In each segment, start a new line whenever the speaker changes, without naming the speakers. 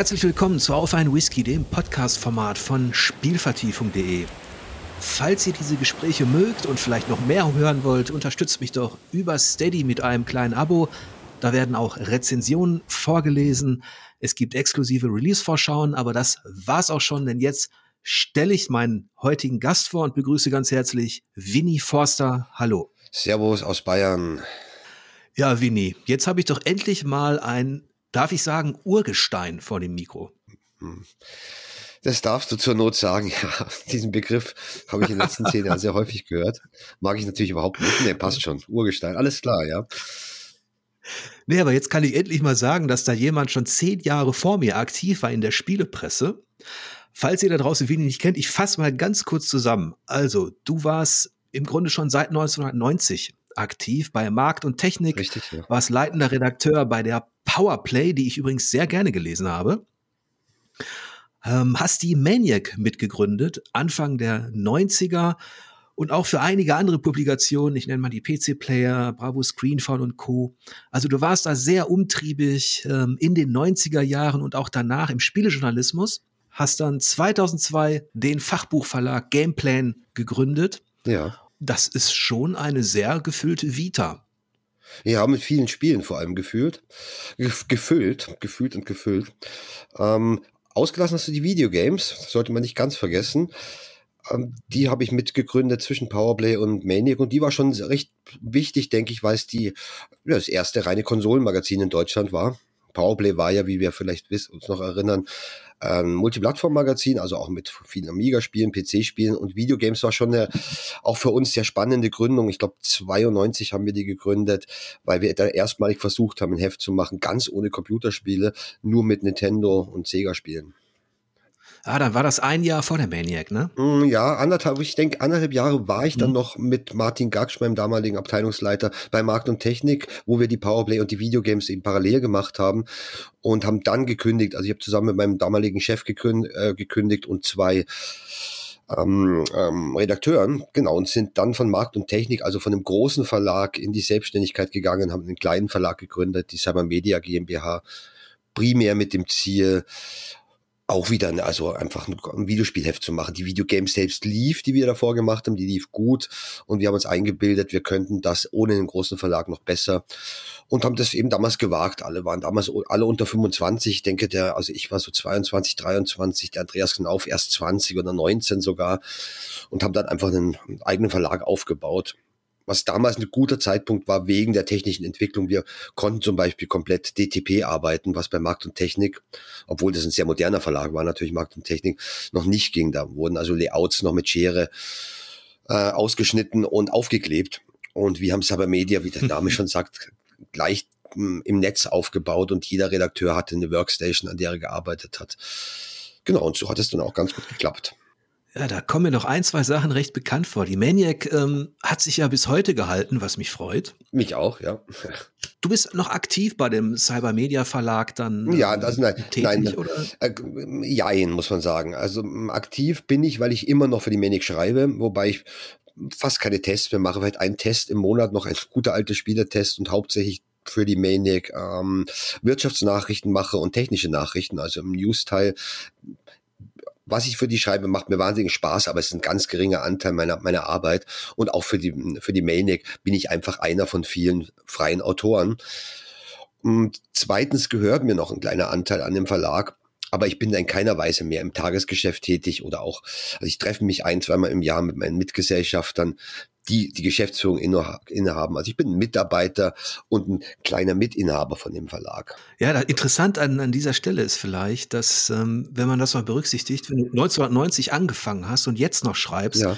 Herzlich willkommen zu Auf ein Whisky, dem Podcast-Format von Spielvertiefung.de. Falls ihr diese Gespräche mögt und vielleicht noch mehr hören wollt, unterstützt mich doch über Steady mit einem kleinen Abo. Da werden auch Rezensionen vorgelesen. Es gibt exklusive Release-Vorschauen, aber das war's auch schon, denn jetzt stelle ich meinen heutigen Gast vor und begrüße ganz herzlich Winnie Forster. Hallo.
Servus aus Bayern.
Ja, Winnie, jetzt habe ich doch endlich mal ein, darf ich sagen, Urgestein vor dem Mikro. Hm.
Das darfst du zur Not sagen. Ja, diesen Begriff habe ich in den letzten zehn Jahren sehr häufig gehört. Mag ich natürlich überhaupt nicht. Nee, passt schon. Urgestein, alles klar, ja.
Nee, aber jetzt kann ich endlich mal sagen, dass da jemand schon zehn Jahre vor mir aktiv war in der Spielepresse. Falls ihr da draußen wenig nicht kennt, ich fasse mal ganz kurz zusammen. Also, du warst im Grunde schon seit 1990 aktiv bei Markt und Technik, Richtig, ja. warst leitender Redakteur bei der Powerplay, die ich übrigens sehr gerne gelesen habe. Ähm, hast die Maniac mitgegründet, Anfang der 90er und auch für einige andere Publikationen, ich nenne mal die PC-Player, Bravo Screenphone und Co. Also du warst da sehr umtriebig ähm, in den 90er Jahren und auch danach im Spielejournalismus, hast dann 2002 den Fachbuchverlag Gameplan gegründet. Ja. Das ist schon eine sehr gefüllte Vita.
Ja, mit vielen Spielen vor allem gefühlt. Gefüllt, gefühlt und gefüllt. Ähm, Ausgelassen hast du die Videogames, sollte man nicht ganz vergessen. Ähm, die habe ich mitgegründet zwischen Powerplay und Maniac und die war schon recht wichtig, denke ich, weil es die ja, das erste reine Konsolenmagazin in Deutschland war. Powerplay war ja, wie wir vielleicht wissen, uns noch erinnern, ein Multiplattform-Magazin, also auch mit vielen Amiga-Spielen, PC-Spielen und Videogames war schon eine, auch für uns sehr spannende Gründung. Ich glaube, 92 haben wir die gegründet, weil wir da erstmalig versucht haben, ein Heft zu machen, ganz ohne Computerspiele, nur mit Nintendo und Sega-Spielen.
Ah, dann war das ein Jahr vor der Maniac, ne?
Mm, ja, anderthalb, ich denke, anderthalb Jahre war ich dann mhm. noch mit Martin Gaksch, meinem damaligen Abteilungsleiter bei Markt und Technik, wo wir die Powerplay und die Videogames eben parallel gemacht haben und haben dann gekündigt. Also ich habe zusammen mit meinem damaligen Chef gekündigt, äh, gekündigt und zwei ähm, ähm, Redakteuren, genau, und sind dann von Markt und Technik, also von einem großen Verlag in die Selbstständigkeit gegangen, haben einen kleinen Verlag gegründet, die Cyber Media GmbH, primär mit dem Ziel, auch wieder, also einfach ein Videospielheft zu machen. Die Videogames selbst lief, die wir davor gemacht haben, die lief gut und wir haben uns eingebildet, wir könnten das ohne einen großen Verlag noch besser und haben das eben damals gewagt. Alle waren damals alle unter 25. Ich denke, der, also ich war so 22, 23, der Andreas Knauf erst 20 oder 19 sogar und haben dann einfach einen eigenen Verlag aufgebaut was damals ein guter Zeitpunkt war wegen der technischen Entwicklung. Wir konnten zum Beispiel komplett DTP arbeiten, was bei Markt und Technik, obwohl das ein sehr moderner Verlag war, natürlich Markt und Technik, noch nicht ging. Da wurden also Layouts noch mit Schere äh, ausgeschnitten und aufgeklebt. Und wir haben Cyber Media, wie der Name schon sagt, gleich hm, im Netz aufgebaut und jeder Redakteur hatte eine Workstation, an der er gearbeitet hat. Genau, und so hat es dann auch ganz gut geklappt.
Ja, da kommen mir noch ein, zwei Sachen recht bekannt vor. Die Maniac ähm, hat sich ja bis heute gehalten, was mich freut.
Mich auch, ja.
Du bist noch aktiv bei dem Cyber Media Verlag dann?
Ja, das nein, tätig, nein, oder? Äh, jein, muss man sagen. Also aktiv bin ich, weil ich immer noch für die Maniac schreibe, wobei ich fast keine Tests mehr mache, vielleicht einen Test im Monat noch ein guter alter Spielertest und hauptsächlich für die Maniac ähm, Wirtschaftsnachrichten mache und technische Nachrichten, also im News-Teil was ich für die schreibe, macht mir wahnsinnig Spaß, aber es ist ein ganz geringer Anteil meiner, meiner Arbeit. Und auch für die, für die Maniac bin ich einfach einer von vielen freien Autoren. Und zweitens gehört mir noch ein kleiner Anteil an dem Verlag. Aber ich bin in keiner Weise mehr im Tagesgeschäft tätig oder auch, also ich treffe mich ein, zweimal im Jahr mit meinen Mitgesellschaftern, die die Geschäftsführung innehaben. Also ich bin ein Mitarbeiter und ein kleiner Mitinhaber von dem Verlag.
Ja, da, interessant an, an dieser Stelle ist vielleicht, dass, ähm, wenn man das mal berücksichtigt, wenn du 1990 angefangen hast und jetzt noch schreibst, ja.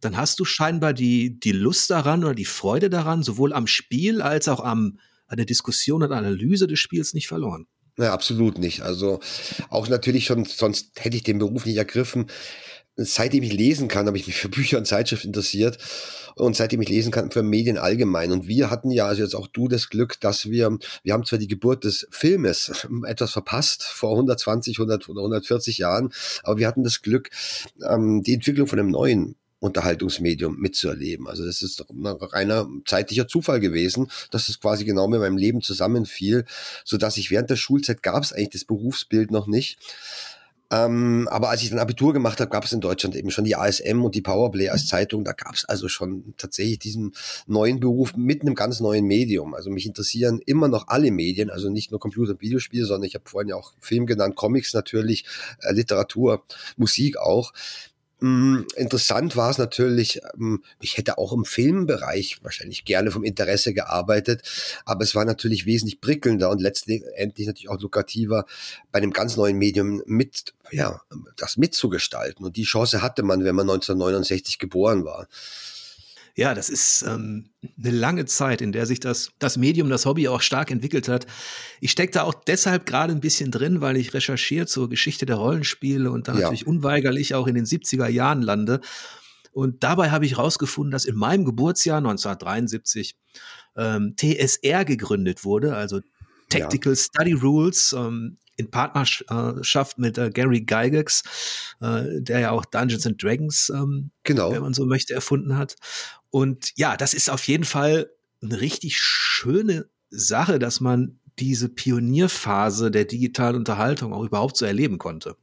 dann hast du scheinbar die, die Lust daran oder die Freude daran, sowohl am Spiel als auch am, an der Diskussion und Analyse des Spiels nicht verloren.
Ja, absolut nicht. Also auch natürlich schon, sonst hätte ich den Beruf nicht ergriffen seitdem ich lesen kann, habe ich mich für Bücher und Zeitschriften interessiert und seitdem ich lesen kann für Medien allgemein. Und wir hatten ja, also jetzt auch du, das Glück, dass wir, wir haben zwar die Geburt des Filmes etwas verpasst, vor 120, 100 oder 140 Jahren, aber wir hatten das Glück, ähm, die Entwicklung von einem neuen Unterhaltungsmedium mitzuerleben. Also das ist ein reiner zeitlicher Zufall gewesen, dass es quasi genau mit meinem Leben zusammenfiel, so dass ich während der Schulzeit gab es eigentlich das Berufsbild noch nicht. Ähm, aber als ich dann Abitur gemacht habe, gab es in Deutschland eben schon die ASM und die Powerplay als Zeitung. Da gab es also schon tatsächlich diesen neuen Beruf mit einem ganz neuen Medium. Also mich interessieren immer noch alle Medien, also nicht nur Computer- und Videospiele, sondern ich habe vorhin ja auch Film genannt, Comics natürlich, äh, Literatur, Musik auch. Mm, interessant war es natürlich, ähm, ich hätte auch im Filmbereich wahrscheinlich gerne vom Interesse gearbeitet, aber es war natürlich wesentlich prickelnder und letztendlich natürlich auch lukrativer, bei einem ganz neuen Medium mit, ja, das mitzugestalten. Und die Chance hatte man, wenn man 1969 geboren war.
Ja, das ist ähm, eine lange Zeit, in der sich das, das Medium, das Hobby auch stark entwickelt hat. Ich stecke da auch deshalb gerade ein bisschen drin, weil ich recherchiert zur Geschichte der Rollenspiele und dann ja. natürlich unweigerlich auch in den 70er Jahren lande. Und dabei habe ich herausgefunden, dass in meinem Geburtsjahr 1973 ähm, TSR gegründet wurde, also Tactical ja. Study Rules. Ähm, in Partnerschaft mit äh, Gary Gygax, äh, der ja auch Dungeons and Dragons, ähm, genau. wenn man so möchte, erfunden hat. Und ja, das ist auf jeden Fall eine richtig schöne Sache, dass man diese Pionierphase der digitalen Unterhaltung auch überhaupt so erleben konnte.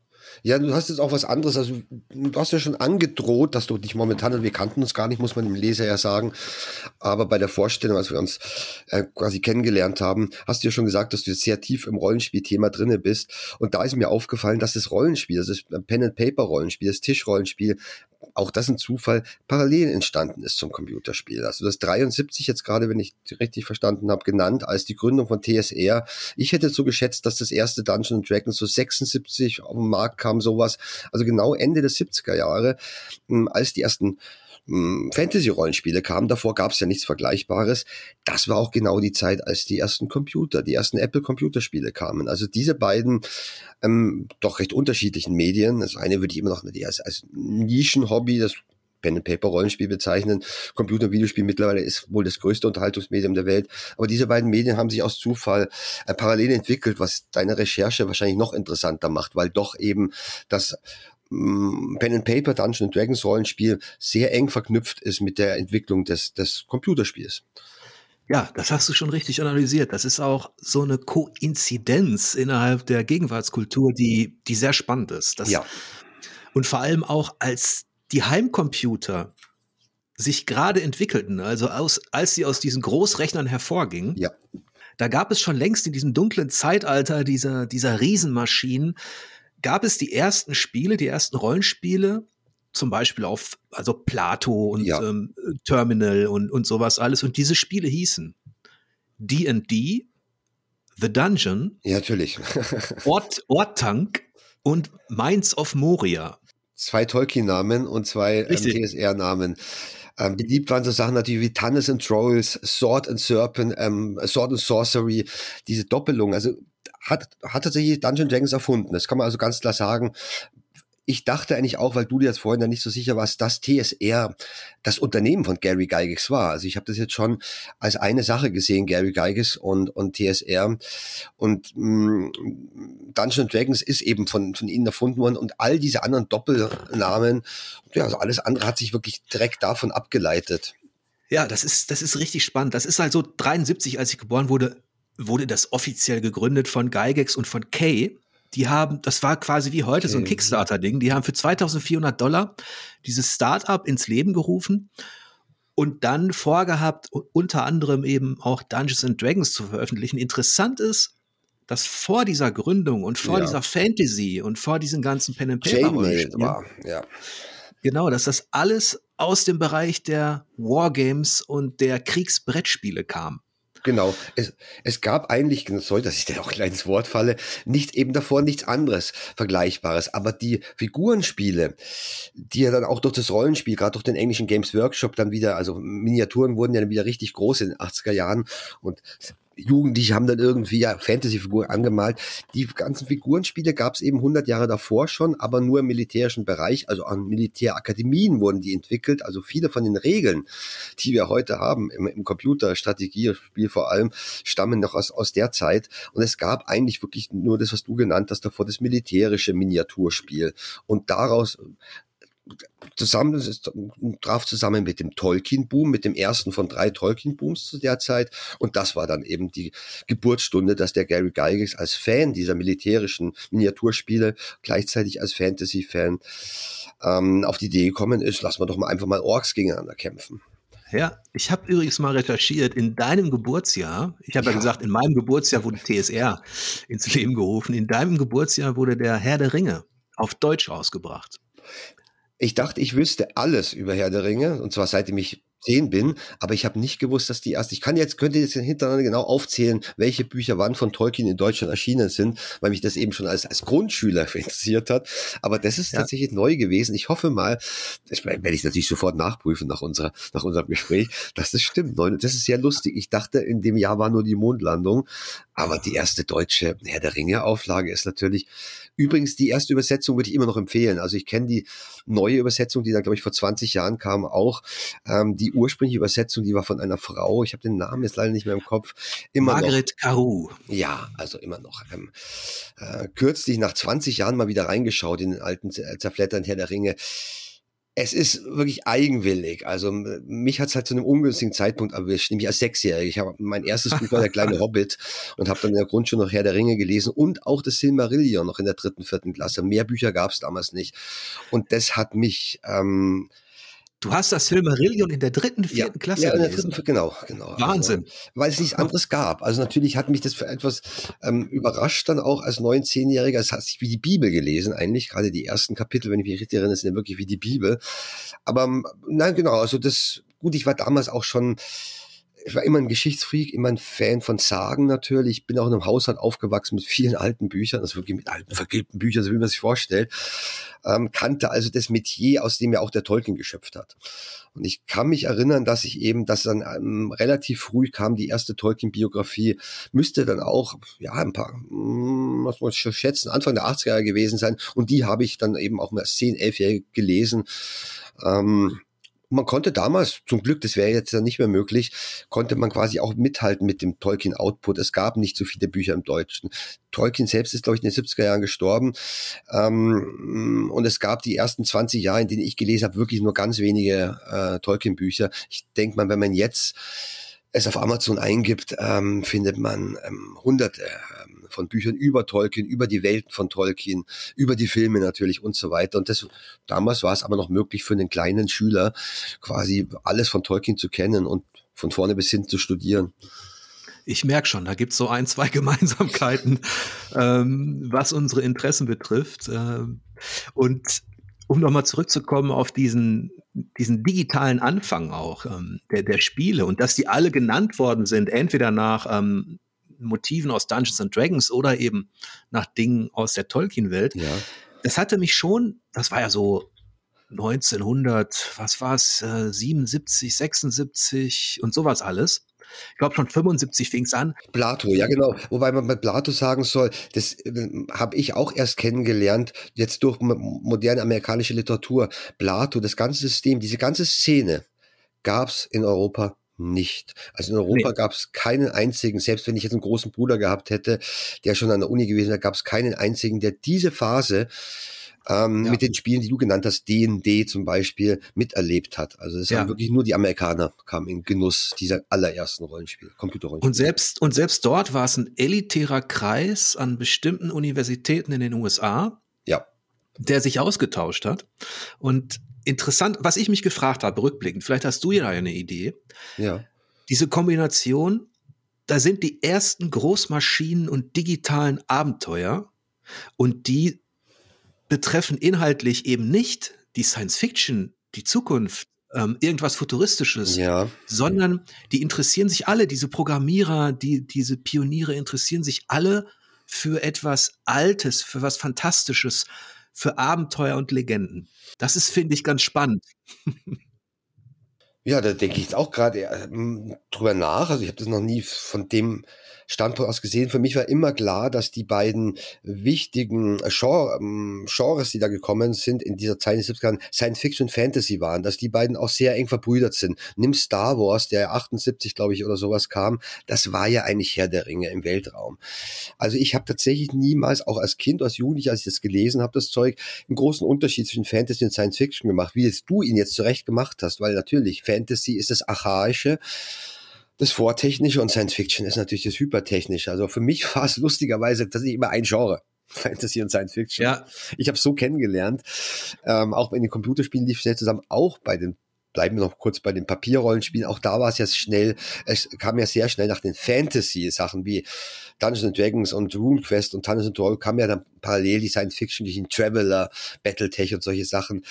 Ja, du hast jetzt auch was anderes. Also, du hast ja schon angedroht, dass du dich momentan, wir kannten uns gar nicht, muss man dem Leser ja sagen. Aber bei der Vorstellung, als wir uns äh, quasi kennengelernt haben, hast du ja schon gesagt, dass du sehr tief im Rollenspielthema drinne bist. Und da ist mir aufgefallen, dass das Rollenspiel, das ist Pen-and-Paper-Rollenspiel, das Tischrollenspiel, auch das ein Zufall, parallel entstanden ist zum Computerspiel. Also das 73 jetzt gerade, wenn ich richtig verstanden habe, genannt als die Gründung von TSR. Ich hätte so geschätzt, dass das erste Dungeons Dragons so 76 auf den Markt kam, sowas. Also genau Ende der 70er Jahre, hm, als die ersten hm, Fantasy-Rollenspiele kamen. Davor gab es ja nichts Vergleichbares. Das war auch genau die Zeit, als die ersten Computer, die ersten Apple-Computerspiele kamen. Also diese beiden ähm, doch recht unterschiedlichen Medien. Das eine würde ich immer noch als, als Nischen-Hobby, das Pen-and-Paper-Rollenspiel bezeichnen. Computer- und Videospiel mittlerweile ist wohl das größte Unterhaltungsmedium der Welt. Aber diese beiden Medien haben sich aus Zufall äh, parallel entwickelt, was deine Recherche wahrscheinlich noch interessanter macht, weil doch eben das Mm, Pen and Paper Dungeons Dragons Rollenspiel sehr eng verknüpft ist mit der Entwicklung des, des Computerspiels.
Ja, das hast du schon richtig analysiert. Das ist auch so eine Koinzidenz innerhalb der Gegenwartskultur, die, die sehr spannend ist. Das, ja. Und vor allem auch als die Heimcomputer sich gerade entwickelten, also aus, als sie aus diesen Großrechnern hervorgingen, ja. da gab es schon längst in diesem dunklen Zeitalter dieser, dieser Riesenmaschinen gab es die ersten Spiele, die ersten Rollenspiele, zum Beispiel auf, also Plato und ja. ähm, Terminal und, und sowas alles. Und diese Spiele hießen D&D, The Dungeon.
Ja, natürlich.
Ort, Ortank und Minds of Moria.
Zwei Tolkien-Namen und zwei ähm, TSR-Namen. Ähm, beliebt waren so Sachen natürlich wie Tannis and Trolls, Sword and Serpent, ähm, Sword and Sorcery, diese Doppelung. Also hat, hat tatsächlich Dungeon Dragons erfunden. Das kann man also ganz klar sagen. Ich dachte eigentlich auch, weil du dir jetzt vorhin ja nicht so sicher warst, dass TSR das Unternehmen von Gary Gygax war. Also ich habe das jetzt schon als eine Sache gesehen, Gary Gygax und, und TSR. Und mh, mm, Dungeons Dragons ist eben von, von ihnen erfunden worden und all diese anderen Doppelnamen, ja, also alles andere hat sich wirklich direkt davon abgeleitet.
Ja, das ist, das ist richtig spannend. Das ist halt so 73, als ich geboren wurde, wurde das offiziell gegründet von Gygax und von Kay. Die haben, das war quasi wie heute okay. so ein Kickstarter-Ding. Die haben für 2400 Dollar dieses Startup ins Leben gerufen und dann vorgehabt, unter anderem eben auch Dungeons and Dragons zu veröffentlichen. Interessant ist, dass vor dieser Gründung und vor ja. dieser Fantasy und vor diesen ganzen Pen and Paper war, ja. Genau, dass das alles aus dem Bereich der Wargames und der Kriegsbrettspiele kam.
Genau. Es, es gab eigentlich, sorry, dass ich da auch ein kleines Wort falle, nicht eben davor nichts anderes Vergleichbares. Aber die Figurenspiele, die ja dann auch durch das Rollenspiel, gerade durch den englischen Games Workshop dann wieder, also Miniaturen wurden ja dann wieder richtig groß in den 80er Jahren und Jugendliche haben dann irgendwie ja, Fantasy-Figuren angemalt. Die ganzen Figurenspiele gab es eben 100 Jahre davor schon, aber nur im militärischen Bereich, also an Militärakademien wurden die entwickelt. Also viele von den Regeln, die wir heute haben im, im Computerstrategiespiel vor allem, stammen noch aus, aus der Zeit. Und es gab eigentlich wirklich nur das, was du genannt hast, davor das militärische Miniaturspiel. Und daraus zusammen, traf zusammen mit dem Tolkien-Boom, mit dem ersten von drei Tolkien-Booms zu der Zeit. Und das war dann eben die Geburtsstunde, dass der Gary Gygax als Fan dieser militärischen Miniaturspiele, gleichzeitig als Fantasy-Fan, ähm, auf die Idee gekommen ist, lass mal doch mal einfach mal Orks gegeneinander kämpfen.
Ja, ich habe übrigens mal recherchiert, in deinem Geburtsjahr, ich habe ja. ja. gesagt, in meinem Geburtsjahr wurde TSR ins Leben gerufen, in deinem Geburtsjahr wurde der Herr der Ringe auf Deutsch rausgebracht.
Ich dachte, ich wüsste alles über Herr der Ringe, und zwar seitdem ich zehn bin, aber ich habe nicht gewusst, dass die erst, ich kann jetzt, könnte jetzt hintereinander genau aufzählen, welche Bücher wann von Tolkien in Deutschland erschienen sind, weil mich das eben schon als, als Grundschüler interessiert hat. Aber das ist ja. tatsächlich neu gewesen. Ich hoffe mal, das werde ich natürlich sofort nachprüfen nach unserer, nach unserem Gespräch, dass das stimmt. Das ist sehr lustig. Ich dachte, in dem Jahr war nur die Mondlandung, aber die erste deutsche Herr der Ringe Auflage ist natürlich Übrigens, die erste Übersetzung würde ich immer noch empfehlen. Also ich kenne die neue Übersetzung, die da, glaube ich, vor 20 Jahren kam, auch. Ähm, die ursprüngliche Übersetzung, die war von einer Frau, ich habe den Namen jetzt leider nicht mehr im Kopf.
Immer Margaret noch. Caru.
Ja, also immer noch. Ähm, äh, kürzlich nach 20 Jahren mal wieder reingeschaut in den alten Zerflettern Herr der Ringe es ist wirklich eigenwillig. Also mich hat es halt zu einem ungünstigen Zeitpunkt erwischt, nämlich als Sechsjähriger. Ich habe mein erstes Buch war der kleine Hobbit und habe dann in der Grundschule noch Herr der Ringe gelesen und auch das Silmarillion noch in der dritten, vierten Klasse. Mehr Bücher gab es damals nicht. Und das hat mich ähm,
Du hast das Silmarillion in der dritten, vierten ja, Klasse
ja, in der dritten, genau, genau.
Wahnsinn.
Also, weil es nichts anderes gab. Also natürlich hat mich das für etwas ähm, überrascht dann auch als neun, zehnjähriger. Es hat sich wie die Bibel gelesen eigentlich. Gerade die ersten Kapitel, wenn ich mich richtig erinnere, sind ja wirklich wie die Bibel. Aber ähm, nein, genau. Also das, gut, ich war damals auch schon ich war immer ein Geschichtsfreak, immer ein Fan von Sagen natürlich. Ich bin auch in einem Haushalt aufgewachsen mit vielen alten Büchern, also wirklich mit alten, vergilbten Büchern, so wie man sich vorstellt. Ähm, kannte also das Metier, aus dem ja auch der Tolkien geschöpft hat. Und ich kann mich erinnern, dass ich eben, dass dann ähm, relativ früh kam die erste Tolkien-Biografie, müsste dann auch, ja, ein paar, hm, was muss ich schätzen, Anfang der 80er Jahre gewesen sein. Und die habe ich dann eben auch mal als 10, 11-Jährige gelesen. Ähm, man konnte damals, zum Glück, das wäre jetzt ja nicht mehr möglich, konnte man quasi auch mithalten mit dem Tolkien-Output. Es gab nicht so viele Bücher im Deutschen. Tolkien selbst ist, glaube ich, in den 70er Jahren gestorben. Ähm, und es gab die ersten 20 Jahre, in denen ich gelesen habe, wirklich nur ganz wenige äh, Tolkien-Bücher. Ich denke mal, wenn man jetzt es auf Amazon eingibt, ähm, findet man ähm, hunderte von Büchern über Tolkien, über die Welten von Tolkien, über die Filme natürlich und so weiter. Und das, damals war es aber noch möglich für einen kleinen Schüler quasi alles von Tolkien zu kennen und von vorne bis hin zu studieren.
Ich merke schon, da gibt es so ein, zwei Gemeinsamkeiten, ähm, was unsere Interessen betrifft. Ähm, und um nochmal zurückzukommen auf diesen, diesen digitalen Anfang auch ähm, der, der Spiele und dass die alle genannt worden sind, entweder nach ähm, Motiven aus Dungeons and Dragons oder eben nach Dingen aus der Tolkien-Welt. Ja. Das hatte mich schon, das war ja so 1900, was war es, äh, 77, 76 und sowas alles. Ich glaube schon 75 fing es an.
Plato, ja genau. Wobei man bei Plato sagen soll, das äh, habe ich auch erst kennengelernt, jetzt durch moderne amerikanische Literatur. Plato, das ganze System, diese ganze Szene gab es in Europa nicht. Also in Europa nee. gab es keinen einzigen, selbst wenn ich jetzt einen großen Bruder gehabt hätte, der schon an der Uni gewesen wäre, gab es keinen einzigen, der diese Phase ähm, ja. mit den Spielen, die du genannt hast, D&D zum Beispiel, miterlebt hat. Also es ja. haben wirklich nur die Amerikaner kamen in Genuss dieser allerersten Rollenspiele, Computerrollenspiele.
Und selbst, und selbst dort war es ein elitärer Kreis an bestimmten Universitäten in den USA,
ja.
der sich ausgetauscht hat. Und interessant, was ich mich gefragt habe, rückblickend, vielleicht hast du ja eine Idee.
Ja.
Diese Kombination, da sind die ersten Großmaschinen und digitalen Abenteuer und die betreffen inhaltlich eben nicht die Science Fiction, die Zukunft, ähm, irgendwas Futuristisches,
ja.
sondern die interessieren sich alle, diese Programmierer, die, diese Pioniere interessieren sich alle für etwas Altes, für was Fantastisches, für Abenteuer und Legenden. Das ist, finde ich, ganz spannend.
Ja, da denke ich jetzt auch gerade äh, drüber nach. Also ich habe das noch nie von dem Standpunkt aus gesehen. Für mich war immer klar, dass die beiden wichtigen ähm, Genres, die da gekommen sind in dieser Zeit in den 70ern, Science Fiction und Fantasy waren, dass die beiden auch sehr eng verbrüdert sind. Nimm Star Wars, der 78, glaube ich, oder sowas kam, das war ja eigentlich Herr der Ringe im Weltraum. Also ich habe tatsächlich niemals, auch als Kind, als Jugendlicher, als ich das gelesen habe, das Zeug, einen großen Unterschied zwischen Fantasy und Science Fiction gemacht, wie es du ihn jetzt zurecht gemacht hast, weil natürlich Fantasy ist das Archaische, das Vortechnische und Science Fiction ist natürlich das Hypertechnische. Also für mich war es lustigerweise tatsächlich immer ein Genre. Fantasy und Science Fiction. Ja. Ich habe so kennengelernt. Ähm, auch in den Computerspielen lief schnell zusammen, auch bei den bleiben wir noch kurz bei den Papierrollenspielen. Auch da war es ja schnell, es kam ja sehr schnell nach den Fantasy-Sachen wie Dungeons Dragons und RuneQuest und Dungeons Dragons kam ja dann parallel die Science-Fiction, Traveler, Battletech und solche Sachen.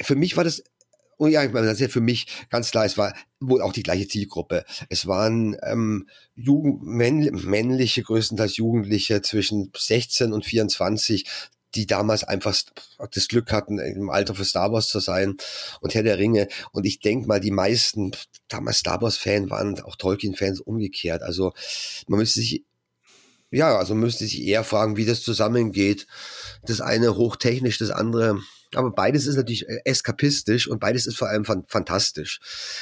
Für mich war das und ja, ich meine, das ist ja für mich ganz klar, es war wohl auch die gleiche Zielgruppe. Es waren ähm, Jugend, männliche, größtenteils Jugendliche zwischen 16 und 24, die damals einfach das Glück hatten, im Alter für Star Wars zu sein und Herr der Ringe. Und ich denke mal, die meisten damals Star Wars-Fan waren auch Tolkien-Fans umgekehrt. Also man müsste sich ja, also müsste sich eher fragen, wie das zusammengeht. Das eine hochtechnisch, das andere aber beides ist natürlich äh, eskapistisch und beides ist vor allem fantastisch.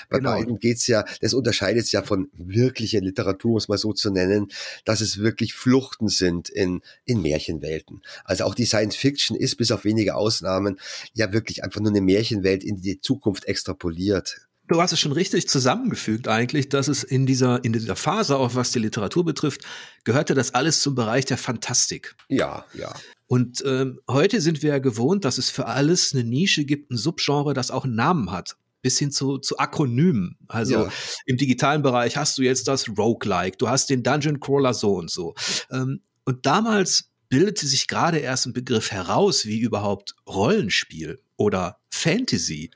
Bei genau. beiden geht's ja, das unterscheidet es ja von wirklicher Literatur, muss man so zu nennen, dass es wirklich Fluchten sind in, in Märchenwelten. Also auch die Science Fiction ist bis auf wenige Ausnahmen ja wirklich einfach nur eine Märchenwelt in die Zukunft extrapoliert.
Du hast es schon richtig zusammengefügt eigentlich, dass es in dieser, in dieser Phase, auch was die Literatur betrifft, gehörte das alles zum Bereich der Fantastik.
Ja, ja.
Und ähm, heute sind wir ja gewohnt, dass es für alles eine Nische gibt, ein Subgenre, das auch einen Namen hat. Bis hin zu, zu Akronymen. Also ja. im digitalen Bereich hast du jetzt das Roguelike, du hast den Dungeon Crawler so und so. Ähm, und damals bildete sich gerade erst ein Begriff heraus, wie überhaupt Rollenspiel oder Fantasy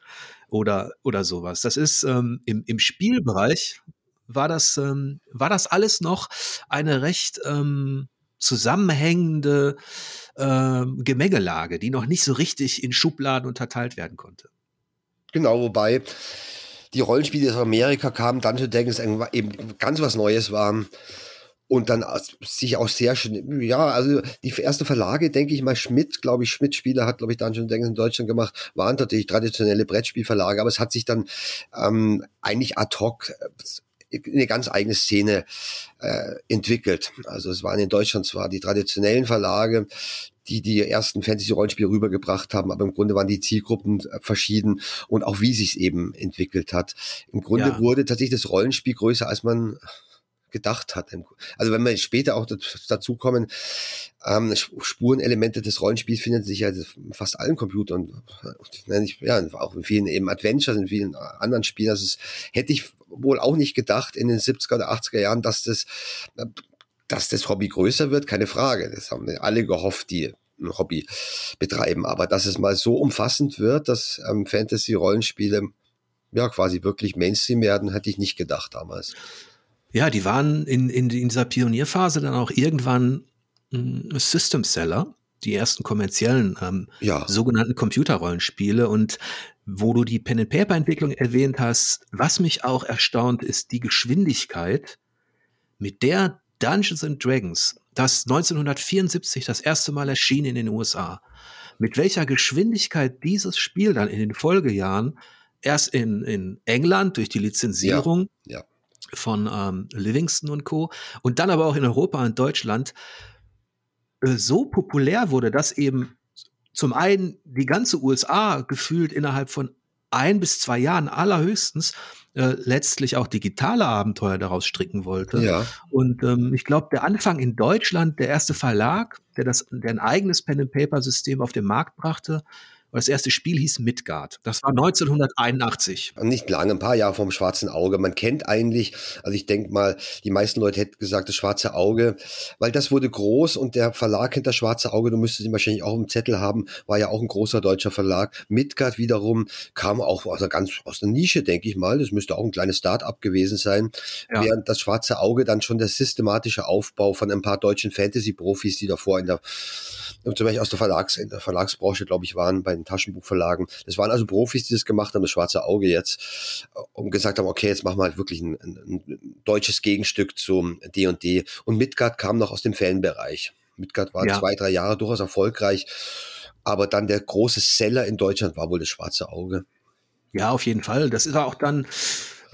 oder, oder sowas. Das ist ähm, im, im Spielbereich war das, ähm, war das alles noch eine recht ähm, zusammenhängende äh, Gemengelage, die noch nicht so richtig in Schubladen unterteilt werden konnte.
Genau, wobei die Rollenspiele aus Amerika kamen, Dungeons Dragons eben ganz was Neues waren und dann sich auch sehr schnell, ja, also die ersten Verlage, denke ich mal, Schmidt, glaube ich, Schmidt-Spieler hat, glaube ich, Dungeons Dragons in Deutschland gemacht, waren natürlich traditionelle Brettspielverlage, aber es hat sich dann ähm, eigentlich ad hoc eine ganz eigene Szene äh, entwickelt. Also es waren in Deutschland zwar die traditionellen Verlage, die die ersten Fantasy-Rollenspiele rübergebracht haben, aber im Grunde waren die Zielgruppen äh, verschieden und auch wie sich eben entwickelt hat. Im Grunde ja. wurde tatsächlich das Rollenspiel größer, als man gedacht hat. Also wenn wir später auch dazu kommen, ähm, Spurenelemente des Rollenspiels finden sich ja in fast allen Computern, ja, auch in vielen eben Adventures, in vielen anderen Spielen. Das hätte ich wohl auch nicht gedacht in den 70er oder 80er Jahren, dass das, dass das Hobby größer wird, keine Frage. Das haben alle gehofft, die ein Hobby betreiben. Aber dass es mal so umfassend wird, dass ähm, Fantasy-Rollenspiele ja quasi wirklich Mainstream werden, hätte ich nicht gedacht damals.
Ja, die waren in, in, in dieser Pionierphase dann auch irgendwann hm, System Seller, die ersten kommerziellen ähm, ja. sogenannten Computerrollenspiele. Und wo du die Pen and Paper Entwicklung erwähnt hast, was mich auch erstaunt ist die Geschwindigkeit, mit der Dungeons and Dragons, das 1974 das erste Mal erschien in den USA, mit welcher Geschwindigkeit dieses Spiel dann in den Folgejahren erst in, in England durch die Lizenzierung ja, ja von ähm, Livingston und Co. Und dann aber auch in Europa und Deutschland äh, so populär wurde, dass eben zum einen die ganze USA gefühlt innerhalb von ein bis zwei Jahren allerhöchstens äh, letztlich auch digitale Abenteuer daraus stricken wollte. Ja. Und ähm, ich glaube, der Anfang in Deutschland, der erste Verlag, der das, der ein eigenes Pen and Paper System auf den Markt brachte, das erste Spiel hieß Midgard. Das war 1981.
Nicht lange, ein paar Jahre vom Schwarzen Auge. Man kennt eigentlich, also ich denke mal, die meisten Leute hätten gesagt, das Schwarze Auge, weil das wurde groß und der Verlag hinter Schwarze Auge, du müsstest ihn wahrscheinlich auch im Zettel haben, war ja auch ein großer deutscher Verlag. Midgard wiederum kam auch aus einer ganz, aus einer Nische, denke ich mal. Das müsste auch ein kleines Start-up gewesen sein. Ja. Während das Schwarze Auge dann schon der systematische Aufbau von ein paar deutschen Fantasy-Profis, die davor in der, zum Beispiel aus der, Verlags, in der Verlagsbranche, glaube ich, waren, bei in Taschenbuchverlagen. Das waren also Profis, die das gemacht haben, das schwarze Auge jetzt, und gesagt haben, okay, jetzt machen wir halt wirklich ein, ein, ein deutsches Gegenstück zum D&D. Und Midgard kam noch aus dem Fanbereich. Midgard war ja. zwei, drei Jahre durchaus erfolgreich. Aber dann der große Seller in Deutschland war wohl das schwarze Auge.
Ja, auf jeden Fall. Das ist auch dann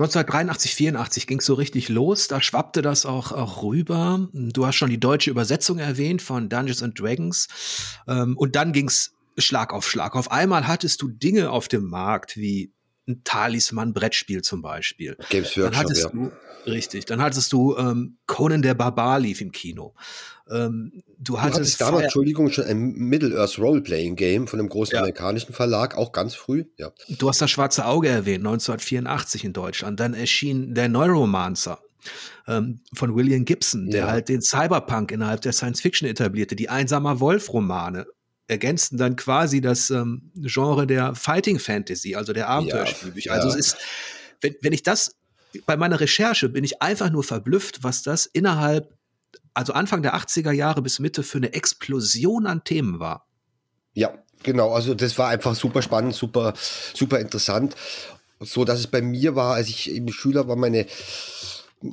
1983, 84 ging es so richtig los. Da schwappte das auch, auch rüber. Du hast schon die deutsche Übersetzung erwähnt von Dungeons and Dragons. Ähm, und dann ging es Schlag auf Schlag. Auf einmal hattest du Dinge auf dem Markt wie ein Talisman-Brettspiel zum Beispiel.
Games Workshop,
dann hattest ja. du, richtig, dann hattest du ähm, Conan der Barbar lief im Kino. Ähm, du, du hattest
damals, Entschuldigung, schon ein Middle-earth Roleplaying Game von einem großen ja. amerikanischen Verlag, auch ganz früh. Ja.
Du hast das Schwarze Auge erwähnt, 1984 in Deutschland. Dann erschien der Neuromancer ähm, von William Gibson, der ja. halt den Cyberpunk innerhalb der Science Fiction etablierte, die Einsamer Wolf-Romane ergänzten dann quasi das ähm, Genre der Fighting Fantasy, also der Abenteuerspielbücher. Ja, also es ist, wenn, wenn ich das bei meiner Recherche bin ich einfach nur verblüfft, was das innerhalb also Anfang der 80er Jahre bis Mitte für eine Explosion an Themen war.
Ja, genau. Also das war einfach super spannend, super, super interessant. So dass es bei mir war, als ich eben Schüler war, meine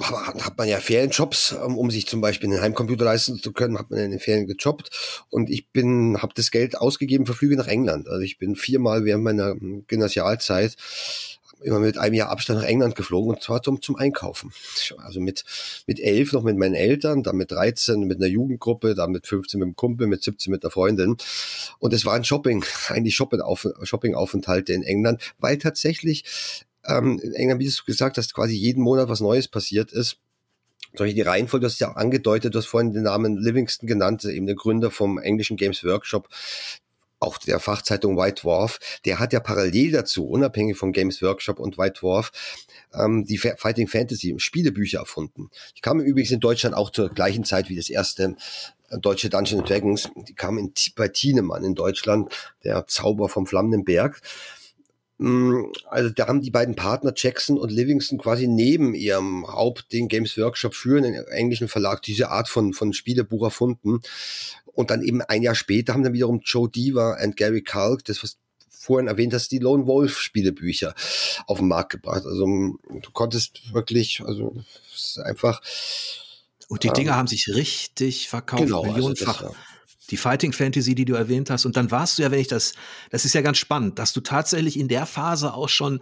hat man ja Ferienjobs, ähm, um sich zum Beispiel einen Heimcomputer leisten zu können, hat man in den Ferien gejobbt und ich bin, habe das Geld ausgegeben für Flüge nach England. Also ich bin viermal während meiner Gymnasialzeit immer mit einem Jahr Abstand nach England geflogen und zwar zum, zum Einkaufen. Also mit, mit elf noch mit meinen Eltern, dann mit 13 mit einer Jugendgruppe, dann mit 15 mit dem Kumpel, mit 17 mit der Freundin. Und es war ein Shopping, eigentlich Shopping-Aufenthalte in England, weil tatsächlich ähm, in England, wie du gesagt hast, quasi jeden Monat was Neues passiert ist. Solche die Reihenfolge, du hast ja angedeutet, du hast vorhin den Namen Livingston genannt, eben der Gründer vom englischen Games Workshop auch der Fachzeitung White Dwarf, der hat ja parallel dazu, unabhängig von Games Workshop und White Dwarf, ähm, die Fighting Fantasy Spielebücher erfunden. Die kamen übrigens in Deutschland auch zur gleichen Zeit wie das erste äh, deutsche Dungeons Dragons. Die kamen in, bei Thienemann in Deutschland, der Zauber vom Flammenden Berg. Mm, also da haben die beiden Partner Jackson und Livingston quasi neben ihrem Hauptding Games Workshop für einen englischen Verlag diese Art von, von Spielebuch erfunden. Und dann eben ein Jahr später haben dann wiederum Joe Diva und Gary Kalk, das was vorhin erwähnt hast, die Lone Wolf Spielebücher auf den Markt gebracht. Also du konntest wirklich, also einfach.
Und die Dinger ähm, haben sich richtig verkauft, genau, also millionenfach. Also die Fighting Fantasy, die du erwähnt hast. Und dann warst du ja, wenn ich das, das ist ja ganz spannend, dass du tatsächlich in der Phase auch schon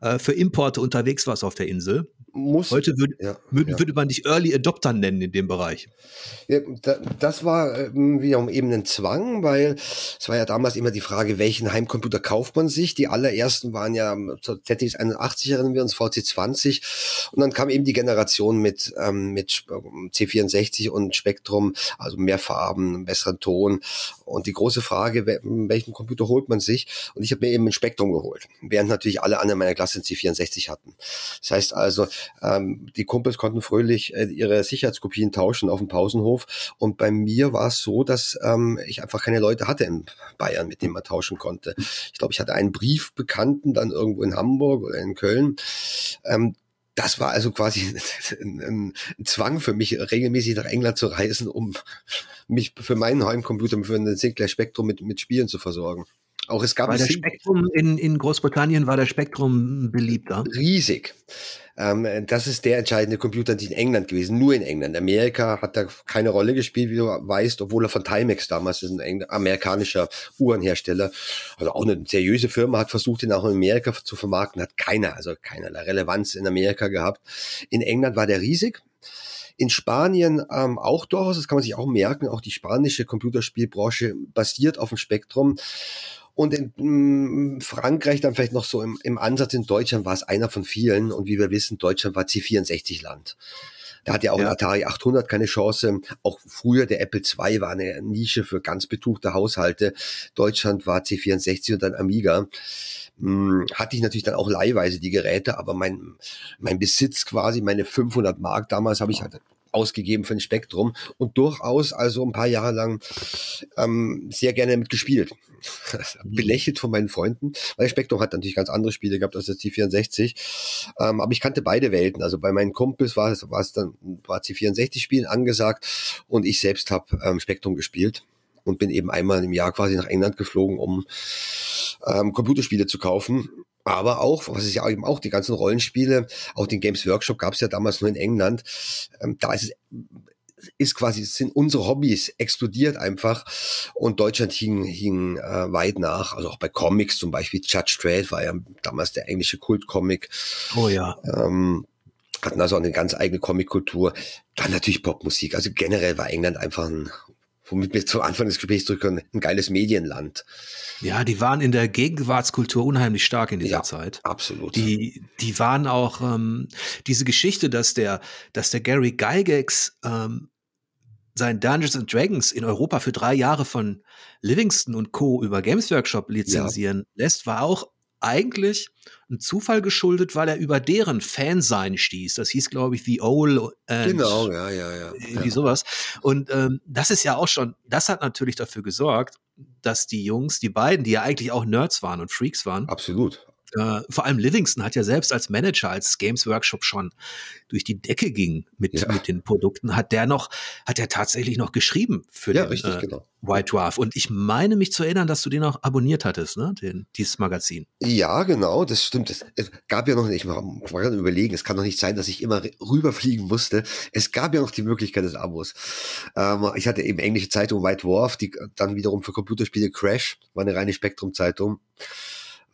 äh, für Importe unterwegs warst auf der Insel. Muss, Heute würd, ja, würd, ja. würde man dich Early Adopter nennen in dem Bereich.
Ja, da, das war ähm, wiederum eben ein Zwang, weil es war ja damals immer die Frage, welchen Heimcomputer kauft man sich? Die allerersten waren ja zur ZX 81 erinnern wir uns, VC20 und dann kam eben die Generation mit, ähm, mit ähm, C64 und Spektrum, also mehr Farben, besseren Ton und die große Frage, welchen Computer holt man sich? Und ich habe mir eben ein Spektrum geholt, während natürlich alle anderen meiner Klasse ein C64 hatten. Das heißt also, ähm, die Kumpels konnten fröhlich äh, ihre Sicherheitskopien tauschen auf dem Pausenhof. Und bei mir war es so, dass ähm, ich einfach keine Leute hatte in Bayern, mit denen man tauschen konnte. Ich glaube, ich hatte einen Briefbekannten dann irgendwo in Hamburg oder in Köln. Ähm, das war also quasi ein, ein, Zwang für mich, regelmäßig nach England zu reisen, um mich für meinen Heimcomputer, für einen Sinclair Spektrum mit, mit Spielen zu versorgen.
Auch es gab war der Spektrum in, in Großbritannien war der Spektrum beliebter.
Riesig. Ähm, das ist der entscheidende Computer in England gewesen, nur in England. Amerika hat da keine Rolle gespielt, wie du weißt, obwohl er von Timex damals ist, ein amerikanischer Uhrenhersteller, also auch eine seriöse Firma, hat versucht, ihn auch in Amerika zu vermarkten, hat keiner, also keinerlei Relevanz in Amerika gehabt. In England war der riesig. In Spanien ähm, auch durchaus, das kann man sich auch merken, auch die spanische Computerspielbranche basiert auf dem Spektrum. Und in mm, Frankreich dann vielleicht noch so im, im Ansatz in Deutschland war es einer von vielen. Und wie wir wissen, Deutschland war C64-Land. Da hat ja auch ja. ein Atari 800 keine Chance. Auch früher der Apple II war eine Nische für ganz betuchte Haushalte. Deutschland war C64 und dann Amiga. Hm, hatte ich natürlich dann auch leihweise die Geräte, aber mein, mein Besitz quasi, meine 500 Mark damals habe ich halt ausgegeben für ein Spektrum und durchaus also ein paar Jahre lang ähm, sehr gerne damit gespielt. Mhm. Belächelt von meinen Freunden, weil Spektrum hat natürlich ganz andere Spiele gehabt als das C64. Ähm, aber ich kannte beide Welten. Also bei meinen Kumpels war es, war es dann war C64-Spielen angesagt und ich selbst habe ähm, Spektrum gespielt und bin eben einmal im Jahr quasi nach England geflogen, um ähm, Computerspiele zu kaufen. Aber auch, was ist ja eben auch, die ganzen Rollenspiele, auch den Games Workshop gab es ja damals nur in England. Ähm, da ist es ist quasi, sind unsere Hobbys explodiert einfach und Deutschland hing, hing äh, weit nach. Also auch bei Comics zum Beispiel, Judge Dredd war ja damals der englische Kultcomic.
Oh ja.
Ähm, hatten also eine ganz eigene Comickultur. Dann natürlich Popmusik. Also generell war England einfach ein, womit wir zu Anfang des Gesprächs zurückkommen, ein geiles Medienland.
Ja, die waren in der Gegenwartskultur unheimlich stark in dieser ja, Zeit.
Absolut.
Die, die waren auch ähm, diese Geschichte, dass der, dass der Gary Gygax ähm, sein Dungeons and Dragons in Europa für drei Jahre von Livingston und Co. über Games Workshop lizenzieren ja. lässt, war auch eigentlich ein Zufall geschuldet, weil er über deren Fansein stieß. Das hieß, glaube ich, The Owl.
Genau, ja, ja, ja.
Irgendwie ja. sowas. Und ähm, das ist ja auch schon, das hat natürlich dafür gesorgt, dass die Jungs, die beiden, die ja eigentlich auch Nerds waren und Freaks waren.
Absolut.
Äh, vor allem Livingston hat ja selbst als Manager, als Games Workshop schon durch die Decke ging mit, ja. mit den Produkten, hat der noch, hat er tatsächlich noch geschrieben für
ja,
den
richtig, äh, genau.
White Dwarf. Und ich meine mich zu erinnern, dass du den auch abonniert hattest, ne? Den, dieses Magazin.
Ja, genau, das stimmt. Es, es gab ja noch nicht, ich war gerade überlegen, es kann doch nicht sein, dass ich immer rüberfliegen musste. Es gab ja noch die Möglichkeit des Abos. Ähm, ich hatte eben englische Zeitung White Dwarf, die dann wiederum für Computerspiele Crash, war eine reine Spektrum-Zeitung.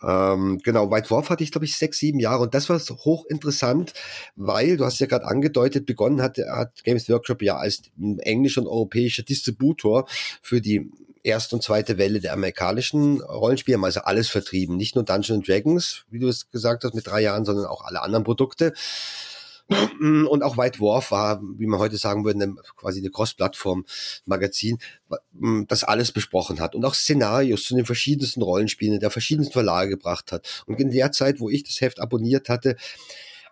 Ähm, genau, White Dwarf hatte ich, glaube ich, sechs, sieben Jahre. Und das war hochinteressant, weil, du hast ja gerade angedeutet, begonnen hat, hat Games Workshop ja als englischer und europäischer Distributor für die erste und zweite Welle der amerikanischen Rollenspiele, haben also alles vertrieben. Nicht nur Dungeons Dragons, wie du es gesagt hast, mit drei Jahren, sondern auch alle anderen Produkte. Und auch White Dwarf war, wie man heute sagen würde, eine, quasi eine Cross-Plattform-Magazin, das alles besprochen hat und auch Szenarios zu den verschiedensten Rollenspielen der verschiedensten Verlage gebracht hat. Und in der Zeit, wo ich das Heft abonniert hatte,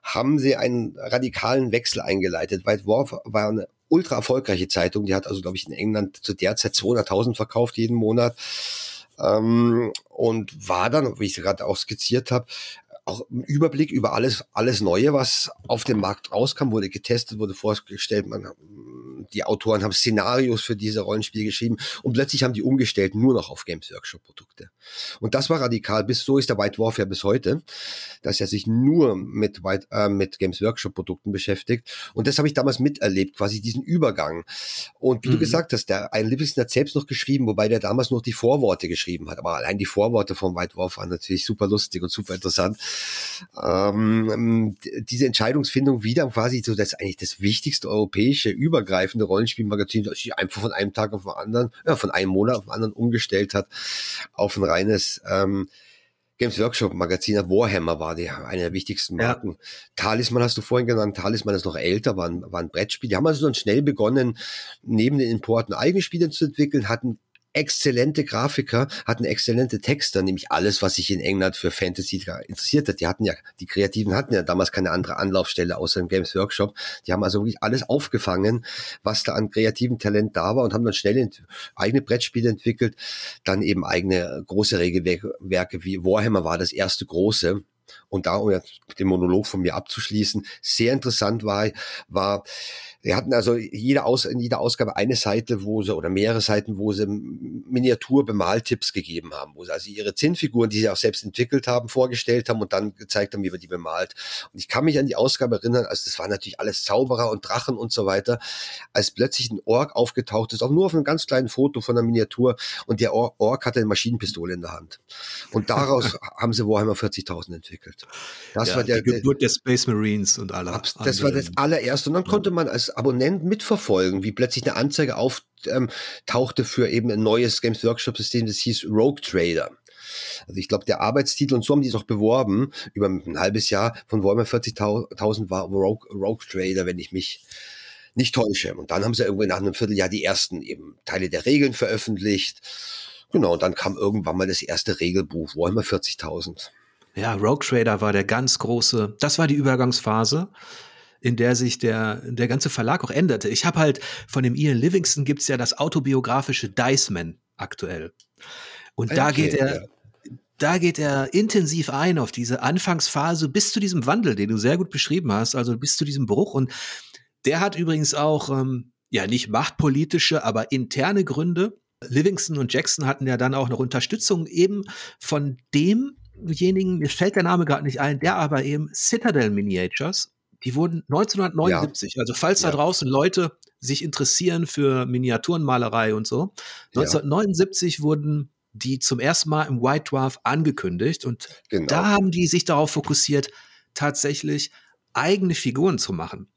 haben sie einen radikalen Wechsel eingeleitet. White Dwarf war eine ultra erfolgreiche Zeitung, die hat also, glaube ich, in England zu der Zeit 200.000 verkauft jeden Monat ähm, und war dann, wie ich gerade auch skizziert habe, auch einen Überblick über alles, alles Neue, was auf dem Markt rauskam, wurde getestet, wurde vorgestellt, man, die Autoren haben Szenarios für diese Rollenspiele geschrieben und plötzlich haben die umgestellt nur noch auf Games Workshop Produkte. Und das war radikal. Bis so ist der White Warfare bis heute, dass er sich nur mit, White, äh, mit Games Workshop Produkten beschäftigt. Und das habe ich damals miterlebt, quasi diesen Übergang. Und wie mhm. du gesagt hast, der ein Livingston hat selbst noch geschrieben, wobei der damals noch die Vorworte geschrieben hat. Aber allein die Vorworte vom White Warfare waren natürlich super lustig und super interessant ähm, diese Entscheidungsfindung wieder quasi so das eigentlich das wichtigste europäische übergreifende Rollenspielmagazin, das sich einfach von einem Tag auf den anderen, ja, von einem Monat auf den anderen umgestellt hat auf ein reines ähm, Games Workshop Magazin, Warhammer war die, eine der wichtigsten Marken. Ja. Talisman hast du vorhin genannt, Talisman ist noch älter, war ein, war ein Brettspiel. Die haben also dann schnell begonnen, neben den Importen eigene Spiele zu entwickeln, hatten exzellente Grafiker, hatten exzellente Texter, nämlich alles, was sich in England für Fantasy interessiert hat. Die hatten ja, die Kreativen hatten ja damals keine andere Anlaufstelle außer im Games Workshop. Die haben also wirklich alles aufgefangen, was da an kreativen Talent da war und haben dann schnell eigene Brettspiele entwickelt, dann eben eigene große Regelwerke wie Warhammer war das erste große. Und da, um jetzt den Monolog von mir abzuschließen, sehr interessant war, war, wir hatten also jede Aus, in jeder Ausgabe eine Seite, wo sie, oder mehrere Seiten, wo sie Miniatur-Bemaltipps gegeben haben, wo sie also ihre Zinnfiguren, die sie auch selbst entwickelt haben, vorgestellt haben und dann gezeigt haben, wie man die bemalt. Und ich kann mich an die Ausgabe erinnern, also das war natürlich alles Zauberer und Drachen und so weiter, als plötzlich ein Ork aufgetaucht ist, auch nur auf einem ganz kleinen Foto von einer Miniatur und der Ork hatte eine Maschinenpistole in der Hand. Und daraus haben sie Warhammer 40.000 entwickelt.
Das ja, war der, die Geburt der, der Space Marines und aller.
Das anderen. war das allererste. Und dann konnte man als Abonnent mitverfolgen, wie plötzlich eine Anzeige auftauchte ähm, für eben ein neues Games Workshop System, das hieß Rogue Trader. Also ich glaube, der Arbeitstitel, und so haben die es auch beworben, über ein halbes Jahr von Warhammer 40.000 war Rogue, Rogue Trader, wenn ich mich nicht täusche. Und dann haben sie irgendwie nach einem Vierteljahr die ersten eben Teile der Regeln veröffentlicht. Genau, und dann kam irgendwann mal das erste Regelbuch, Warhammer 40.000.
Ja, Rogue Trader war der ganz große, das war die Übergangsphase in der sich der, der ganze Verlag auch änderte. Ich habe halt von dem Ian Livingston gibt's ja das autobiografische Diceman aktuell. Und okay, da geht er, ja. da geht er intensiv ein auf diese Anfangsphase bis zu diesem Wandel, den du sehr gut beschrieben hast, also bis zu diesem Bruch. Und der hat übrigens auch, ähm, ja, nicht machtpolitische, aber interne Gründe. Livingston und Jackson hatten ja dann auch noch Unterstützung eben von demjenigen, mir fällt der Name gerade nicht ein, der aber eben Citadel Miniatures, die wurden 1979, ja. also falls ja. da draußen Leute sich interessieren für Miniaturenmalerei und so, 1979 ja. wurden die zum ersten Mal im White Dwarf angekündigt und genau. da haben die sich darauf fokussiert, tatsächlich eigene Figuren zu machen.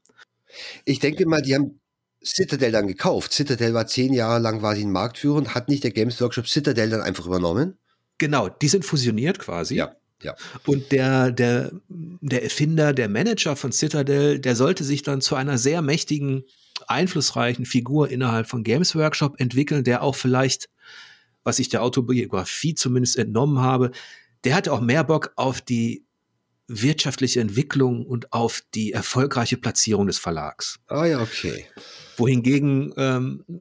Ich denke mal, die haben Citadel dann gekauft. Citadel war zehn Jahre lang quasi ein Marktführer und hat nicht der Games Workshop Citadel dann einfach übernommen?
Genau, die sind fusioniert quasi.
Ja. Ja.
Und der, der, der Erfinder, der Manager von Citadel, der sollte sich dann zu einer sehr mächtigen, einflussreichen Figur innerhalb von Games Workshop entwickeln, der auch vielleicht, was ich der Autobiografie zumindest entnommen habe, der hatte auch mehr Bock auf die wirtschaftliche Entwicklung und auf die erfolgreiche Platzierung des Verlags.
Ah ja, okay.
Wohingegen ähm, äh,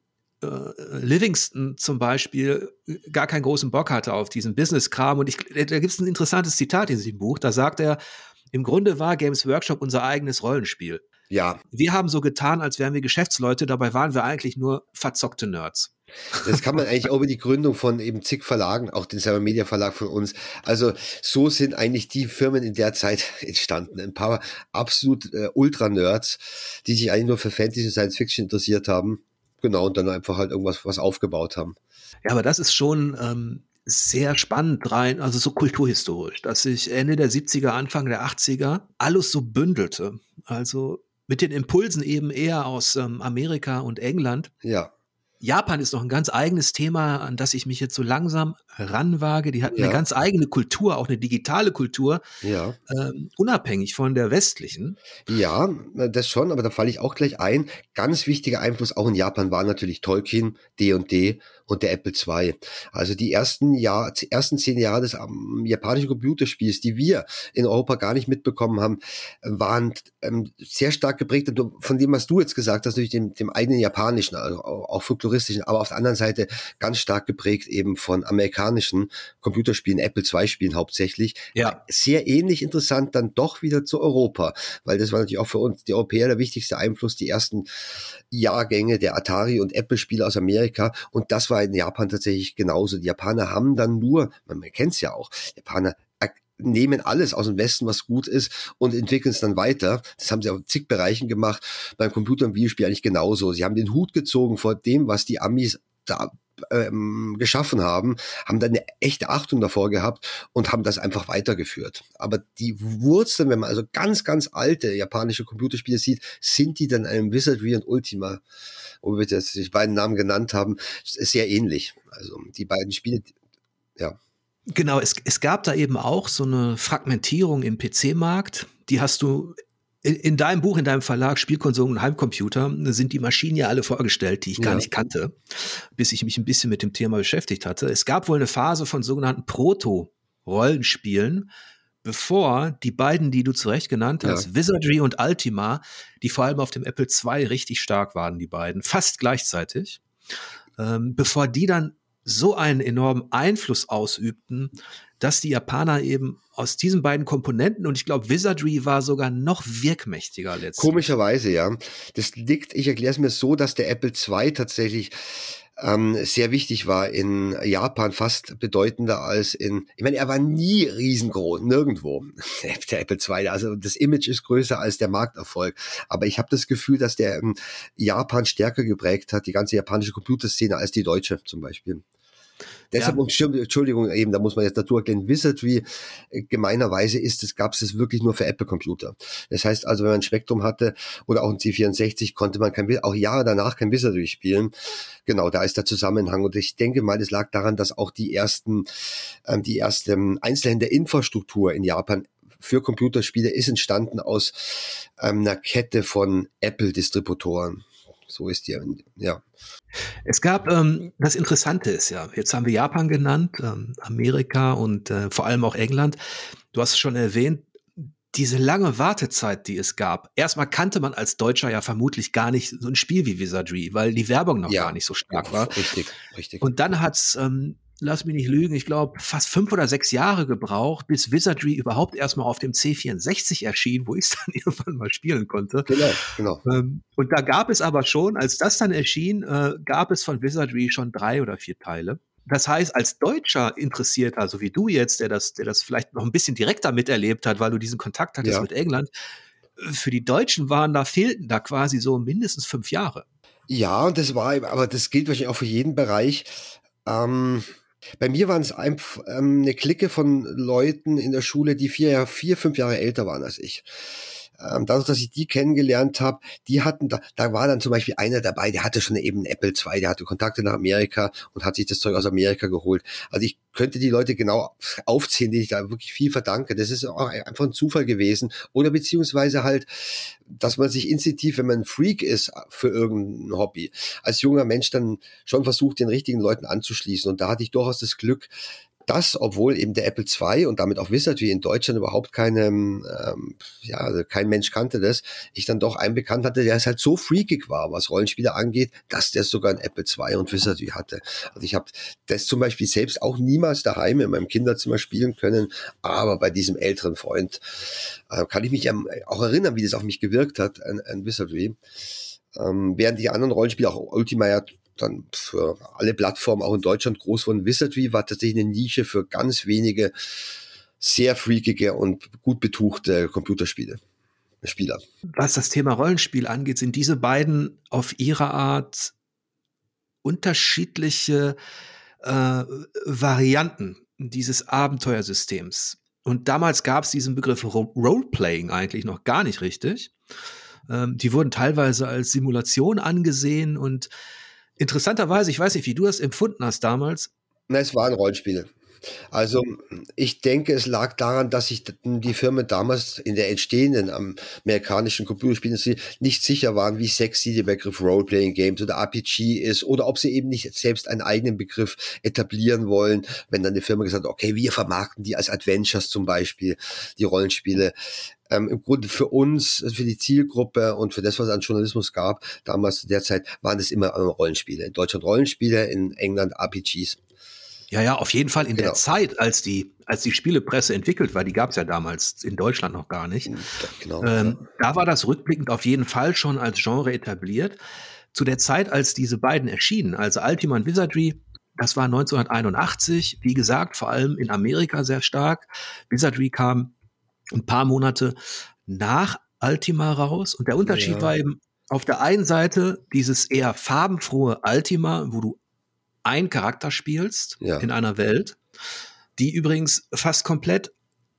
Livingston zum Beispiel gar keinen großen Bock hatte auf diesen Business-Kram. Und ich, da gibt es ein interessantes Zitat in diesem Buch. Da sagt er, im Grunde war Games Workshop unser eigenes Rollenspiel.
Ja.
Wir haben so getan, als wären wir Geschäftsleute, dabei waren wir eigentlich nur verzockte Nerds.
Das kann man eigentlich auch über die Gründung von eben zig Verlagen, auch den Cyber Media Verlag von uns. Also so sind eigentlich die Firmen in der Zeit entstanden. Ein paar absolut äh, Ultra-Nerds, die sich eigentlich nur für Fantasy und Science Fiction interessiert haben. Genau, und dann einfach halt irgendwas was aufgebaut haben.
Ja, aber das ist schon ähm, sehr spannend rein, also so kulturhistorisch, dass sich Ende der 70er, Anfang der 80er alles so bündelte. Also mit den Impulsen eben eher aus ähm, Amerika und England.
Ja.
Japan ist noch ein ganz eigenes Thema, an das ich mich jetzt so langsam ranwage. Die hat ja. eine ganz eigene Kultur, auch eine digitale Kultur,
ja.
ähm, unabhängig von der westlichen.
Ja, das schon, aber da falle ich auch gleich ein. Ganz wichtiger Einfluss auch in Japan war natürlich Tolkien, D&D und der Apple II. Also die ersten Jahr, ersten zehn Jahre des um, japanischen Computerspiels, die wir in Europa gar nicht mitbekommen haben, waren ähm, sehr stark geprägt von dem, was du jetzt gesagt hast, durch dem, dem eigenen japanischen, also auch folkloristischen, aber auf der anderen Seite ganz stark geprägt eben von amerikanischen Computerspielen, Apple II-Spielen hauptsächlich.
Ja.
Sehr ähnlich interessant dann doch wieder zu Europa, weil das war natürlich auch für uns, die Europäer, der wichtigste Einfluss, die ersten Jahrgänge der Atari- und Apple-Spiele aus Amerika und das war in Japan tatsächlich genauso. Die Japaner haben dann nur, man, kennt es ja auch, Japaner nehmen alles aus dem Westen, was gut ist, und entwickeln es dann weiter. Das haben sie auch in zig Bereichen gemacht. Beim Computer- und Videospiel eigentlich genauso. Sie haben den Hut gezogen vor dem, was die Amis da ähm, geschaffen haben, haben dann eine echte Achtung davor gehabt und haben das einfach weitergeführt. Aber die Wurzeln, wenn man also ganz, ganz alte japanische Computerspiele sieht, sind die dann einem Wizardry und Ultima wo wir jetzt die beiden Namen genannt haben, sehr ähnlich. Also die beiden Spiele, ja.
Genau, es, es gab da eben auch so eine Fragmentierung im PC-Markt. Die hast du in, in, deinem Buch, in deinem Verlag Spielkonsolen und Heimcomputer sind die Maschinen ja alle vorgestellt, die ich gar ja. nicht kannte, bis ich mich ein bisschen mit dem Thema beschäftigt hatte. Es gab wohl eine Phase von sogenannten Proto-Rollenspielen, bevor die beiden, die du zurecht genannt hast, ja. Wizardry und Ultima, die vor allem auf dem Apple II richtig stark waren, die beiden, fast gleichzeitig, ähm, bevor die dann so einen enormen Einfluss ausübten, dass die Japaner eben aus diesen beiden Komponenten und ich glaube, Wizardry war sogar noch wirkmächtiger letztlich.
Komischerweise, ja. Das liegt, ich erkläre es mir so, dass der Apple II tatsächlich ähm, sehr wichtig war in Japan, fast bedeutender als in, ich meine, er war nie riesengroß, nirgendwo, der Apple II. Also das Image ist größer als der Markterfolg. Aber ich habe das Gefühl, dass der ähm, Japan stärker geprägt hat, die ganze japanische Computerszene, als die deutsche zum Beispiel. Deshalb, ja. Entschuldigung, eben, da muss man jetzt dazu erklären, Wizardry äh, gemeinerweise ist es, gab es wirklich nur für Apple-Computer. Das heißt also, wenn man ein Spektrum hatte oder auch ein C64, konnte man kein, auch Jahre danach kein Wizardry spielen. Genau, da ist der Zusammenhang. Und ich denke mal, es lag daran, dass auch die ersten, ähm, die erste ähm, Einzelhändler-Infrastruktur in Japan für Computerspiele ist entstanden aus ähm, einer Kette von Apple-Distributoren. So ist die, ja.
Es gab, ähm, das Interessante ist ja, jetzt haben wir Japan genannt, ähm, Amerika und äh, vor allem auch England. Du hast es schon erwähnt, diese lange Wartezeit, die es gab. Erstmal kannte man als Deutscher ja vermutlich gar nicht so ein Spiel wie Wizardry, weil die Werbung noch ja, gar nicht so stark war.
Richtig, richtig.
Und dann hat's ähm, lass mich nicht lügen, ich glaube, fast fünf oder sechs Jahre gebraucht, bis Wizardry überhaupt erstmal auf dem C64 erschien, wo ich es dann irgendwann mal spielen konnte. Genau, genau. Ähm, und da gab es aber schon, als das dann erschien, äh, gab es von Wizardry schon drei oder vier Teile. Das heißt, als Deutscher Interessierter, so wie du jetzt, der das, der das vielleicht noch ein bisschen direkter miterlebt hat, weil du diesen Kontakt hattest ja. mit England, für die Deutschen waren da, fehlten da quasi so mindestens fünf Jahre.
Ja, und das war, aber das gilt wahrscheinlich auch für jeden Bereich. Ähm, bei mir waren es einfach ähm, eine Clique von Leuten in der Schule, die vier, vier, fünf Jahre älter waren als ich ähm, dadurch, dass ich die kennengelernt habe, die hatten, da, da war dann zum Beispiel einer dabei, der hatte schon eben Apple II, der hatte Kontakte nach Amerika und hat sich das Zeug aus Amerika geholt. Also ich könnte die Leute genau aufzählen, die ich da wirklich viel verdanke. Das ist auch einfach ein Zufall gewesen. Oder beziehungsweise halt, dass man sich instinktiv, wenn man ein Freak ist für irgendein Hobby, als junger Mensch dann schon versucht, den richtigen Leuten anzuschließen. Und da hatte ich durchaus das Glück, das, obwohl eben der Apple II und damit auch Wizard wie in Deutschland überhaupt keine, ähm, ja, also kein Mensch kannte das, ich dann doch einen bekannt hatte, der es halt so freakig war, was Rollenspiele angeht, dass der sogar ein Apple II und Wizard hatte. Also ich habe das zum Beispiel selbst auch niemals daheim in meinem Kinderzimmer spielen können, aber bei diesem älteren Freund äh, kann ich mich auch erinnern, wie das auf mich gewirkt hat, ein, ein Wizardry. Ähm, während die anderen Rollenspiele, auch Ultima ja dann für alle Plattformen, auch in Deutschland, groß von Wizardry, war tatsächlich eine Nische für ganz wenige sehr freakige und gut betuchte Computerspiele. Spieler.
Was das Thema Rollenspiel angeht, sind diese beiden auf ihre Art unterschiedliche äh, Varianten dieses Abenteuersystems. Und damals gab es diesen Begriff Roleplaying eigentlich noch gar nicht richtig. Ähm, die wurden teilweise als Simulation angesehen und Interessanterweise, ich weiß nicht, wie du das empfunden hast damals.
Na, es waren Rollenspiele. Also ich denke, es lag daran, dass sich die Firma damals in der entstehenden amerikanischen Computerspielindustrie nicht sicher waren, wie sexy der Begriff Roleplaying Games oder RPG ist oder ob sie eben nicht selbst einen eigenen Begriff etablieren wollen, wenn dann die Firma gesagt hat, okay, wir vermarkten die als Adventures zum Beispiel, die Rollenspiele ähm, im Grunde für uns, für die Zielgruppe und für das, was es an Journalismus gab, damals zu der Zeit, waren es immer Rollenspiele. In Deutschland Rollenspiele, in England RPGs.
Ja, ja, auf jeden Fall in genau. der Zeit, als die, als die Spielepresse entwickelt war, die gab es ja damals in Deutschland noch gar nicht. Genau, ähm. Da war das rückblickend auf jeden Fall schon als Genre etabliert. Zu der Zeit, als diese beiden erschienen, also Ultima und Wizardry, das war 1981, wie gesagt, vor allem in Amerika sehr stark. Wizardry kam ein paar Monate nach Ultima raus. Und der Unterschied ja. war eben auf der einen Seite dieses eher farbenfrohe Ultima, wo du ein Charakter spielst ja. in einer Welt, die übrigens fast komplett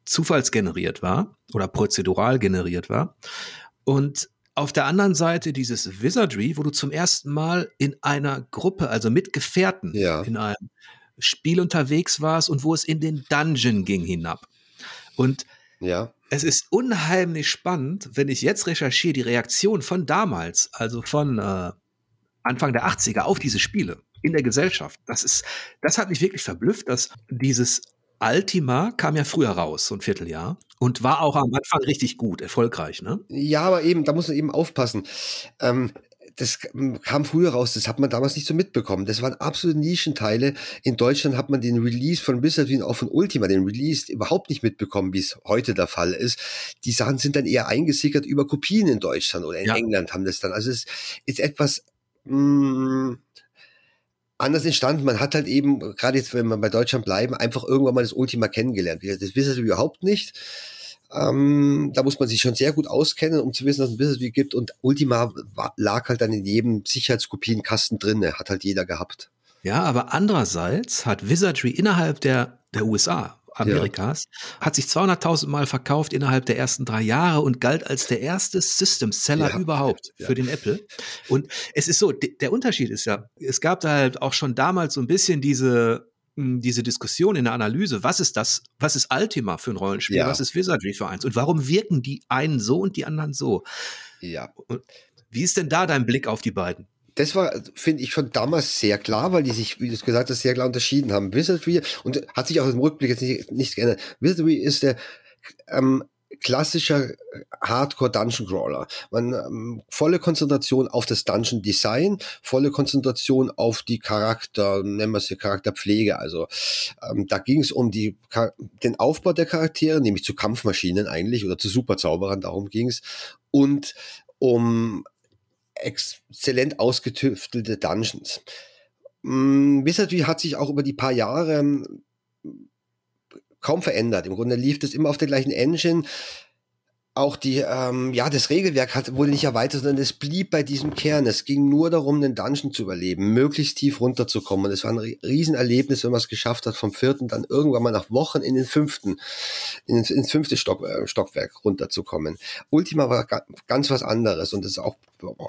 zufallsgeneriert war oder prozedural generiert war. Und auf der anderen Seite dieses Wizardry, wo du zum ersten Mal in einer Gruppe, also mit Gefährten, ja. in einem Spiel unterwegs warst und wo es in den Dungeon ging hinab. Und ja. Es ist unheimlich spannend, wenn ich jetzt recherchiere, die Reaktion von damals, also von äh, Anfang der 80er auf diese Spiele in der Gesellschaft. Das ist, das hat mich wirklich verblüfft, dass dieses Ultima kam ja früher raus, so ein Vierteljahr, und war auch am Anfang richtig gut, erfolgreich, ne?
Ja, aber eben, da muss man eben aufpassen. Ähm, das kam früher raus, das hat man damals nicht so mitbekommen. Das waren absolute Nischenteile. In Deutschland hat man den Release von Blizzard wie auch von Ultima, den Release überhaupt nicht mitbekommen, wie es heute der Fall ist. Die Sachen sind dann eher eingesickert über Kopien in Deutschland oder in ja. England haben das dann. Also es ist etwas mh, mm, anders entstanden. Man hat halt eben, gerade jetzt, wenn wir bei Deutschland bleiben, einfach irgendwann mal das Ultima kennengelernt. Das wissen wir überhaupt nicht. Ähm, da muss man sich schon sehr gut auskennen, um zu wissen, dass es ein Wizardry gibt. Und Ultima lag halt dann in jedem Sicherheitskopienkasten drin. Hat halt jeder gehabt.
Ja, aber andererseits hat Wizardry innerhalb der, der USA, Amerikas, ja. hat sich 200.000 Mal verkauft innerhalb der ersten drei Jahre und galt als der erste System-Seller ja. überhaupt ja. für den Apple. Und es ist so, der Unterschied ist ja, es gab da halt auch schon damals so ein bisschen diese diese Diskussion in der Analyse, was ist das, was ist Ultima für ein Rollenspiel, was ist Wizardry für eins und warum wirken die einen so und die anderen so? Ja. Und wie ist denn da dein Blick auf die beiden?
Das war, finde ich, schon damals sehr klar, weil die sich, wie du es gesagt hast, sehr klar unterschieden haben. Wizardry, und hat sich auch im Rückblick jetzt nicht, nicht geändert. Wizardry ist der ähm, klassischer Hardcore Dungeon Crawler. Man ähm, volle Konzentration auf das Dungeon Design, volle Konzentration auf die Charakter, nennen wir es hier Charakterpflege. Also ähm, da ging es um die den Aufbau der Charaktere, nämlich zu Kampfmaschinen eigentlich oder zu Superzauberern, darum ging es und um exzellent ausgetüftelte Dungeons. Mm, Wizardry hat sich auch über die paar Jahre ähm, kaum verändert. Im Grunde lief das immer auf der gleichen Engine. Auch die, ähm, ja, das Regelwerk hat, wurde nicht erweitert, sondern es blieb bei diesem Kern. Es ging nur darum, den Dungeon zu überleben, möglichst tief runterzukommen. Und es war ein Riesenerlebnis, wenn man es geschafft hat, vom vierten dann irgendwann mal nach Wochen in den fünften, in, ins fünfte Stock, äh, Stockwerk runterzukommen. Ultima war ga, ganz was anderes und das ist auch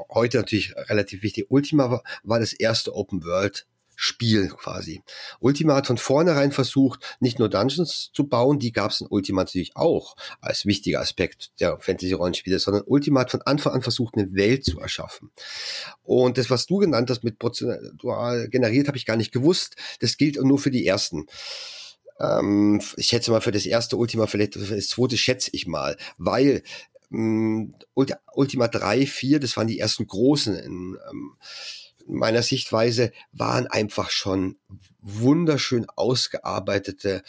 heute natürlich relativ wichtig. Ultima war, war das erste Open World Spiel quasi. Ultima hat von vornherein versucht, nicht nur Dungeons zu bauen, die gab es in Ultima natürlich auch als wichtiger Aspekt der Fantasy-Rollenspiele, sondern Ultima hat von Anfang an versucht, eine Welt zu erschaffen. Und das, was du genannt hast mit prozentual generiert, habe ich gar nicht gewusst. Das gilt nur für die ersten ähm, ich schätze mal für das erste Ultima, vielleicht für das zweite schätze ich mal, weil ähm, Ultima 3, 4, das waren die ersten großen in, ähm, meiner Sichtweise waren einfach schon wunderschön ausgearbeitete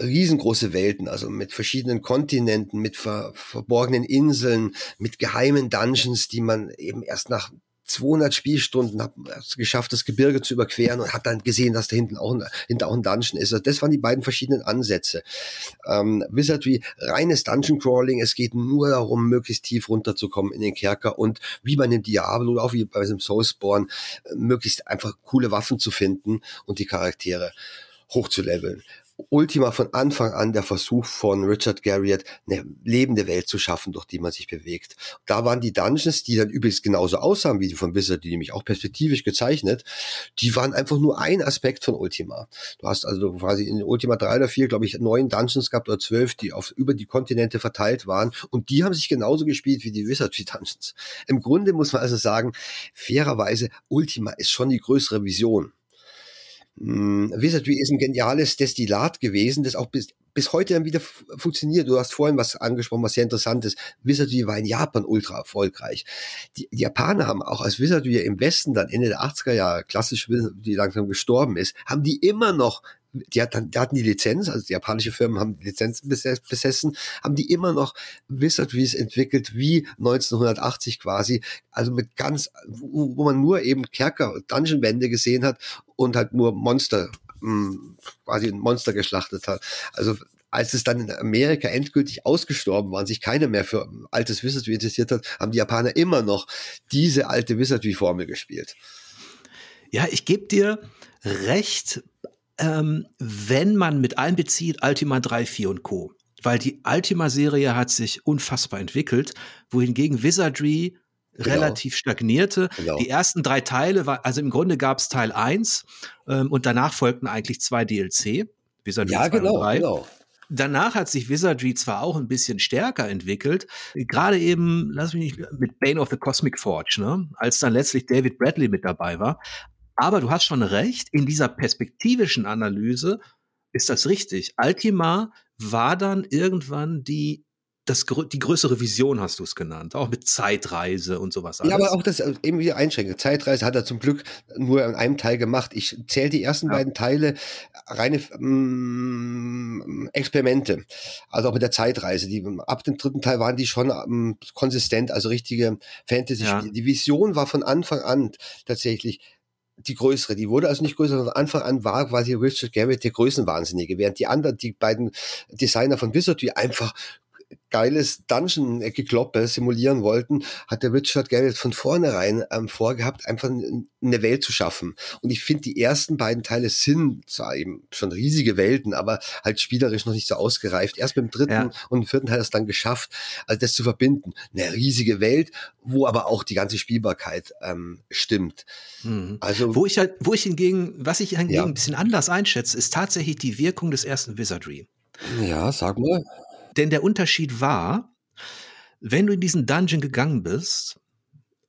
riesengroße Welten, also mit verschiedenen Kontinenten, mit ver verborgenen Inseln, mit geheimen Dungeons, die man eben erst nach 200 Spielstunden habe geschafft, das Gebirge zu überqueren und habe dann gesehen, dass da hinten auch ein, hinten auch ein Dungeon ist. Also das waren die beiden verschiedenen Ansätze. Ähm, Wizardry, reines Dungeon Crawling, es geht nur darum, möglichst tief runterzukommen in den Kerker und wie bei einem Diablo oder auch wie bei einem Soulspawn, äh, möglichst einfach coole Waffen zu finden und die Charaktere hochzuleveln. Ultima von Anfang an der Versuch von Richard Garriott, eine lebende Welt zu schaffen, durch die man sich bewegt. Da waren die Dungeons, die dann übrigens genauso aussahen wie die von Wizard, die nämlich auch perspektivisch gezeichnet, die waren einfach nur ein Aspekt von Ultima. Du hast also quasi in Ultima 3 oder 4, glaube ich, neun Dungeons gehabt oder zwölf, die auf über die Kontinente verteilt waren und die haben sich genauso gespielt wie die Wizard Dungeons. Im Grunde muss man also sagen, fairerweise, Ultima ist schon die größere Vision. Hm, Wizardry ist ein geniales Destillat gewesen, das auch bis, bis heute dann wieder funktioniert. Du hast vorhin was angesprochen, was sehr interessant ist. Wizardry war in Japan ultra erfolgreich. Die, die Japaner haben auch als Wizardry im Westen dann Ende der 80er Jahre, klassisch die langsam gestorben ist, haben die immer noch die, hat, die hatten die Lizenz, also die japanische Firmen haben Lizenzen besessen, haben die immer noch Wizardries entwickelt wie 1980 quasi, also mit ganz, wo, man nur eben Kerker, Dungeon-Wände gesehen hat und halt nur Monster, mh, hm, quasi ein Monster geschlachtet hat. Also als es dann in Amerika endgültig ausgestorben war und sich keiner mehr für altes Wizardry interessiert hat, haben die Japaner immer noch diese alte Wizardry-Formel gespielt.
Ja, ich gebe dir recht ähm, wenn man mit einbezieht Ultima 3, 4 und Co. Weil die Ultima-Serie hat sich unfassbar entwickelt, wohingegen Wizardry genau. relativ stagnierte. Genau. Die ersten drei Teile, war, also im Grunde gab es Teil 1 ähm, und danach folgten eigentlich zwei DLC.
Wizardry ja, 2 genau, und 3. genau.
Danach hat sich Wizardry zwar auch ein bisschen stärker entwickelt, gerade eben, lass mich nicht, mit Bane of the Cosmic Forge, ne? als dann letztlich David Bradley mit dabei war. Aber du hast schon recht, in dieser perspektivischen Analyse ist das richtig. Altima war dann irgendwann die das, die größere Vision hast du es genannt, auch mit Zeitreise und sowas.
Alles. Ja, aber auch das äh, eben wieder einschränken. Zeitreise hat er zum Glück nur in einem Teil gemacht. Ich zähle die ersten ja. beiden Teile reine mm, Experimente. Also auch mit der Zeitreise. Die, ab dem dritten Teil waren die schon ähm, konsistent, also richtige Fantasy-Spiele. Ja. Die Vision war von Anfang an tatsächlich die größere. Die wurde also nicht größer. Von Anfang an war quasi Richard Garrett der Größenwahnsinnige, während die anderen, die beiden Designer von Wizardry einfach geiles Dungeon-Gekloppe simulieren wollten, hat der Richard Garrett von vornherein ähm, vorgehabt, einfach eine Welt zu schaffen. Und ich finde, die ersten beiden Teile sind zwar eben schon riesige Welten, aber halt spielerisch noch nicht so ausgereift. Erst beim dritten ja. und vierten Teil hat es dann geschafft, also das zu verbinden. Eine riesige Welt, wo aber auch die ganze Spielbarkeit ähm, stimmt.
Mhm. Also wo ich halt, wo ich hingegen, was ich hingegen ja. ein bisschen anders einschätze, ist tatsächlich die Wirkung des ersten Wizardry.
Ja, sag mal.
Denn der Unterschied war, wenn du in diesen Dungeon gegangen bist,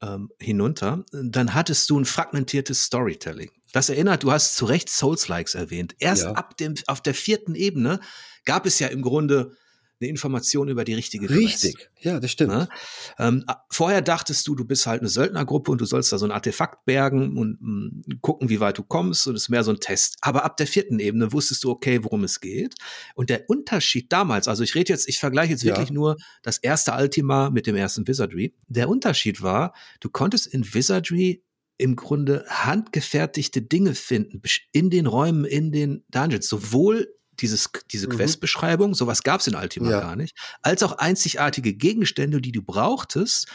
ähm, hinunter, dann hattest du ein fragmentiertes Storytelling. Das erinnert, du hast zu Recht Souls-Likes erwähnt. Erst ja. ab dem, auf der vierten Ebene gab es ja im Grunde eine Information über die richtige
Richtig, Quest. ja, das stimmt.
Ne? Ähm, vorher dachtest du, du bist halt eine Söldnergruppe und du sollst da so ein Artefakt bergen und mh, mm, gucken, wie weit du kommst und es ist mehr so ein Test. Aber ab der vierten Ebene wusstest du, okay, worum es geht. Und der Unterschied damals, also ich rede jetzt, ich vergleiche jetzt wirklich ja. nur das erste Ultima mit dem ersten Wizardry. Der Unterschied war, du konntest in Wizardry im Grunde handgefertigte Dinge finden in den Räumen, in den Dungeons, sowohl dieses, diese mhm. Questbeschreibung, sowas gab es in Ultima ja. gar nicht, als auch einzigartige Gegenstände, die du brauchtest,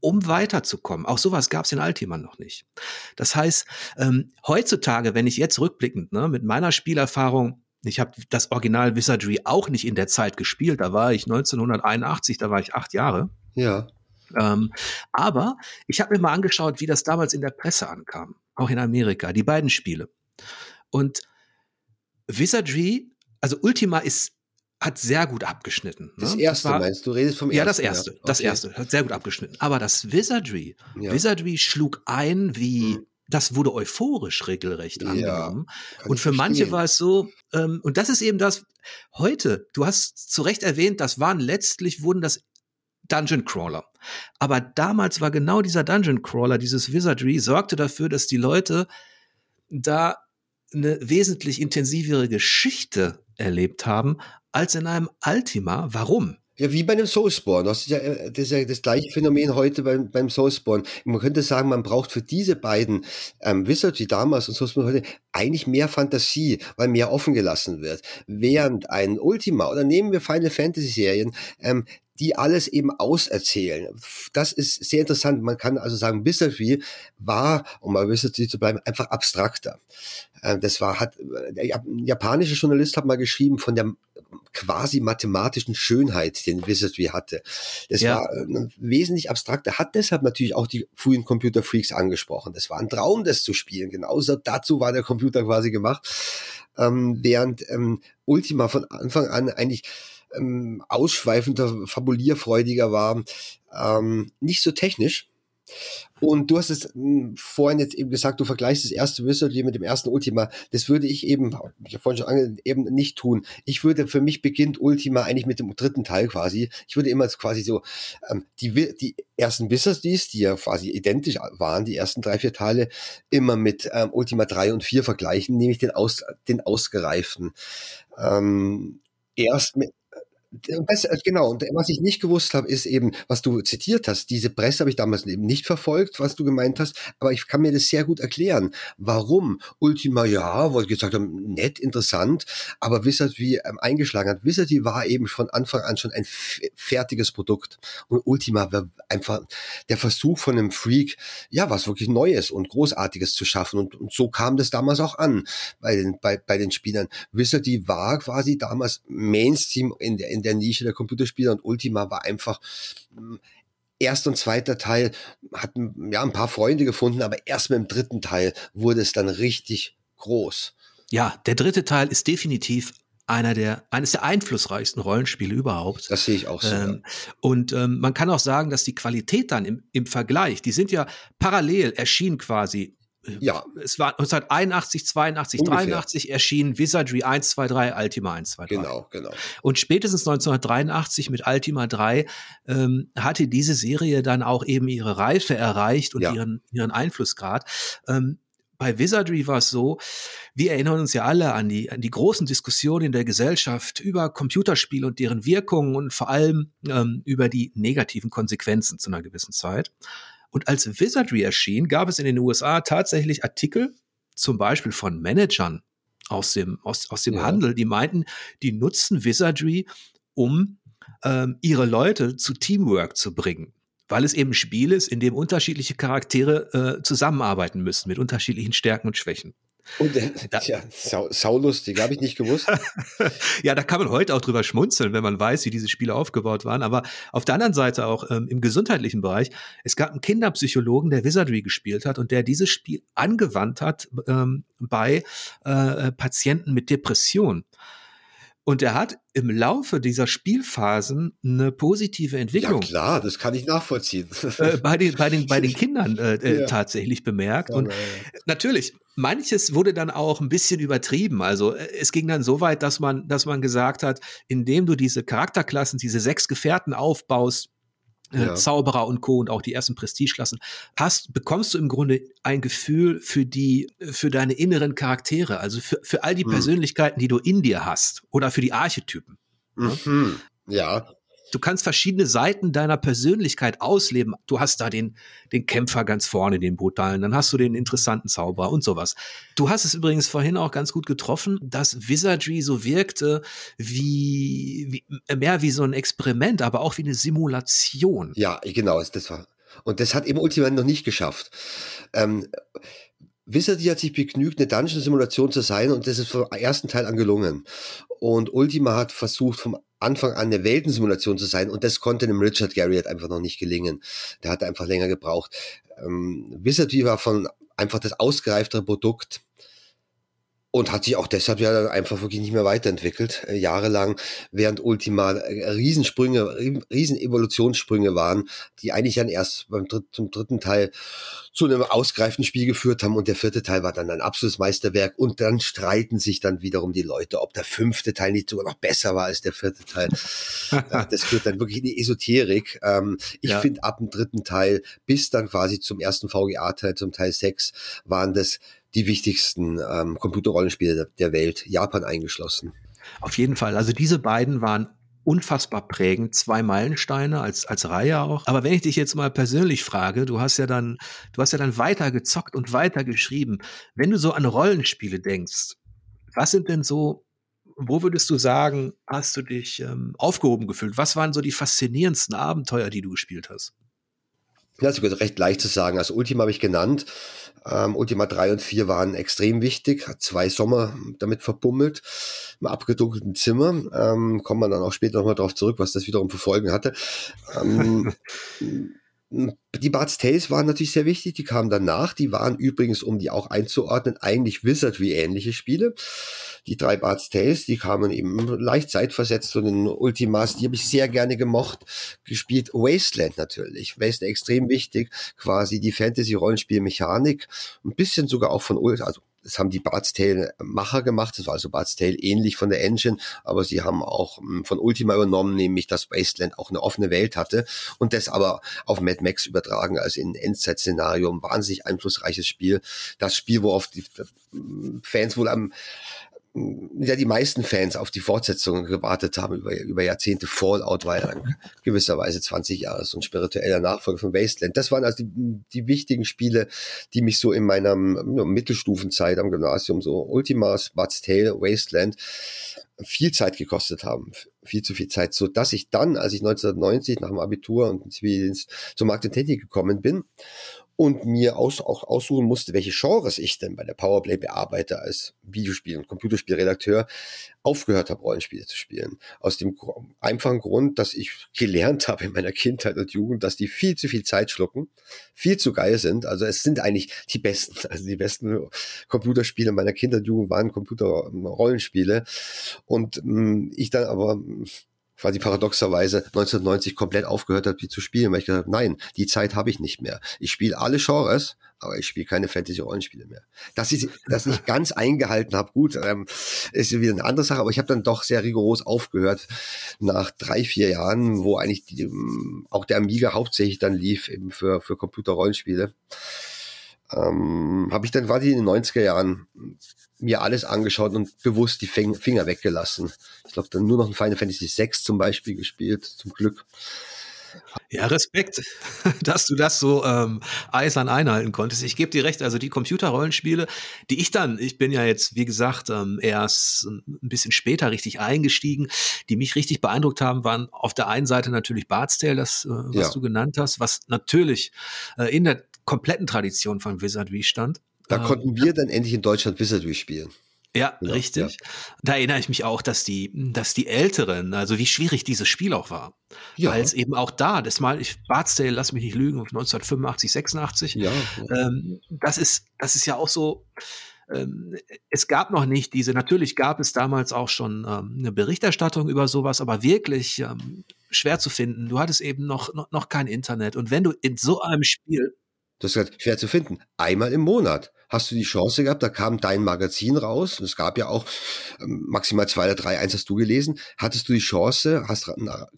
um weiterzukommen. Auch sowas gab es in Ultima noch nicht. Das heißt, ähm, heutzutage, wenn ich jetzt rückblickend ne, mit meiner Spielerfahrung, ich habe das Original Wizardry auch nicht in der Zeit gespielt, da war ich 1981, da war ich acht Jahre.
Ja.
Ähm, aber ich habe mir mal angeschaut, wie das damals in der Presse ankam, auch in Amerika, die beiden Spiele. Und Wizardry also Ultima ist hat sehr gut abgeschnitten.
Ne? Das erste das war, meinst du? Redest vom
ersten? Ja, das erste. Ja. Okay. Das erste hat sehr gut abgeschnitten. Aber das Wizardry, ja. Wizardry schlug ein wie, hm. das wurde euphorisch regelrecht angenommen. Ja, und für manche war es so, ähm, und das ist eben das, heute, du hast zu Recht erwähnt, das waren letztlich, wurden das Dungeon Crawler. Aber damals war genau dieser Dungeon Crawler, dieses Wizardry, sorgte dafür, dass die Leute da eine wesentlich intensivere Geschichte erlebt haben als in einem Ultima. Warum?
Ja, wie bei einem Soulspawn. Das ist ja äh, das, ist ja das gleiche Phänomen heute beim, beim Soulspawn. Man könnte sagen, man braucht für diese beiden ähm, Wizards wie damals und Soulspawn heute eigentlich mehr Fantasie, weil mehr offen gelassen wird. Während ein Ultima oder nehmen wir Final Fantasy Serien, ähm, die alles eben auserzählen. Das ist sehr interessant. Man kann also sagen, Wizardry war, um mal Wizardry zu bleiben, einfach abstrakter. Ähm, das war, hat, der japanische Journalist hat mal geschrieben von der quasi mathematischen Schönheit, den Wizardry hatte. Das ja. war äh, wesentlich abstrakter, hat deshalb natürlich auch die frühen Computerfreaks angesprochen. Das war ein Traum, das zu spielen. Genauso dazu war der Computer quasi gemacht. Ähm, während ähm, Ultima von Anfang an eigentlich ähm, ausschweifender, fabulierfreudiger war, ähm, nicht so technisch. Und du hast es hm, vorhin jetzt eben gesagt, du vergleichst das erste Wizardry mit dem ersten Ultima. Das würde ich eben, ich habe vorhin schon ange eben nicht tun. Ich würde, für mich beginnt Ultima eigentlich mit dem dritten Teil quasi. Ich würde immer quasi so ähm, die, die ersten Wizards, die ja quasi identisch waren, die ersten drei, vier Teile, immer mit ähm, Ultima 3 und 4 vergleichen, nämlich den, aus, den ausgereiften. Ähm, erst mit, das, äh, genau, und was ich nicht gewusst habe, ist eben, was du zitiert hast. Diese Presse habe ich damals eben nicht verfolgt, was du gemeint hast, aber ich kann mir das sehr gut erklären. Warum Ultima, ja, wo ich gesagt habe, nett, interessant, aber Wizard wie ähm, eingeschlagen hat. Wizard war eben von Anfang an schon ein fertiges Produkt. Und Ultima war einfach der Versuch von einem Freak, ja, was wirklich Neues und Großartiges zu schaffen. Und, und so kam das damals auch an bei den, bei, bei den Spielern. Wizard war quasi damals Mainstream in der, in der Nische der Computerspieler und Ultima war einfach hm, erster und zweiter Teil hatten ja ein paar Freunde gefunden, aber erst mit dem dritten Teil wurde es dann richtig groß.
Ja, der dritte Teil ist definitiv einer der, eines der einflussreichsten Rollenspiele überhaupt.
Das sehe ich auch so. Ähm,
ja. Und ähm, man kann auch sagen, dass die Qualität dann im, im Vergleich, die sind ja parallel erschienen quasi
ja.
Es war 1981, 82, Ungefähr. 83 erschien Wizardry 1, 2, 3, Ultima 1, 2, 3.
Genau, genau.
Und spätestens 1983 mit Ultima 3 ähm, hatte diese Serie dann auch eben ihre Reife erreicht und ja. ihren, ihren Einflussgrad. Ähm, bei Wizardry war es so, wir erinnern uns ja alle an die, an die großen Diskussionen in der Gesellschaft über Computerspiele und deren Wirkungen und vor allem ähm, über die negativen Konsequenzen zu einer gewissen Zeit. Und als Wizardry erschien, gab es in den USA tatsächlich Artikel, zum Beispiel von Managern aus dem, aus, aus dem ja. Handel, die meinten, die nutzen Wizardry, um ähm, ihre Leute zu Teamwork zu bringen. Weil es eben ein Spiel ist, in dem unterschiedliche Charaktere äh, zusammenarbeiten müssen mit unterschiedlichen Stärken und Schwächen.
Und äh, da, ja, sau, saulustig, habe ich nicht gewusst.
ja, da kann man heute auch drüber schmunzeln, wenn man weiß, wie diese Spiele aufgebaut waren. Aber auf der anderen Seite auch ähm, im gesundheitlichen Bereich, es gab einen Kinderpsychologen, der Wizardry gespielt hat und der dieses Spiel angewandt hat ähm, bei äh, Patienten mit Depression. Und er hat im Laufe dieser Spielphasen eine positive Entwicklung. Ja,
klar, das kann ich nachvollziehen.
Äh, bei, den, bei, den, bei den Kindern äh, äh, ja. tatsächlich bemerkt. Und natürlich, manches wurde dann auch ein bisschen übertrieben. Also äh, es ging dann so weit, dass man, dass man gesagt hat, indem du diese Charakterklassen, diese sechs Gefährten aufbaust, ja. Zauberer und Co. und auch die ersten Prestigeklassen, hast, bekommst du im Grunde ein Gefühl für die, für deine inneren Charaktere, also für, für all die hm. Persönlichkeiten, die du in dir hast oder für die Archetypen.
Mhm. Ja.
Du kannst verschiedene Seiten deiner Persönlichkeit ausleben. Du hast da den, den Kämpfer ganz vorne, den brutalen, dann hast du den interessanten Zauberer und sowas. Du hast es übrigens vorhin auch ganz gut getroffen, dass Wizardry so wirkte wie, wie mehr wie so ein Experiment, aber auch wie eine Simulation.
Ja, genau, das war. Und das hat eben Ultima noch nicht geschafft. Ähm, Wizardy hat sich begnügt, eine Dungeon-Simulation zu sein und das ist vom ersten Teil an gelungen. Und Ultima hat versucht, vom Anfang an eine Weltensimulation zu sein und das konnte dem Richard Garriott einfach noch nicht gelingen. Der hat einfach länger gebraucht. Ähm, Wizardry war von einfach das ausgereiftere Produkt und hat sich auch deshalb ja einfach wirklich nicht mehr weiterentwickelt, äh, jahrelang, während Ultima äh, Riesensprünge, riesen Evolutionssprünge waren, die eigentlich dann erst beim dritt, zum dritten Teil zu einem ausgereiften Spiel geführt haben und der vierte Teil war dann ein absolutes Meisterwerk und dann streiten sich dann wiederum die Leute, ob der fünfte Teil nicht sogar noch besser war als der vierte Teil. das führt dann wirklich in die Esoterik. Ähm, ich ja. finde ab dem dritten Teil bis dann quasi zum ersten VGA-Teil, zum Teil 6, waren das die wichtigsten ähm, Computerrollenspiele der Welt, Japan eingeschlossen.
Auf jeden Fall. Also diese beiden waren unfassbar prägend, zwei Meilensteine als, als Reihe auch. Aber wenn ich dich jetzt mal persönlich frage, du hast ja dann, du hast ja dann weiter gezockt und weiter geschrieben. Wenn du so an Rollenspiele denkst, was sind denn so, wo würdest du sagen, hast du dich ähm, aufgehoben gefühlt? Was waren so die faszinierendsten Abenteuer, die du gespielt hast?
Ja, ist recht leicht zu sagen. Also Ultima habe ich genannt. Ähm, Ultima 3 und 4 waren extrem wichtig, hat zwei Sommer damit verbummelt, im abgedunkelten Zimmer. Ähm, kommen wir dann auch später nochmal drauf zurück, was das wiederum für Folgen hatte. Ähm, die Bart's Tales waren natürlich sehr wichtig, die kamen danach. Die waren übrigens, um die auch einzuordnen, eigentlich Wizardry-ähnliche Spiele. Die drei Bart's Tales, die kamen eben leicht zeitversetzt zu den Ultimas, die habe ich sehr gerne gemocht. Gespielt Wasteland natürlich. Wasteland extrem wichtig, quasi die Fantasy-Rollenspielmechanik. Ein bisschen sogar auch von, also das haben die Bart's Tale Macher gemacht. Das war also Bart's Tale ähnlich von der Engine, aber sie haben auch hm, von Ultima übernommen, nämlich dass Wasteland auch eine offene Welt hatte und das aber auf Mad Max übertragen, also in Endzeit-Szenario. Ein wahnsinnig einflussreiches Spiel. Das Spiel, worauf die hm, Fans wohl am ja die meisten Fans auf die Fortsetzung gewartet haben über, über Jahrzehnte. Fallout war ja gewisserweise 20 Jahre so ein spiritueller Nachfolger von Wasteland. Das waren also die, die wichtigen Spiele, die mich so in meiner Mittelstufenzeit am Gymnasium, so Ultimas, But's Tale, Wasteland, viel Zeit gekostet haben. Viel zu viel Zeit, so dass ich dann, als ich 1990 nach dem Abitur und Zivildienst zum Markt und Technik gekommen bin und mir aus, auch aussuchen musste, welche Genres ich denn bei der Powerplay bearbeite als Videospiel- und Computerspielredakteur, aufgehört habe, Rollenspiele zu spielen. Aus dem einfachen Grund, dass ich gelernt habe in meiner Kindheit und Jugend, dass die viel zu viel Zeit schlucken, viel zu geil sind. Also es sind eigentlich die besten, also die besten Computerspiele meiner Kindheit und Jugend waren Computerrollenspiele. Und mh, mm, ich dann aber quasi paradoxerweise 1990 komplett aufgehört hat, die zu spielen, weil ich gesagt habe, nein, die Zeit habe ich nicht mehr. Ich spiele alle Genres, aber ich spiele keine Fantasy-Rollenspiele mehr. Dass ich das nicht ganz eingehalten habe, gut, ähm, ist wieder eine andere Sache, aber ich habe dann doch sehr rigoros aufgehört nach drei, vier Jahren, wo eigentlich die, ähm, auch der Amiga hauptsächlich dann lief eben für, für Computer-Rollenspiele ähm, habe ich dann quasi in den 90er Jahren mir alles angeschaut und bewusst die Finger weggelassen. Ich glaube, dann nur noch ein Final Fantasy VI zum Beispiel gespielt, zum Glück.
Ja, Respekt, dass du das so ähm, eisern einhalten konntest. Ich gebe dir recht, also die Computerrollenspiele, die ich dann, ich bin ja jetzt, wie gesagt, ähm, erst ein bisschen später richtig eingestiegen, die mich richtig beeindruckt haben, waren auf der einen Seite natürlich Bard's Tale, das, äh, was ja. du genannt hast, was natürlich äh, in der kompletten Tradition von Wizardry stand.
Da ähm, konnten wir dann endlich in Deutschland Wizardry spielen.
Ja, genau, richtig. Ja. Da erinnere ich mich auch, dass die, dass die Älteren, also wie schwierig dieses Spiel auch war. Ja. Weil es eben auch da, das mal, ich, Bardsdale, lass mich nicht lügen, 1985, 86. Ja. Ähm, das ist, das ist ja auch so, ähm, es gab noch nicht diese, natürlich gab es damals auch schon ähm, eine Berichterstattung über sowas, aber wirklich ähm, schwer zu finden. Du hattest eben noch, noch, noch kein Internet. Und wenn du in so einem Spiel
das ist halt schwer zu finden. Einmal im Monat. Hast du die Chance gehabt, da kam dein Magazin raus, es gab ja auch ähm, maximal zwei oder drei, eins hast du gelesen, hattest du die Chance, hast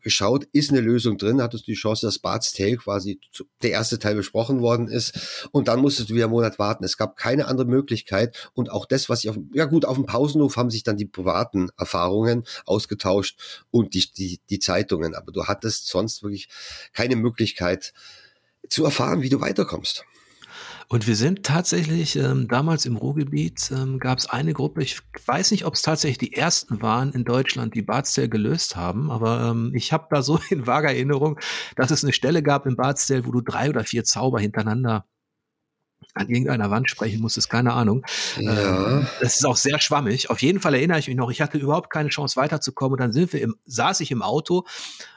geschaut, ist eine Lösung drin, hattest du die Chance, dass Bart's Tale quasi der erste Teil besprochen worden ist? Und dann musstest du wieder einen Monat warten. Es gab keine andere Möglichkeit. Und auch das, was ich auf, ja gut, auf dem Pausenhof haben sich dann die privaten Erfahrungen ausgetauscht und die, die, die Zeitungen, aber du hattest sonst wirklich keine Möglichkeit, zu erfahren, wie du weiterkommst.
Und wir sind tatsächlich ähm, damals im Ruhrgebiet, ähm, gab es eine Gruppe, ich weiß nicht, ob es tatsächlich die ersten waren in Deutschland, die Bardsdale gelöst haben, aber ähm, ich habe da so in vager Erinnerung, dass es eine Stelle gab in Bardsdale, wo du drei oder vier Zauber hintereinander an irgendeiner Wand sprechen musstest, keine Ahnung. Ja. Ähm, das ist auch sehr schwammig. Auf jeden Fall erinnere ich mich noch, ich hatte überhaupt keine Chance weiterzukommen und dann sind wir im, saß ich im Auto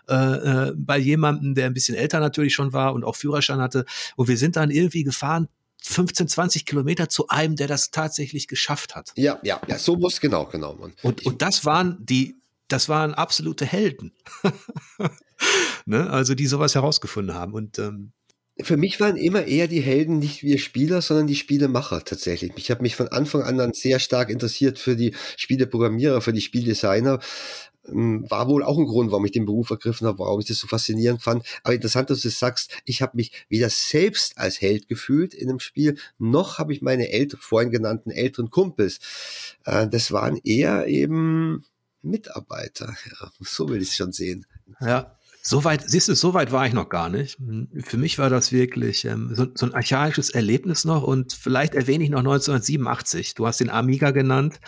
äh, äh, bei jemandem, der ein bisschen älter natürlich schon war und auch Führerschein hatte und wir sind dann irgendwie gefahren 15, 20 Kilometer zu einem, der das tatsächlich geschafft hat.
Ja, ja, ja, so muss genau, genau.
Und, und, und das waren die, das waren absolute Helden. ne? Also die sowas herausgefunden haben. Und ähm,
für mich waren immer eher die Helden nicht wir Spieler, sondern die Spielemacher tatsächlich. Ich habe mich von Anfang an dann sehr stark interessiert für die Spieleprogrammierer, für die Spieldesigner. Ähm, war wohl auch ein Grund, warum ich den Beruf ergriffen habe, warum ich das so faszinierend fand. Aber interessant, dass du sagst, ich habe mich weder selbst als Held gefühlt in einem Spiel, noch habe ich meine älter, vorhin genannten älteren Kumpels. Äh, das waren eher eben Mitarbeiter. Ja, so will ich es schon sehen.
Ja, so weit, siehst du, so weit war ich noch gar nicht. Für mich war das wirklich ähm, so, so, ein archaisches Erlebnis noch und vielleicht erwähne ich noch 1987. Du hast den Amiga genannt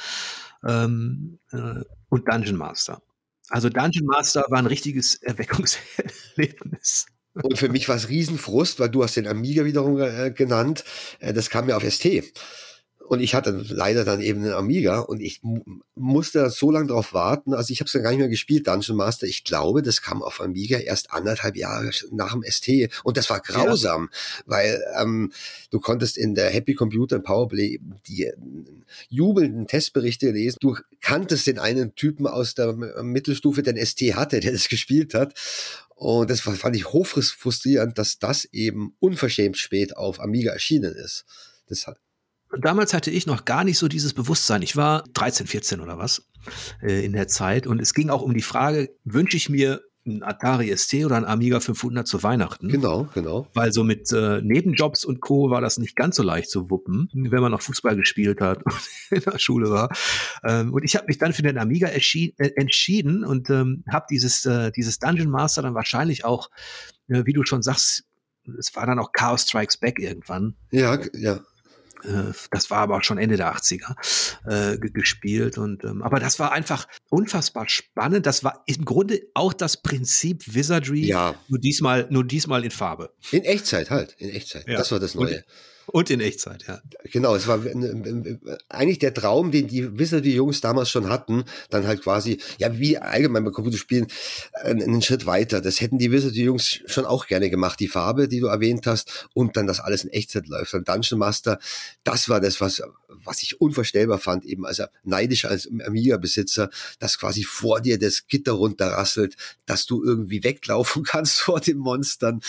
ähm, äh, und Dungeon Master. Also Dungeon Master war ein richtiges Erweckungserlebnis.
Und für mich war es Riesenfrust, weil du hast den Amiga wiederum äh, genannt. Äh, das kam ja auf ST. Und ich hatte leider dann eben einen Amiga und ich musste so lange darauf warten. Also ich habe es dann gar nicht mehr gespielt, Dungeon Master. Ich glaube, das kam auf Amiga erst anderthalb Jahre nach dem ST. Und das war grausam, ja. weil ähm, du konntest in der Happy Computer und Powerplay die äh, jubelnden Testberichte lesen. Du kanntest den einen Typen aus der Mittelstufe, der den ST hatte, der das gespielt hat. Und das fand ich hochfrustrierend, dass das eben unverschämt spät auf Amiga erschienen ist. Das hat
damals hatte ich noch gar nicht so dieses Bewusstsein. Ich war 13, 14 oder was äh, in der Zeit. Und es ging auch um die Frage, wünsche ich mir ein Atari ST oder ein Amiga 500 zu Weihnachten.
Genau, genau.
Weil so mit äh, Nebenjobs und Co. war das nicht ganz so leicht zu wuppen, wenn man noch Fußball gespielt hat und in der Schule war. Ähm, und ich habe mich dann für den Amiga äh, entschieden und ähm, habe dieses, äh, dieses Dungeon Master dann wahrscheinlich auch, äh, wie du schon sagst, es war dann auch Chaos Strikes Back irgendwann.
Ja, ja.
Äh, das war aber auch schon Ende der 80er äh, gespielt. Und ähm, aber das war einfach unfassbar spannend. Das war im Grunde auch das Prinzip Wizardry,
ja.
nur diesmal, nur diesmal in Farbe.
In Echtzeit halt, in Echtzeit. Ja. Das war das Neue.
Und, und in Echtzeit, ja.
Genau, es war eigentlich der Traum, den die Wizardry-Jungs damals schon hatten, dann halt quasi, ja, wie allgemein bei Computerspielen, einen Schritt weiter. Das hätten die Wizardry-Jungs schon auch gerne gemacht. Die Farbe, die du erwähnt hast, und dann, dass alles in Echtzeit läuft. Und Dungeon Master, das war das, was, was ich unvorstellbar fand, eben als neidisch als Amiga-Besitzer, dass quasi vor dir das Gitter runterrasselt, dass du irgendwie weglaufen kannst vor den Monstern,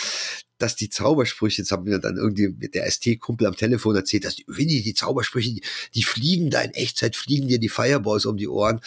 dass die Zaubersprüche, jetzt haben wir dann irgendwie mit der ST-Kumpel am Telefon erzählt, dass die, Winnie, die Zaubersprüche, die, die fliegen da in Echtzeit, fliegen dir die Fireballs um die Ohren.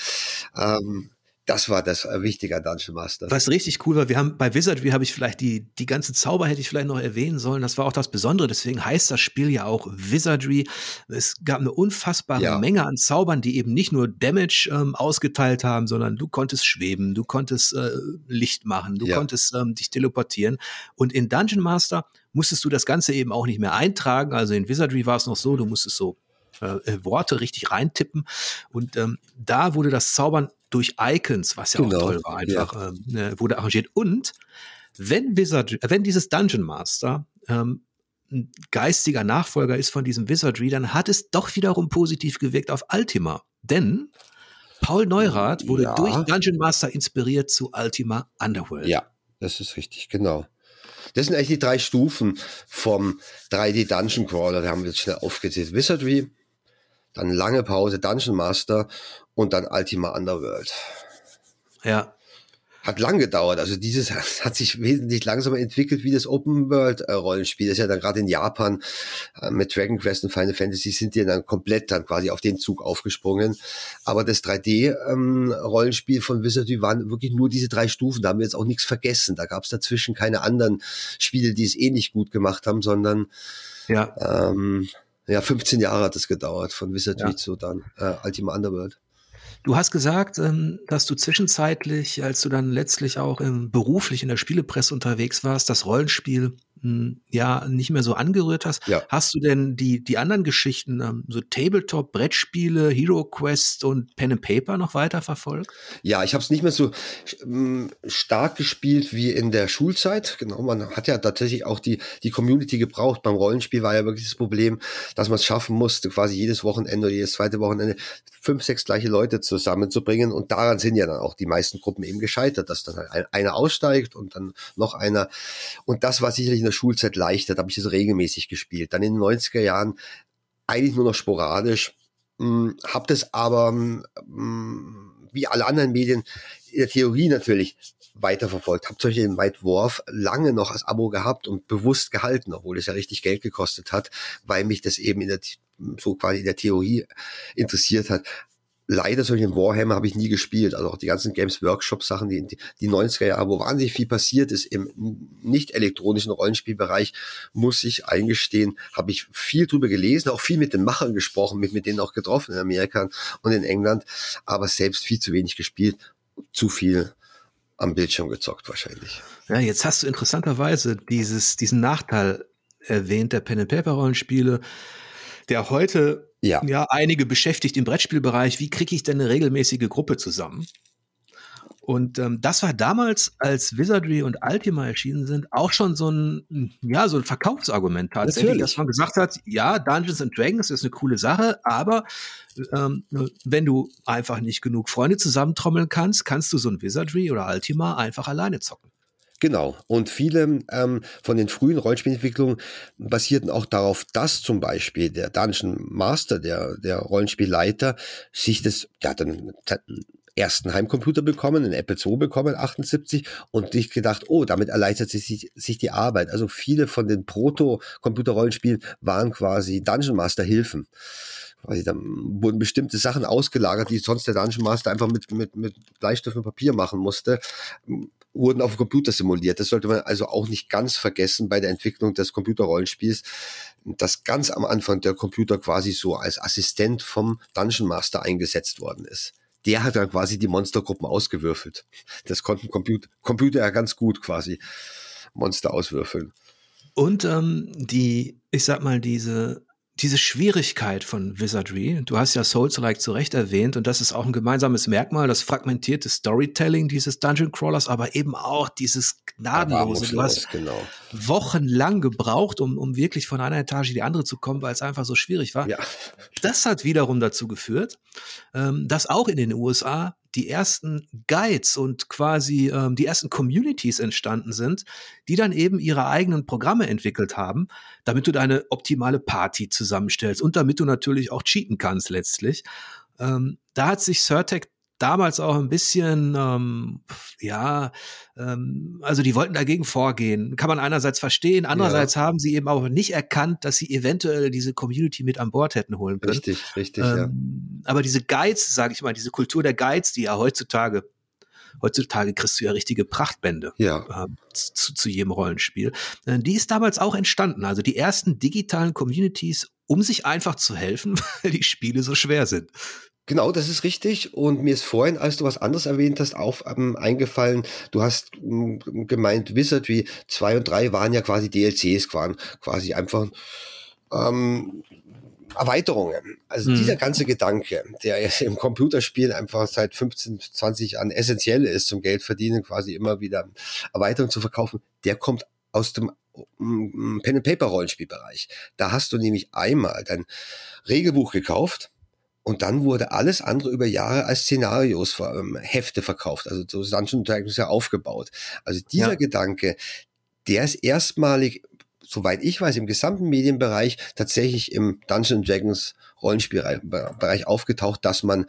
Ähm, das war das äh, Wichtige an Dungeon Master.
Was richtig cool war, wir haben bei Wizardry habe ich vielleicht die, die ganze Zauber hätte ich vielleicht noch erwähnen sollen. Das war auch das Besondere. Deswegen heißt das Spiel ja auch Wizardry. Es gab eine unfassbare ja. Menge an Zaubern, die eben nicht nur Damage ähm, ausgeteilt haben, sondern du konntest schweben, du konntest äh, Licht machen, du ja. konntest ähm, dich teleportieren. Und in Dungeon Master musstest du das Ganze eben auch nicht mehr eintragen. Also in Wizardry war es noch so, du musstest so äh, Worte richtig reintippen. Und ähm, da wurde das Zaubern durch Icons, was ja genau. auch toll war, einfach ja. äh, wurde arrangiert. Und wenn Wizard, wenn dieses Dungeon Master ähm, ein geistiger Nachfolger ist von diesem Wizardry, dann hat es doch wiederum positiv gewirkt auf Ultima. Denn Paul Neurath wurde ja. durch Dungeon Master inspiriert zu Ultima Underworld.
Ja, das ist richtig, genau. Das sind eigentlich die drei Stufen vom 3D Dungeon Crawler. Da haben wir jetzt schnell aufgezählt. Wizardry, dann lange Pause Dungeon Master und dann Ultima Underworld.
Ja,
hat lang gedauert. Also dieses hat sich wesentlich langsamer entwickelt wie das Open World äh, Rollenspiel. Das ist ja dann gerade in Japan äh, mit Dragon Quest und Final Fantasy sind die dann komplett dann quasi auf den Zug aufgesprungen. Aber das 3D ähm, Rollenspiel von Wizardry waren wirklich nur diese drei Stufen. Da haben wir jetzt auch nichts vergessen. Da gab es dazwischen keine anderen Spiele, die es ähnlich gut gemacht haben, sondern ja. Ähm, ja, 15 Jahre hat es gedauert von Wizardry ja. zu dann äh, Ultima Underworld.
Du hast gesagt, ähm, dass du zwischenzeitlich, als du dann letztlich auch beruflich in der Spielepresse unterwegs warst, das Rollenspiel hm, ja nicht mehr so angerührt hast. Ja. Hast du denn die, die anderen Geschichten, ähm, so Tabletop, Brettspiele, Hero Quest und Pen and Paper noch weiter verfolgt?
Ja, ich habe es nicht mehr so ähm, stark gespielt wie in der Schulzeit. Genau, man hat ja tatsächlich auch die, die Community gebraucht. Beim Rollenspiel war ja wirklich das Problem, dass man es schaffen musste, quasi jedes Wochenende oder jedes zweite Wochenende fünf, sechs gleiche Leute zusammenzubringen. Und daran sind ja dann auch die meisten Gruppen eben gescheitert, dass dann halt einer aussteigt und dann noch einer. Und das war sicherlich der Schulzeit leichter, da habe ich es regelmäßig gespielt. Dann in den 90er Jahren eigentlich nur noch sporadisch, hm, habe das aber mh, hm, wie alle anderen Medien in der Theorie natürlich weiterverfolgt. Habe White Wolf lange noch als Abo gehabt und bewusst gehalten, obwohl es ja richtig Geld gekostet hat, weil mich das eben in der so quasi in der Theorie interessiert hat leider solchen Warhammer habe ich nie gespielt. Also auch die ganzen Games Workshop Sachen, die, die 90er Jahre, wo wahnsinnig viel passiert ist im nicht elektronischen Rollenspielbereich, muss ich eingestehen, habe ich viel drüber gelesen, auch viel mit den Machern gesprochen, mit, mit denen auch getroffen in Amerika und in England, aber selbst viel zu wenig gespielt, zu viel am Bildschirm gezockt wahrscheinlich.
Ja, jetzt hast du interessanterweise dieses, diesen Nachteil erwähnt der Pen and Paper Rollenspiele, der heute ja. ja einige beschäftigt im Brettspielbereich. Wie kriege ich denn eine regelmäßige Gruppe zusammen? Und ähm, das war damals, als Wizardry und Ultima erschienen sind, auch schon so ein, ja, so ein Verkaufsargument tatsächlich, Natürlich. dass man gesagt hat, ja, Dungeons and Dragons ist eine coole Sache, aber ähm, wenn du einfach nicht genug Freunde zusammentrommeln kannst, kannst du so ein Wizardry oder Ultima einfach alleine zocken.
Genau. Und viele ähm, von den frühen Rollenspielentwicklungen basierten auch darauf, dass zum Beispiel der Dungeon Master, der, der Rollenspielleiter, sich das, der hat einen ersten Heimcomputer bekommen, einen Apple II bekommen, 78, und sich gedacht, oh, damit erleichtert sich, sich die Arbeit. Also viele von den Proto-Computer-Rollenspielen waren quasi Dungeon Master-Hilfen quasi dann wurden bestimmte Sachen ausgelagert, die sonst der Dungeon Master einfach mit, mit, mit Bleistift und Papier machen musste wurden auf dem Computer simuliert. Das sollte man also auch nicht ganz vergessen bei der Entwicklung des Computerrollenspiels, dass ganz am Anfang der Computer quasi so als Assistent vom Dungeon Master eingesetzt worden ist. Der hat dann quasi die Monstergruppen ausgewürfelt. Das konnten Computer, Computer ja ganz gut quasi Monster auswürfeln.
Und ähm, die, ich sag mal, diese diese Schwierigkeit von Wizardry, du hast ja Souls-like zu Recht erwähnt, und das ist auch ein gemeinsames Merkmal, das fragmentierte Storytelling dieses Dungeon Crawlers, aber eben auch dieses gnadenlose. Du hast genau. wochenlang gebraucht, um, um wirklich von einer Etage in die andere zu kommen, weil es einfach so schwierig war. Ja. Das hat wiederum dazu geführt, ähm, dass auch in den USA die ersten Guides und quasi ähm, die ersten Communities entstanden sind, die dann eben ihre eigenen Programme entwickelt haben, damit du deine optimale Party zusammenstellst und damit du natürlich auch cheaten kannst letztlich. Ähm, da hat sich Certec damals auch ein bisschen, ähm, ja, ähm, also die wollten dagegen vorgehen. Kann man einerseits verstehen, andererseits ja. haben sie eben auch nicht erkannt, dass sie eventuell diese Community mit an Bord hätten holen können.
Richtig, richtig, ähm,
ja. Aber diese Guides, sage ich mal, diese Kultur der Guides, die ja heutzutage Heutzutage kriegst du ja richtige Prachtbände
ja.
äh, zu, zu jedem Rollenspiel. Äh, die ist damals auch entstanden. Also die ersten digitalen Communities, um sich einfach zu helfen, weil die Spiele so schwer sind.
Genau, das ist richtig. Und mir ist vorhin, als du was anderes erwähnt hast, auf, ähm, eingefallen, du hast ähm, gemeint, Wizardry 2 und 3 waren ja quasi DLCs, waren quasi einfach ähm, Erweiterungen. Also mhm. dieser ganze Gedanke, der im Computerspiel einfach seit 15, 20 Jahren essentiell ist zum Geld verdienen, quasi immer wieder Erweiterungen zu verkaufen, der kommt aus dem mm, Pen and Paper Rollenspielbereich. Da hast du nämlich einmal dein Regelbuch gekauft und dann wurde alles andere über Jahre als Szenarios, ähm, Hefte verkauft. Also so Dungeon Dragons ja aufgebaut. Also dieser ja. Gedanke, der ist erstmalig soweit ich weiß, im gesamten Medienbereich tatsächlich im Dungeons Dragons Rollenspielbereich aufgetaucht, dass man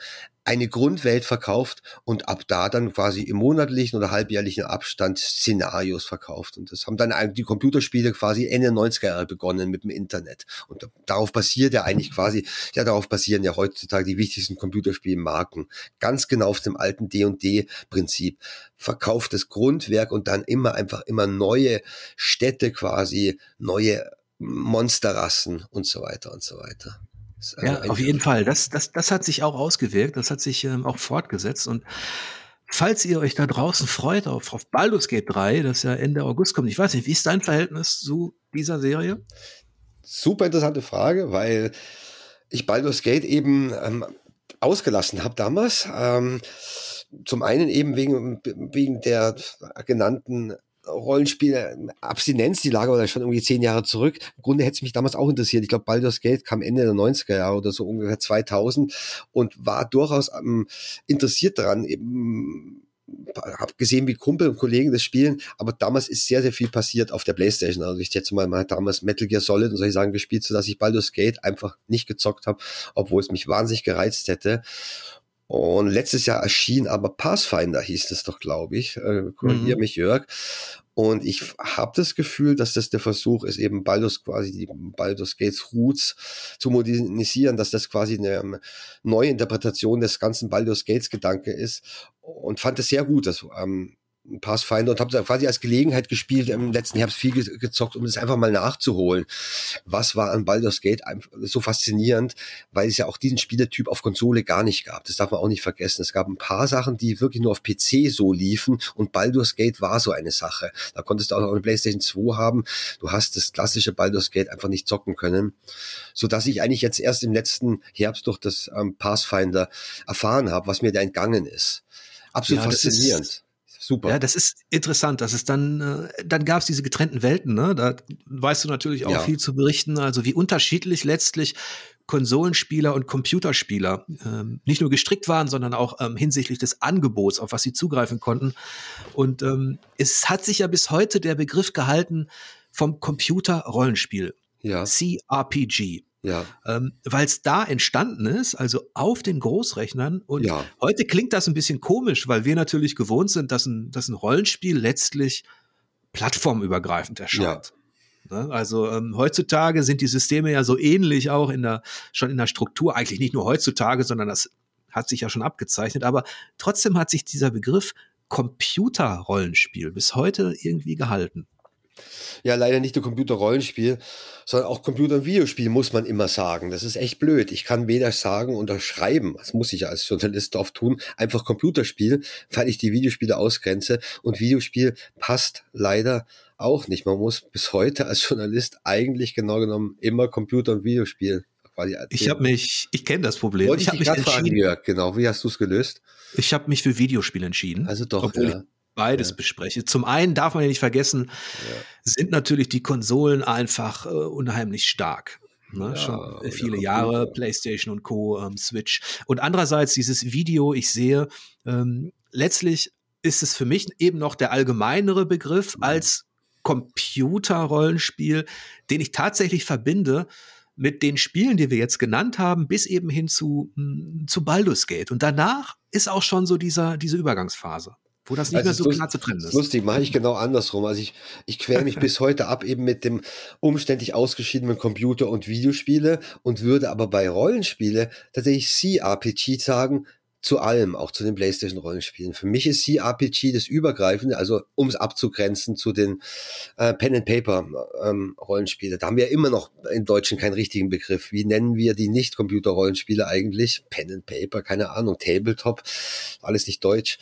eine Grundwelt verkauft und ab da dann quasi im monatlichen oder halbjährlichen Abstand Szenarios verkauft. Und das haben dann die Computerspiele quasi Ende 90er Jahre begonnen mit dem Internet. Und darauf basiert ja eigentlich quasi, ja, darauf basieren ja heutzutage die wichtigsten Computerspielmarken. Ganz genau auf dem alten D&D-Prinzip. Verkauft das Grundwerk und dann immer einfach immer neue Städte quasi, neue Monsterrassen und so weiter und so weiter.
Ja, auf jeden Fall. Das, das, das hat sich auch ausgewirkt, das hat sich ähm, auch fortgesetzt. Und falls ihr euch da draußen freut auf, auf Baldur's Gate 3, das ja Ende August kommt, ich weiß nicht, wie ist dein Verhältnis zu dieser Serie?
Super interessante Frage, weil ich Baldur's Gate eben ähm, ausgelassen habe damals. Ähm, zum einen eben wegen, wegen der genannten Rollenspiel Abstinenz, die lag aber schon irgendwie zehn Jahre zurück. Im Grunde hätte es mich damals auch interessiert. Ich glaube, Baldur's Gate kam Ende der 90er Jahre oder so ungefähr 2000 und war durchaus ähm, interessiert daran, eben habe gesehen, wie Kumpel und Kollegen das spielen, aber damals ist sehr, sehr viel passiert auf der Playstation. Also ich schätze mal, hat damals Metal Gear Solid und solche Sachen gespielt, sodass ich Baldur's Gate einfach nicht gezockt habe, obwohl es mich wahnsinnig gereizt hätte. Und letztes Jahr erschien aber Pathfinder, hieß es doch, glaube ich. Äh, korrigiere mhm. mich, Jörg. Und ich habe das Gefühl, dass das der Versuch ist, eben Baldur's quasi die Baldur's Gates Roots zu modernisieren, dass das quasi eine ähm, neue Interpretation des ganzen Baldur's Gates Gedanke ist. Und fand es sehr gut, dass ähm, Pathfinder und habe quasi als Gelegenheit gespielt, im letzten Herbst viel gezockt, um das einfach mal nachzuholen. Was war an Baldur's Gate so faszinierend, weil es ja auch diesen Spielertyp auf Konsole gar nicht gab. Das darf man auch nicht vergessen. Es gab ein paar Sachen, die wirklich nur auf PC so liefen und Baldur's Gate war so eine Sache. Da konntest du auch noch eine PlayStation 2 haben. Du hast das klassische Baldur's Gate einfach nicht zocken können, so dass ich eigentlich jetzt erst im letzten Herbst durch das ähm, Pathfinder erfahren habe, was mir da entgangen ist. Absolut ja, faszinierend
Super. Ja, das ist interessant. Das ist dann, äh, dann gab es diese getrennten Welten, ne? Da weißt du natürlich auch ja. viel zu berichten. Also wie unterschiedlich letztlich Konsolenspieler und Computerspieler ähm, nicht nur gestrickt waren, sondern auch ähm, hinsichtlich des Angebots, auf was sie zugreifen konnten. Und ähm, es hat sich ja bis heute der Begriff gehalten vom Computer-Rollenspiel. Ja. CRPG. Ja. Ähm, Weil es da entstanden ist, also auf den Großrechnern. Und ja. heute klingt das ein bisschen komisch, weil wir natürlich gewohnt sind, dass ein, dass ein Rollenspiel letztlich plattformübergreifend erscheint. Ja. Ne? Also ähm, heutzutage sind die Systeme ja so ähnlich auch in der, schon in der Struktur, eigentlich nicht nur heutzutage, sondern das hat sich ja schon abgezeichnet, aber trotzdem hat sich dieser Begriff Computerrollenspiel bis heute irgendwie gehalten.
Ja, leider nicht nur Computer-Rollenspiel, sondern auch Computer- und Videospiel, muss man immer sagen. Das ist echt blöd. Ich kann weder sagen oder schreiben, das muss ich ja als Journalist oft tun, einfach Computerspiel, weil ich die Videospiele ausgrenze. Und Videospiel passt leider auch nicht. Man muss bis heute als Journalist eigentlich genau genommen immer Computer- und Videospiel
ich habe mich, ich kenne das Problem.
Wollte ich,
ich habe
mich entschieden. Fragen, Jörg, genau. Wie hast du es gelöst?
Ich habe mich für Videospiel entschieden.
Also doch. Obwohl
ja beides ja. bespreche. Zum einen darf man ja nicht vergessen, ja. sind natürlich die Konsolen einfach äh, unheimlich stark. Ne? Ja, Schon viele Jahre, PlayStation und Co., ähm, Switch. Und andererseits dieses Video, ich sehe, ähm, letztlich ist es für mich eben noch der allgemeinere Begriff mhm. als Computerrollenspiel, den ich tatsächlich verbinde mit den Spielen, die wir jetzt genannt haben, bis eben hin zu, hm, zu Baldur's Gate. Und danach ist auch schon so dieser, diese Übergangsphase wo das nicht also mehr so klar zu trennen ist.
Lustig, mache ich genau andersrum. Also ich, ich quäle mich bis heute ab eben mit dem umständlich ausgeschiedenen Computer- und Videospiele und würde aber bei Rollenspiele tatsächlich CRPG sagen, zu allem, auch zu den PlayStation-Rollenspielen. Für mich ist CRPG das Übergreifende, also um es abzugrenzen zu den äh, Pen-and-Paper-Rollenspiele. Ähm, da haben wir immer noch in Deutschen keinen richtigen Begriff. Wie nennen wir die Nicht-Computer-Rollenspiele eigentlich? Pen-and-Paper, keine Ahnung, Tabletop, alles nicht deutsch.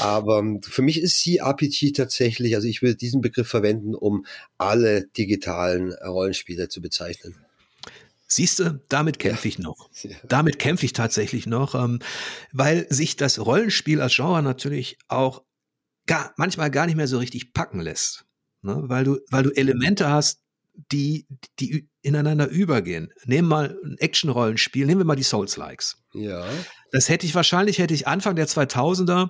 Aber ähm, für mich ist CRPG tatsächlich, also ich würde diesen Begriff verwenden, um alle digitalen Rollenspiele zu bezeichnen.
Siehst du, damit kämpfe ich noch. Damit kämpfe ich tatsächlich noch, ähm, weil sich das Rollenspiel als Genre natürlich auch gar, manchmal gar nicht mehr so richtig packen lässt. Ne? Weil, du, weil du Elemente hast, die, die ineinander übergehen. Nehmen mal ein Action-Rollenspiel, nehmen wir mal die Souls-Likes.
Ja.
Das hätte ich wahrscheinlich, hätte ich Anfang der 2000er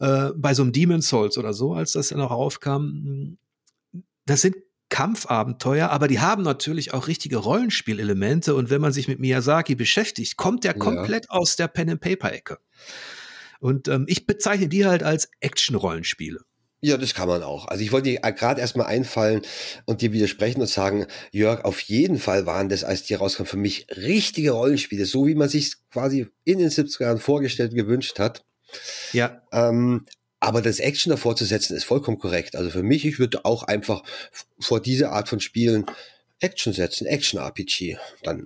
äh, bei so einem Demon Souls oder so, als das dann auch aufkam, das sind Kampfabenteuer, aber die haben natürlich auch richtige Rollenspielelemente. Und wenn man sich mit Miyazaki beschäftigt, kommt der komplett ja. aus der Pen-and-Paper-Ecke. Und ähm, ich bezeichne die halt als Action-Rollenspiele.
Ja, das kann man auch. Also ich wollte dir gerade erstmal einfallen und dir widersprechen und sagen, Jörg, auf jeden Fall waren das, als die rauskamen, für mich richtige Rollenspiele, so wie man sich quasi in den 70er Jahren vorgestellt, gewünscht hat.
Ja.
Ähm, aber das Action davor zu setzen, ist vollkommen korrekt. Also für mich, ich würde auch einfach vor diese Art von Spielen Action setzen, Action-RPG. Dann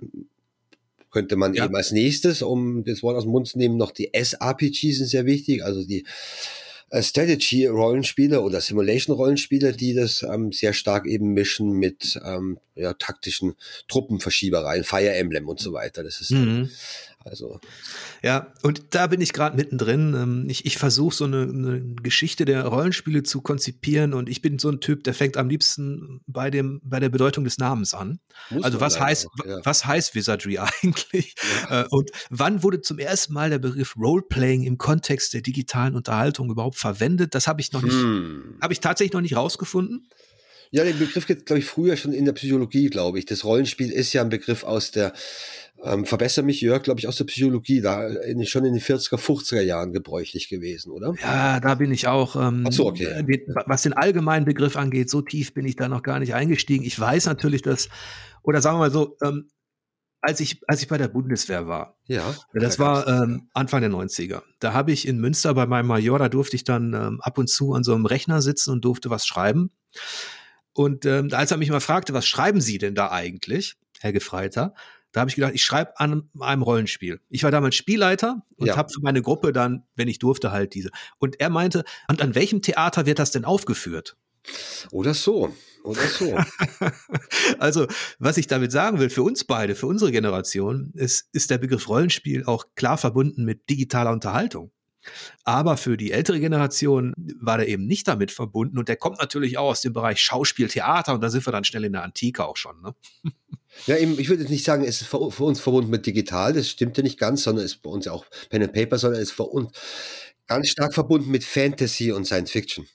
könnte man ja. eben als nächstes, um das Wort aus dem Mund zu nehmen, noch die S-RPGs sind sehr wichtig, also die äh, Strategy-Rollenspiele oder Simulation-Rollenspiele, die das ähm, sehr stark eben mischen mit ähm, ja, taktischen Truppenverschiebereien, Fire Emblem und so weiter. Das ist mhm. Also.
Ja, und da bin ich gerade mittendrin. Ähm, ich, ich versuche so eine, eine, Geschichte der Rollenspiele zu konzipieren und ich bin so ein Typ, der fängt am liebsten bei dem, bei der Bedeutung des Namens an. Muss also was heißt, auch, ja. was heißt Wizardry eigentlich? Ja. Äh, und wann wurde zum ersten Mal der Begriff Roleplaying im Kontext der digitalen Unterhaltung überhaupt verwendet? Das habe ich noch nicht, hm. habe ich tatsächlich noch nicht rausgefunden.
Ja, den Begriff gibt es, glaube ich, früher schon in der Psychologie, glaube ich. Das Rollenspiel ist ja ein Begriff aus der ähm, verbessere mich, Jörg, glaube ich, aus der Psychologie, da in, schon in den 40er, 50er Jahren gebräuchlich gewesen, oder?
Ja, da bin ich auch. Ähm, Ach so, okay. Äh, was den allgemeinen Begriff angeht, so tief bin ich da noch gar nicht eingestiegen. Ich weiß natürlich, dass, oder sagen wir mal so, ähm, als ich, als ich bei der Bundeswehr war,
ja,
das war ähm, Anfang der 90er. Da habe ich in Münster bei meinem Major, da durfte ich dann ähm, ab und zu an so einem Rechner sitzen und durfte was schreiben. Und ähm, als er mich mal fragte, was schreiben Sie denn da eigentlich, Herr Gefreiter, da habe ich gedacht, ich schreibe an einem Rollenspiel. Ich war damals Spielleiter und ja. habe für meine Gruppe dann, wenn ich durfte, halt diese. Und er meinte, und an welchem Theater wird das denn aufgeführt?
Oder so. Oder so.
also, was ich damit sagen will, für uns beide, für unsere Generation, ist, ist der Begriff Rollenspiel auch klar verbunden mit digitaler Unterhaltung. Aber für die ältere Generation war der eben nicht damit verbunden und der kommt natürlich auch aus dem Bereich Schauspiel, Theater und da sind wir dann schnell in der Antike auch schon. Ne?
Ja, eben, ich würde jetzt nicht sagen, es ist für, uns verbunden mit digital, das stimmt ja nicht ganz, sondern es ist bei uns auch Pen and Paper, sondern es ist für uns ganz stark verbunden mit Fantasy und Science Fiction.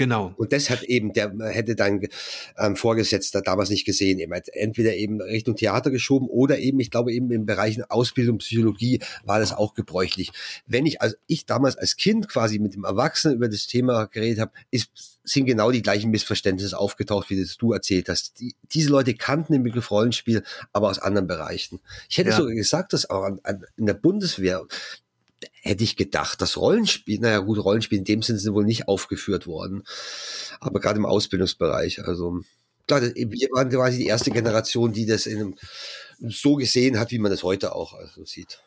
Genau.
Und das hat eben, der hätte dein ähm, Vorgesetzter damals nicht gesehen. Eben entweder eben Richtung Theater geschoben oder eben, ich glaube eben im Bereich Ausbildung, Psychologie war das auch gebräuchlich. Wenn ich, also ich damals als Kind quasi mit dem Erwachsenen über das Thema geredet habe, ist, sind genau die gleichen Missverständnisse aufgetaucht, wie das du erzählt hast. Die, diese Leute kannten den Begriff Rollenspiel, aber aus anderen Bereichen. Ich hätte ja. sogar gesagt, dass auch an, an, in der Bundeswehr hätte ich gedacht, das Rollenspiel, naja gut, Rollenspiel in dem Sinne sind wohl nicht aufgeführt worden, aber gerade im Ausbildungsbereich, also klar, wir waren quasi die erste Generation, die das in einem, so gesehen hat, wie man das heute auch also sieht.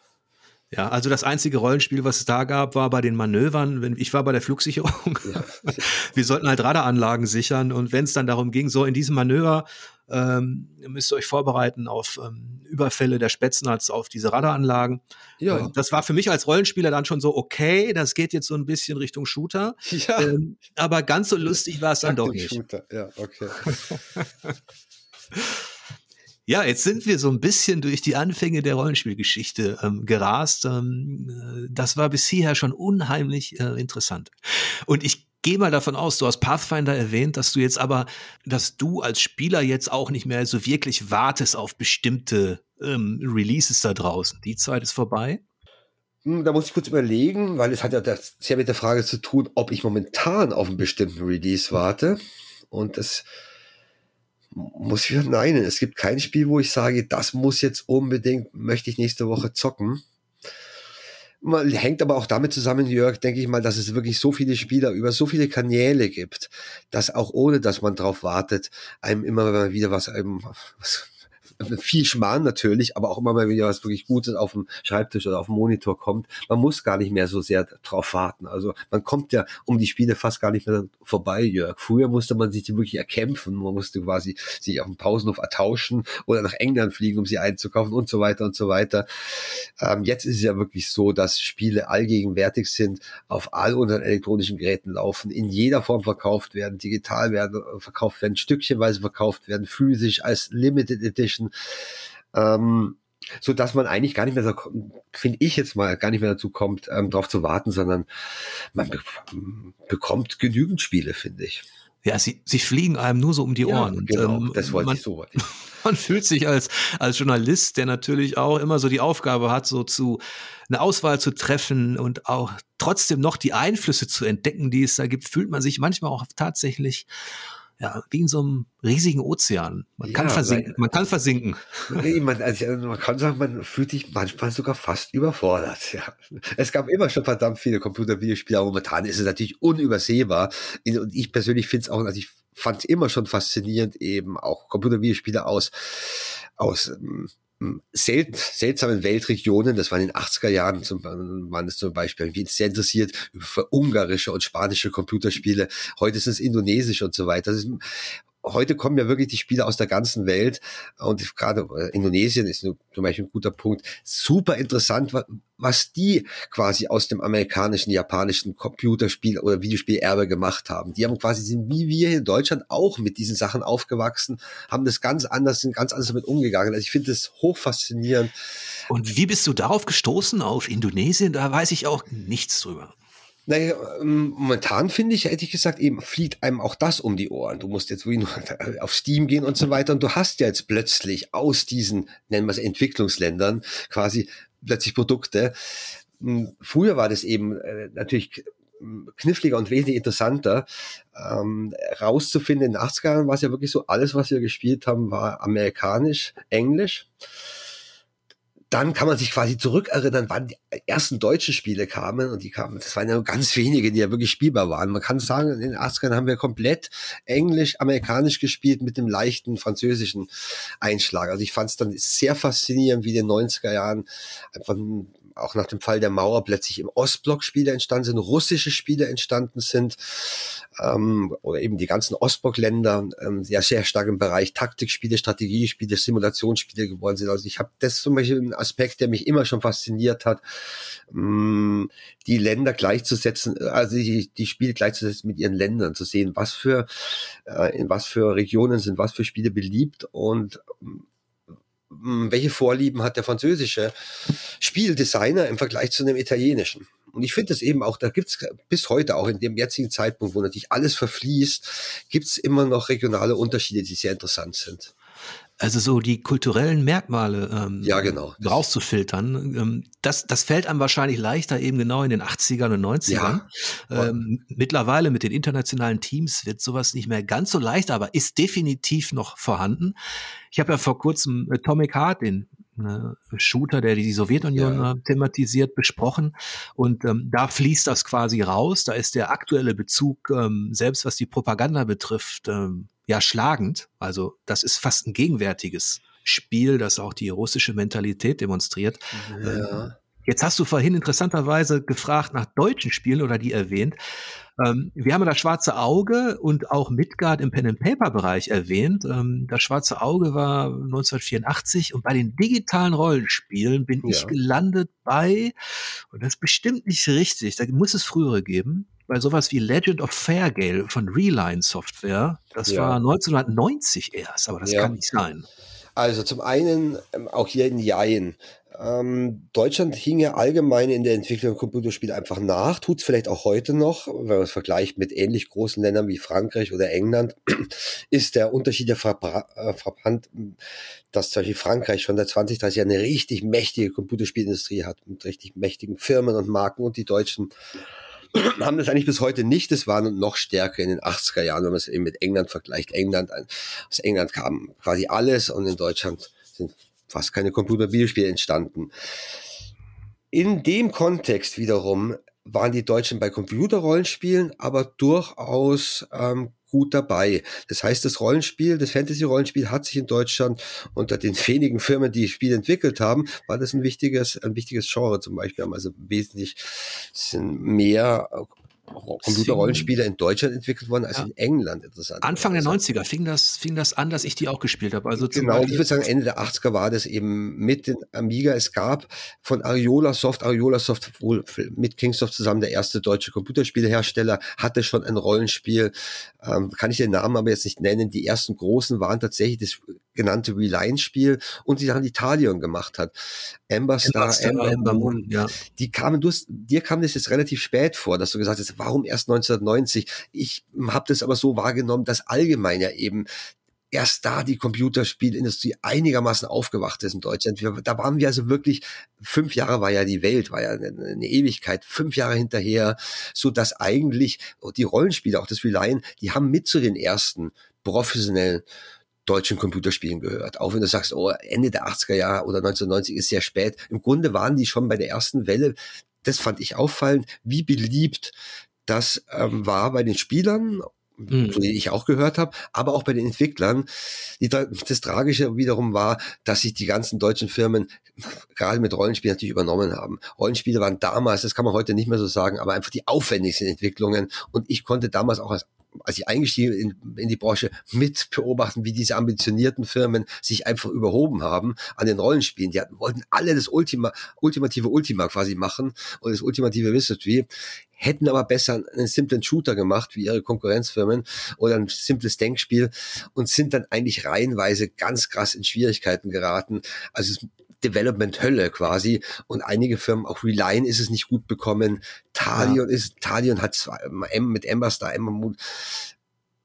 Ja, also das einzige Rollenspiel, was es da gab, war bei den Manövern. ich war bei der Flugsicherung. Ja. Wir sollten halt Radaranlagen sichern und wenn es dann darum ging, so in diesem Manöver ähm, müsst ihr euch vorbereiten auf ähm, Überfälle der Spätznatz auf diese Radaranlagen. Ja. Äh, das war für mich als Rollenspieler dann schon so, okay, das geht jetzt so ein bisschen Richtung Shooter. Ja. Ähm, aber ganz so lustig war es dann doch nicht. Shooter,
ja, okay.
Ja, jetzt sind wir so ein bisschen durch die Anfänge der Rollenspielgeschichte ähm, gerast. Ähm, äh, das war bis hierher schon unheimlich äh, interessant. Und ich gehe mal davon aus, du hast Pathfinder erwähnt, dass du jetzt aber, dass du als Spieler jetzt auch nicht mehr so wirklich wartest auf bestimmte ähm, Releases da draußen. Die Zeit ist vorbei.
Hm, da muss ich kurz überlegen, weil es hat ja das, sehr mit der Frage zu tun, ob ich momentan auf einen bestimmten Release warte. Und das muss ich verneinen. Es gibt kein Spiel, wo ich sage, das muss jetzt unbedingt, möchte ich nächste Woche zocken. Man hängt aber auch damit zusammen, Jörg, denke ich mal, dass es wirklich so viele Spieler über so viele Kanäle gibt, dass auch ohne, dass man drauf wartet, einem immer wieder was einem, was viel Schmarrn natürlich, aber auch immer mal wieder was wirklich Gutes auf dem Schreibtisch oder auf dem Monitor kommt. Man muss gar nicht mehr so sehr drauf warten. Also man kommt ja um die Spiele fast gar nicht mehr vorbei, Jörg. Früher musste man sich die wirklich erkämpfen. Man musste quasi sich auf dem Pausenhof ertauschen oder nach England fliegen, um sie einzukaufen und so weiter und so weiter. Ähm, jetzt ist es ja wirklich so, dass Spiele allgegenwärtig sind, auf all unseren elektronischen Geräten laufen, in jeder Form verkauft werden, digital werden, verkauft werden, stückchenweise verkauft werden, physisch als Limited Edition ähm, so dass man eigentlich gar nicht mehr so, finde ich jetzt mal, gar nicht mehr dazu kommt, ähm, darauf zu warten, sondern man be bekommt genügend Spiele, finde ich.
Ja, sie, sie fliegen einem nur so um die Ohren.
Ja, genau, und, ähm, das wollte
man,
ich so.
Man fühlt sich als, als Journalist, der natürlich auch immer so die Aufgabe hat, so zu eine Auswahl zu treffen und auch trotzdem noch die Einflüsse zu entdecken, die es da gibt, fühlt man sich manchmal auch tatsächlich ja, wie in so einem riesigen Ozean. Man ja, kann versinken. Man kann versinken.
Nee, man, also man kann sagen, man fühlt sich manchmal sogar fast überfordert. Ja. Es gab immer schon verdammt viele Computer-Videospiele, aber momentan ist es natürlich unübersehbar. Und ich persönlich finde es auch, also ich fand es immer schon faszinierend, eben auch Computer-Videospiele aus, aus ähm, sel seltsamen Weltregionen, das waren in den 80er Jahren, zum, waren es zum Beispiel, wie sehr interessiert über ungarische und spanische Computerspiele, heute ist es indonesisch und so weiter. Ist, heute kommen ja wirklich die Spieler aus der ganzen Welt und gerade äh, Indonesien ist zum Beispiel ein guter Punkt. Super interessant, was die quasi aus dem amerikanischen, japanischen Computerspiel oder Videospielerbe gemacht haben. Die haben quasi sind wie wir in Deutschland auch mit diesen Sachen aufgewachsen, haben das ganz anders, sind ganz anders damit umgegangen. Also ich finde das hochfaszinierend.
Und wie bist du darauf gestoßen auf Indonesien? Da weiß ich auch nichts drüber.
Naja, ähm, momentan finde ich, hätte ich gesagt, eben fliegt einem auch das um die Ohren. Du musst jetzt nur auf Steam gehen und so weiter und du hast ja jetzt plötzlich aus diesen, nennen wir es Entwicklungsländern, quasi plötzlich Produkte. Hm, früher war das eben äh, natürlich hm, kniffliger und wesentlich interessanter, ähm, rauszufinden. In den 80er Jahren war es ja wirklich so, alles, was wir gespielt haben, war amerikanisch, englisch dann kann man sich quasi zurückerinnern, wann die ersten deutschen Spiele kamen und die kamen, das waren ja nur ganz wenige, die ja wirklich spielbar waren. Man kann sagen, in den 80ern haben wir komplett Englisch, Amerikanisch gespielt mit dem leichten französischen Einschlag. Also ich fand es dann sehr faszinierend, wie in den 90er Jahren einfach auch nach dem Fall der Mauer plötzlich im Ostblock Spiele entstanden sind, russische Spiele entstanden sind ähm, oder eben die ganzen Ostblock-Länder ähm, ja sehr stark im Bereich Taktikspiele, Strategiespiele, Simulationsspiele geworden sind. Also ich habe das zum Beispiel ein Aspekt, der mich immer schon fasziniert hat, ähm, die Länder gleichzusetzen, also die, die Spiele gleichzusetzen mit ihren Ländern, zu sehen, was für äh, in was für Regionen sind was für Spiele beliebt und welche Vorlieben hat der französische Spieldesigner im Vergleich zu einem italienischen. Und ich finde es eben auch, da gibt's bis heute auch in dem jetzigen Zeitpunkt, wo natürlich alles verfließt, gibt's immer noch regionale Unterschiede, die sehr interessant sind.
Also so die kulturellen Merkmale ähm,
ja, genau.
rauszufiltern, ähm, das, das fällt einem wahrscheinlich leichter eben genau in den 80ern und 90ern. Ja. Ähm, mittlerweile mit den internationalen Teams wird sowas nicht mehr ganz so leicht, aber ist definitiv noch vorhanden. Ich habe ja vor kurzem Atomic Heart, den ne, Shooter, der die Sowjetunion ja. äh, thematisiert, besprochen. Und ähm, da fließt das quasi raus. Da ist der aktuelle Bezug, ähm, selbst was die Propaganda betrifft, ähm, ja schlagend. Also das ist fast ein gegenwärtiges Spiel, das auch die russische Mentalität demonstriert. Ja. Ähm, jetzt hast du vorhin interessanterweise gefragt nach deutschen Spielen oder die erwähnt. Ähm, wir haben das Schwarze Auge und auch Midgard im Pen and Paper Bereich erwähnt. Ähm, das Schwarze Auge war 1984 und bei den digitalen Rollenspielen bin ja. ich gelandet bei, und das ist bestimmt nicht richtig, da muss es frühere geben, bei sowas wie Legend of Fairgale von Reline Software. Das ja. war 1990 erst, aber das ja. kann nicht sein.
Also zum einen ähm, auch hier in Jain. Ähm, Deutschland hing ja allgemein in der Entwicklung von Computerspielen einfach nach, tut es vielleicht auch heute noch, wenn man es vergleicht mit ähnlich großen Ländern wie Frankreich oder England, ist der Unterschied ja äh, frappant, dass zum Beispiel Frankreich schon seit 20, 30 Jahren eine richtig mächtige Computerspielindustrie hat, mit richtig mächtigen Firmen und Marken und die Deutschen haben das eigentlich bis heute nicht. Das war noch stärker in den 80er Jahren, wenn man es eben mit England vergleicht. England, aus England kam quasi alles und in Deutschland sind fast keine Computer-Videospiele entstanden. In dem Kontext wiederum waren die Deutschen bei Computerrollenspielen aber durchaus ähm, gut dabei. Das heißt, das Rollenspiel, das Fantasy-Rollenspiel hat sich in Deutschland unter den wenigen Firmen, die Spiele entwickelt haben, war das ein wichtiges, ein wichtiges Genre zum Beispiel. Haben also wesentlich sind mehr Computerrollenspiele in Deutschland entwickelt worden als ja. in England. Interessant.
Anfang der 90er fing das, fing das an, dass ich die auch gespielt habe. Also
genau, ich würde sagen, Ende der 80er war das eben mit den Amiga. Es gab von Ariola Soft, Ariola Soft wohl mit Kingsoft zusammen der erste deutsche Computerspielhersteller, hatte schon ein Rollenspiel. Ähm, kann ich den Namen aber jetzt nicht nennen. Die ersten großen waren tatsächlich das genannte Reliance-Spiel und die dann Italien gemacht hat. Amber Star, Amber, Amber Moon, ja. Die kamen, du dir kam das jetzt relativ spät vor, dass du gesagt hast, warum erst 1990? Ich habe das aber so wahrgenommen, dass allgemein ja eben erst da die Computerspielindustrie einigermaßen aufgewacht ist in Deutschland. Wir, da waren wir also wirklich, fünf Jahre war ja die Welt, war ja eine, eine Ewigkeit, fünf Jahre hinterher, so dass eigentlich die Rollenspiele, auch das Reliant, die haben mit zu den ersten professionellen deutschen Computerspielen gehört. Auch wenn du sagst, oh, Ende der 80er Jahre oder 1990 ist sehr spät. Im Grunde waren die schon bei der ersten Welle. Das fand ich auffallend, wie beliebt das ähm, war bei den Spielern mhm. so die ich auch gehört habe, aber auch bei den Entwicklern. Die, das Tragische wiederum war, dass sich die ganzen deutschen Firmen gerade mit Rollenspielen natürlich übernommen haben. Rollenspiele waren damals, das kann man heute nicht mehr so sagen, aber einfach die aufwendigsten Entwicklungen. Und ich konnte damals auch als als ich eingestiegen in, in die Branche, mit beobachten, wie diese ambitionierten Firmen sich einfach überhoben haben an den Rollenspielen. Die hatten, wollten alle das Ultima, ultimative Ultima quasi machen und das ultimative Wizardry hätten aber besser einen simplen Shooter gemacht wie ihre Konkurrenzfirmen oder ein simples Denkspiel und sind dann eigentlich reihenweise ganz krass in Schwierigkeiten geraten. Also Development Hölle quasi und einige Firmen, auch Reline ist es nicht gut bekommen. Talion ja. ist, Talion hat zwei, M mit Ember Moon,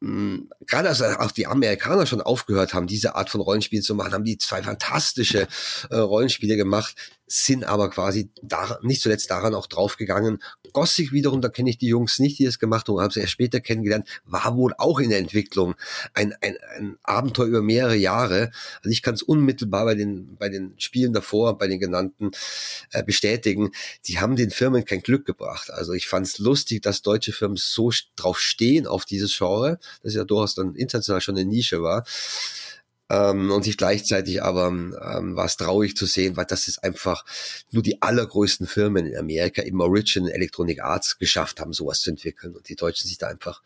hm, gerade als auch die Amerikaner schon aufgehört haben, diese Art von Rollenspielen zu machen, haben die zwei fantastische äh, Rollenspiele gemacht, sind aber quasi da, nicht zuletzt daran auch draufgegangen. Gothic wiederum, da kenne ich die Jungs nicht, die es gemacht haben, habe sie erst später kennengelernt, war wohl auch in der Entwicklung ein, ein, ein Abenteuer über mehrere Jahre. Also ich kann es unmittelbar bei den, bei den Spielen davor, bei den genannten äh, bestätigen. Die haben den Firmen kein Glück gebracht. Also ich fand es lustig, dass deutsche Firmen so drauf stehen auf dieses Genre, das ja durchaus dann international schon eine Nische war ähm, und sich gleichzeitig aber ähm, war es traurig zu sehen, weil das ist einfach nur die allergrößten Firmen in Amerika im Origin Electronic Arts geschafft haben, sowas zu entwickeln. Und die Deutschen sich da einfach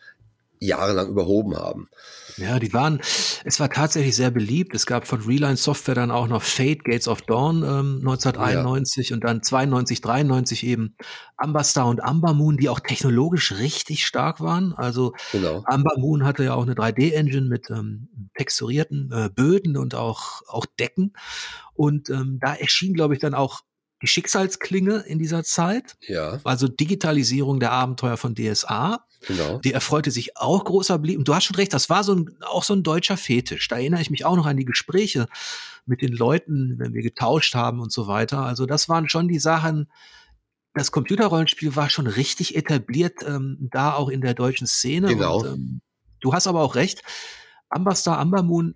jahrelang überhoben haben.
Ja, die waren, es war tatsächlich sehr beliebt. Es gab von Reline Software dann auch noch Fate Gates of Dawn ähm, 1991 ja. und dann 92, 93 eben Amberstar und Amber Moon, die auch technologisch richtig stark waren. Also genau. Amber Moon hatte ja auch eine 3D-Engine mit ähm, texturierten äh, Böden und auch, auch Decken. Und ähm, da erschien, glaube ich, dann auch die Schicksalsklinge in dieser Zeit. Ja. Also Digitalisierung der Abenteuer von DSA. Genau. Die erfreute sich auch großer Blieb. Und du hast schon recht, das war so ein, auch so ein deutscher Fetisch. Da erinnere ich mich auch noch an die Gespräche mit den Leuten, wenn wir getauscht haben und so weiter. Also das waren schon die Sachen, das Computerrollenspiel war schon richtig etabliert, ähm, da auch in der deutschen Szene. Genau. Und, ähm, du hast aber auch recht. Amberstar, Amber Moon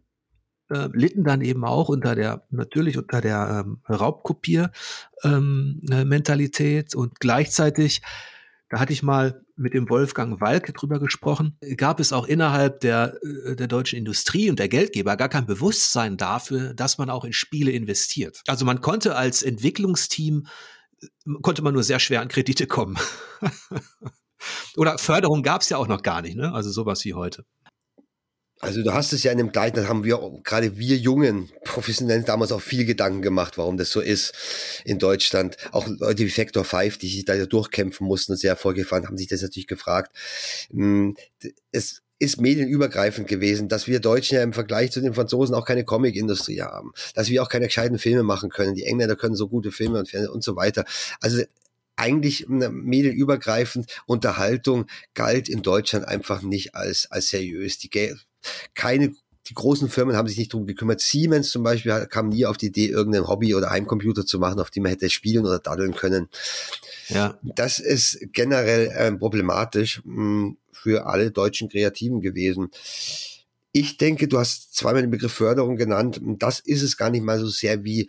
äh, litten dann eben auch unter der, natürlich unter der ähm, Raubkopier-Mentalität ähm, und gleichzeitig, da hatte ich mal mit dem Wolfgang Walke drüber gesprochen, gab es auch innerhalb der, äh, der deutschen Industrie und der Geldgeber gar kein Bewusstsein dafür, dass man auch in Spiele investiert. Also man konnte als Entwicklungsteam, äh, konnte man nur sehr schwer an Kredite kommen. Oder Förderung gab es ja auch noch gar nicht, ne? Also sowas wie heute.
Also du hast es ja in dem Gleiten, da haben wir, gerade wir Jungen, professionell damals auch viel Gedanken gemacht, warum das so ist in Deutschland. Auch Leute wie Factor 5, die sich da durchkämpfen mussten und sehr erfolgreich waren, haben sich das natürlich gefragt. Hm, es ist medienübergreifend gewesen, dass wir Deutschen ja im Vergleich zu den Franzosen auch keine Comic-Industrie haben, dass wir auch keine gescheiten Filme machen können. Die Engländer können so gute Filme und, und so weiter. Also eigentlich medienübergreifend Unterhaltung galt in Deutschland einfach nicht als, als seriös. Die keine die großen Firmen haben sich nicht darum gekümmert. Siemens zum Beispiel kam nie auf die Idee, irgendein Hobby- oder Heimcomputer zu machen, auf dem man hätte spielen oder daddeln können. Ja. Das ist generell äh, problematisch mh, hm, für alle deutschen Kreativen gewesen. Ich denke, du hast zweimal den Begriff Förderung genannt. Das ist es gar nicht mal so sehr wie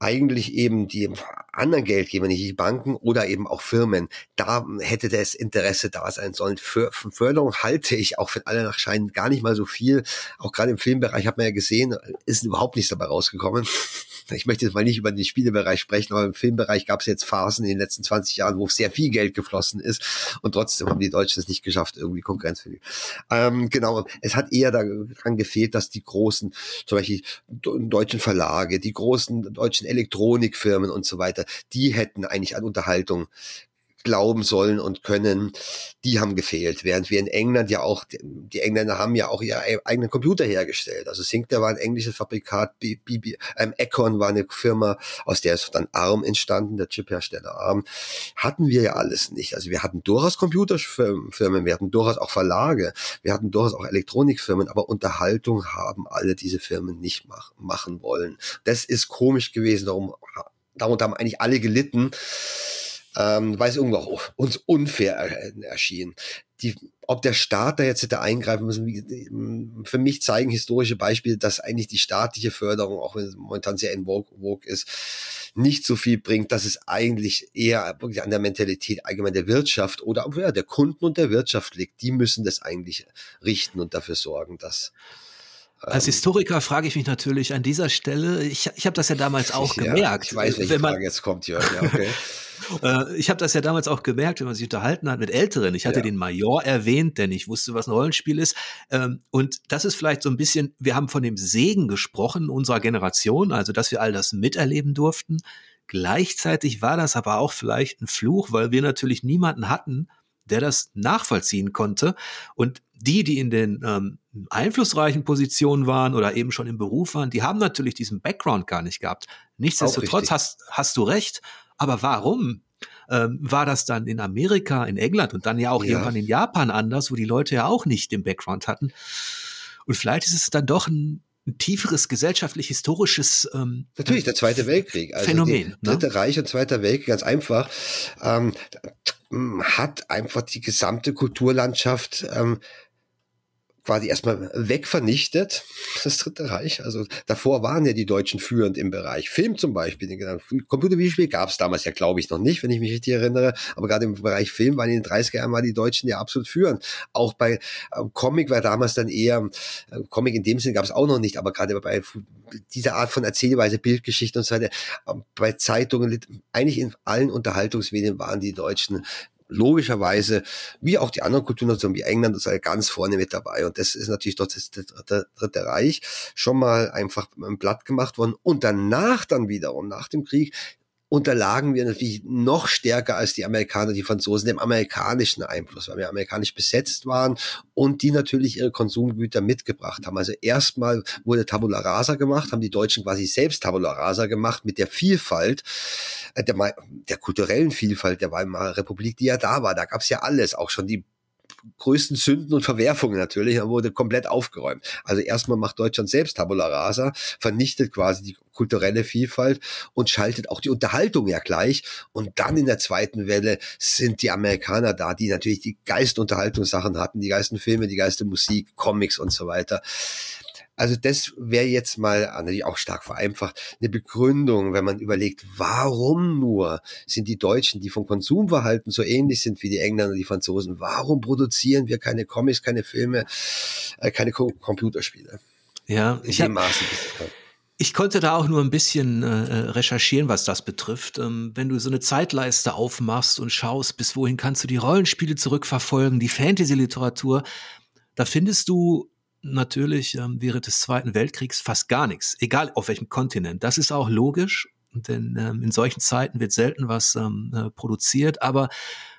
eigentlich eben die anderen Geldgeber, nicht Banken oder eben auch Firmen, da hätte das Interesse da sein sollen. Für, für Förderung halte ich auch für alle nach Scheinen gar nicht mal so viel. Auch gerade im Filmbereich hat man ja gesehen, ist überhaupt nichts dabei rausgekommen. Ich möchte jetzt mal nicht über den Spielebereich sprechen, aber im Filmbereich gab es jetzt Phasen in den letzten 20 Jahren, wo sehr viel Geld geflossen ist und trotzdem haben die Deutschen es nicht geschafft, irgendwie konkurrenzfähig. Ähm, genau, es hat eher daran gefehlt, dass die großen, zum Beispiel deutschen Verlage, die großen deutschen Elektronikfirmen und so weiter, die hätten eigentlich an Unterhaltung glauben sollen und können, die haben gefehlt. Während wir in England ja auch, die Engländer haben ja auch ihre eigenen Computer hergestellt. Also Syncter war ein englisches Fabrikat, B, B, B, ähm, Econ war eine Firma, aus der ist dann ARM entstanden, der Chiphersteller ARM. Hatten wir ja alles nicht. Also wir hatten durchaus Computerfirmen, wir hatten durchaus auch Verlage, wir hatten durchaus auch Elektronikfirmen, aber Unterhaltung haben alle diese Firmen nicht mach, machen wollen. Das ist komisch gewesen, darum, darunter haben eigentlich alle gelitten ähm, weil es irgendwie auch uns unfair erschien. Die, ob der Staat da jetzt hätte eingreifen müssen, für mich zeigen historische Beispiele, dass eigentlich die staatliche Förderung, auch wenn es momentan sehr in vogue, vogue ist, nicht so viel bringt, dass es eigentlich eher wirklich an der Mentalität allgemein der Wirtschaft oder ja, der Kunden und der Wirtschaft liegt. Die müssen das eigentlich richten und dafür sorgen, dass
als ähm, Historiker frage ich mich natürlich an dieser Stelle, ich, ich habe das ja damals auch ja, gemerkt.
Ich weiß, welche wenn man, Frage jetzt kommt, Jörg. Ja, okay.
Äh, ich habe das ja damals auch gemerkt, wenn man sich unterhalten hat mit Älteren. Ich hatte ja. den Major erwähnt, denn ich wusste, was ein Rollenspiel ist. Ähm, und das ist vielleicht so ein bisschen, wir haben von dem Segen gesprochen unserer Generation, also dass wir all das miterleben durften. Gleichzeitig war das aber auch vielleicht ein Fluch, weil wir natürlich niemanden hatten, der das nachvollziehen konnte. Und die, die in den ähm, einflussreichen Positionen waren oder eben schon im Beruf waren, die haben natürlich diesen Background gar nicht gehabt. Nichtsdestotrotz hast, hast du recht. Aber warum? Ähm, war das dann in Amerika, in England und dann ja auch ja. irgendwann in Japan anders, wo die Leute ja auch nicht den Background hatten. Und vielleicht ist es dann doch ein, ein tieferes gesellschaftlich-historisches ähm,
Natürlich, der Zweite Weltkrieg.
Also Phänomen.
Ne? Dritte Reich und Zweiter Weltkrieg, ganz einfach. Ähm, hat einfach die gesamte Kulturlandschaft ähm, quasi erstmal wegvernichtet, das Dritte Reich. Also davor waren ja die Deutschen führend im Bereich Film zum Beispiel. Computervideospiel gab es damals ja, glaube ich, noch nicht, wenn ich mich richtig erinnere. Aber gerade im Bereich Film waren in den 30er Jahren waren die Deutschen ja absolut führend. Auch bei äh, Comic war damals dann eher, äh, Comic in dem Sinne gab es auch noch nicht, aber gerade bei dieser Art von Erzählweise, Bildgeschichte und so weiter, äh, bei Zeitungen, eigentlich in allen Unterhaltungsmedien waren die Deutschen logischerweise, wie auch die anderen Kulturnationen wie England, das ist ganz vorne mit dabei. Und das ist natürlich dort das Dritte, Dritte Reich schon mal einfach ein Blatt gemacht worden. Und danach dann wiederum, nach dem Krieg, unterlagen wir natürlich noch stärker als die Amerikaner, die Franzosen dem amerikanischen Einfluss, weil wir amerikanisch besetzt waren und die natürlich ihre Konsumgüter mitgebracht haben. Also erstmal wurde Tabula Rasa gemacht, haben die Deutschen quasi selbst Tabula Rasa gemacht mit der Vielfalt, äh, der, der kulturellen Vielfalt der Weimarer Republik, die ja da war. Da gab es ja alles, auch schon die größten Sünden und Verwerfungen natürlich, er wurde komplett aufgeräumt. Also erstmal macht Deutschland selbst Tabula Rasa, vernichtet quasi die kulturelle Vielfalt und schaltet auch die Unterhaltung ja gleich. Und dann in der zweiten Welle sind die Amerikaner da, die natürlich die Geistunterhaltungssachen hatten, die geisten Filme, die geiste Musik, Comics und so weiter. Also das wäre jetzt mal natürlich auch stark vereinfacht eine Begründung, wenn man überlegt, warum nur sind die Deutschen, die vom Konsumverhalten so ähnlich sind wie die Engländer, die Franzosen, warum produzieren wir keine Comics, keine Filme, äh, keine Co Computerspiele?
Ja, ich habe ich konnte da auch nur ein bisschen äh, äh, recherchieren, was das betrifft. Ähm, wenn du so eine Zeitleiste aufmachst und schaust, bis wohin kannst du die Rollenspiele zurückverfolgen, die Fantasy-Literatur, da findest du natürlich ähm, während des Zweiten Weltkriegs fast gar nichts, egal auf welchem Kontinent. Das ist auch logisch, denn ähm, in solchen Zeiten wird selten was ähm, äh, produziert. Aber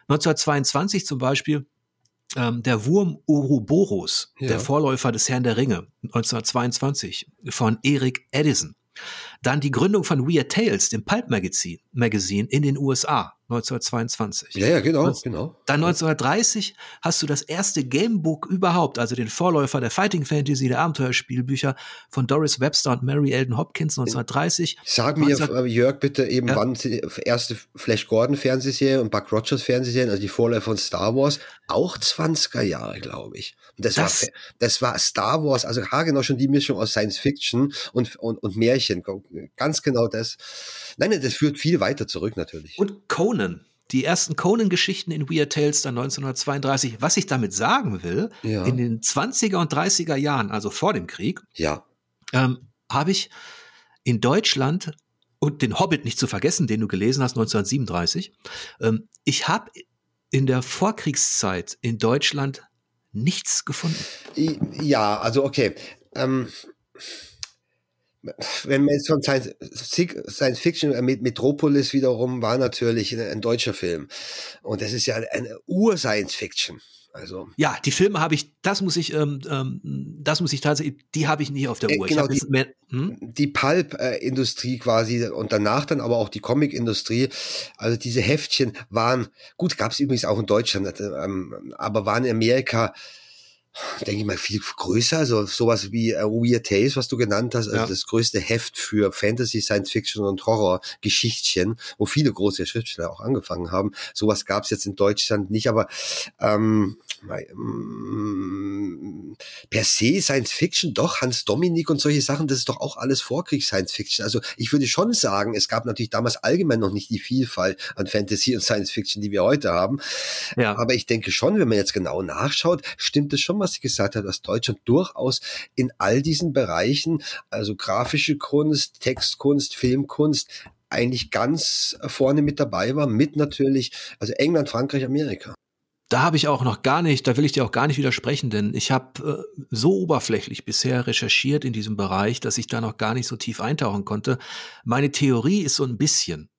1922 zum Beispiel ähm, der Wurm Ouroboros, ja. der Vorläufer des Herrn der Ringe, 1922 von Eric Edison. Dann die Gründung von Weird Tales, dem Pulp Magazine, Magazine in den USA. 1922.
Ja, ja, genau, genau.
Dann 1930 hast du das erste Gamebook überhaupt, also den Vorläufer der Fighting Fantasy, der Abenteuerspielbücher von Doris Webster und Mary Elden Hopkins 1930.
Sag mir, 19... Jörg, bitte eben, ja. wann die erste Flash Gordon Fernsehserie und Buck Rogers Fernsehserien, also die Vorläufer von Star Wars, auch 20er Jahre, glaube ich. Und das, das, war, das war Star Wars, also genau schon die Mischung aus Science Fiction und, und, und Märchen. Ganz genau das. Nein, das führt viel weiter zurück natürlich.
Und Conan. Die ersten Conan-Geschichten in Weird Tales dann 1932. Was ich damit sagen will, ja. in den 20er und 30er Jahren, also vor dem Krieg,
ja.
ähm, habe ich in Deutschland und den Hobbit nicht zu vergessen, den du gelesen hast, 1937. Ähm, ich habe in der Vorkriegszeit in Deutschland nichts gefunden.
Ja, also okay. Ähm, wenn man jetzt von Science, Science Fiction, äh, Metropolis wiederum war natürlich ein, deutscher Film. Und das ist ja eine Ur-Science Fiction. Also
ja, die Filme habe ich, das muss ich, ähm, ähm, das muss ich tatsächlich, die habe ich nie auf der äh, Uhr.
Genau, die, mehr, hm? die Pulp-Industrie quasi und danach dann aber auch die Comic-Industrie. Also diese Heftchen waren, gut, gab es übrigens auch in Deutschland, ähm, aber waren in Amerika denke ich mal, viel größer, also sowas wie uh, Weird Tales, was du genannt hast, also ja. das größte Heft für Fantasy, Science Fiction und Horror-Geschichtchen, wo viele große Schriftsteller auch angefangen haben. Sowas gab es jetzt in Deutschland nicht, aber ähm, mm, per se Science Fiction, doch, Hans Dominik und solche Sachen, das ist doch auch alles Vorkriegs-Science Fiction. Also ich würde schon sagen, es gab natürlich damals allgemein noch nicht die Vielfalt an Fantasy und Science Fiction, die wir heute haben. Ja. Aber ich denke schon, wenn man jetzt genau nachschaut, stimmt es schon, was sie gesagt hat, dass Deutschland durchaus in all diesen Bereichen, also grafische Kunst, Textkunst, Filmkunst, eigentlich ganz vorne mit dabei war, mit natürlich, also England, Frankreich, Amerika.
Da habe ich auch noch gar nicht, da will ich dir auch gar nicht widersprechen, denn ich habe äh, so oberflächlich bisher recherchiert in diesem Bereich, dass ich da noch gar nicht so tief eintauchen konnte. Meine Theorie ist so ein bisschen,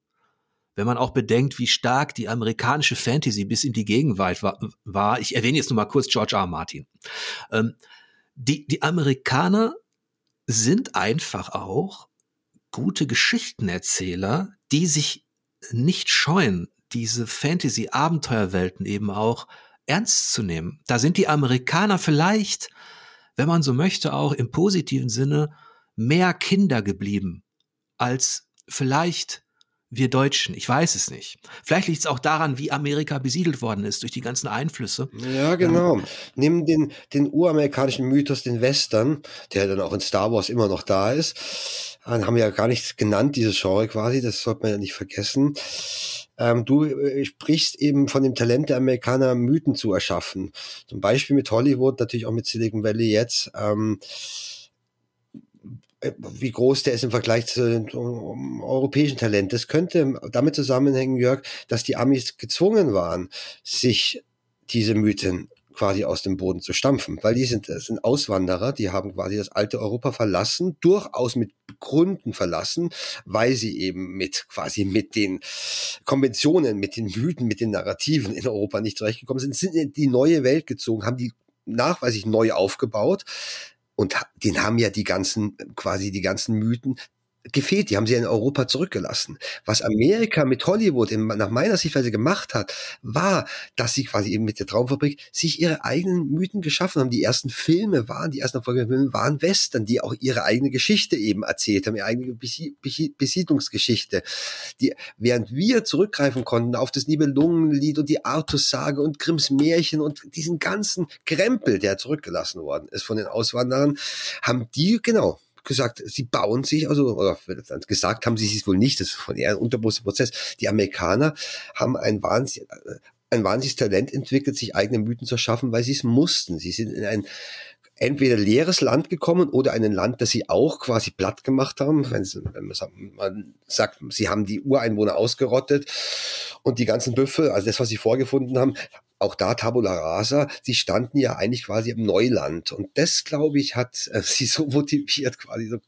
wenn man auch bedenkt, wie stark die amerikanische Fantasy bis in die Gegenwart war. Ich erwähne jetzt nur mal kurz George R. R. Martin. Ähm, die, die Amerikaner sind einfach auch gute Geschichtenerzähler, die sich nicht scheuen, diese Fantasy-Abenteuerwelten eben auch ernst zu nehmen. Da sind die Amerikaner vielleicht, wenn man so möchte, auch im positiven Sinne mehr Kinder geblieben als vielleicht wir Deutschen. Ich weiß es nicht. Vielleicht liegt es auch daran, wie Amerika besiedelt worden ist durch die ganzen Einflüsse.
Ja, genau. Ähm, Nimm den, den uramerikanischen Mythos, den Western, der dann auch in Star Wars immer noch da ist. Dann haben wir ja gar nichts genannt, dieses Genre quasi, das sollte man ja nicht vergessen. Ähm, du äh, sprichst eben von dem Talent der Amerikaner, Mythen zu erschaffen. Zum Beispiel mit Hollywood, natürlich auch mit Silicon Valley jetzt. Ähm, äh, wie groß der ist im Vergleich zu um, europäischen Talent. Das könnte damit zusammenhängen, Jörg, dass die Amis gezwungen waren, sich diese Mythen quasi aus dem Boden zu stampfen, weil die sind, das sind Auswanderer, die haben quasi das alte Europa verlassen, durchaus mit Gründen verlassen, weil sie eben mit quasi mit den Konventionen, mit den Mythen, mit den Narrativen in Europa nicht zurechtgekommen sind, sind in die neue Welt gezogen, haben die nachweislich neu aufgebaut, und den haben ja die ganzen, quasi die ganzen Mythen gefehlt. Die haben sie in Europa zurückgelassen. Was Amerika mit Hollywood in, nach meiner Sichtweise gemacht hat, war, dass sie quasi eben mit der Traumfabrik sich ihre eigenen Mythen geschaffen haben. Die ersten Filme waren, die ersten Erfolge waren Western, die auch ihre eigene Geschichte eben erzählt haben, ihre eigene Besiedlungsgeschichte. Die, während wir zurückgreifen konnten auf das Nibelungenlied und die Artussage und Grimms Märchen und diesen ganzen Krempel, der zurückgelassen worden ist von den Auswanderern, haben die, genau, gesagt, sie bauen sich, also oder gesagt haben sie es wohl nicht, das ist von eher ein unterbewusster Prozess. Die Amerikaner haben ein wahnsinnig, ein wahnsinniges Talent entwickelt, sich eigene Mythen zu schaffen, weil sie es mussten. Sie sind in ein entweder leeres Land gekommen oder ein Land, das sie auch quasi platt gemacht haben. Wenn man sagt, sie haben die Ureinwohner ausgerottet und die ganzen Büffel, also das, was sie vorgefunden haben, auch da Tabula Rasa, sie standen ja eigentlich quasi im Neuland. Und das, glaube ich, hat äh, sie so motiviert, quasi so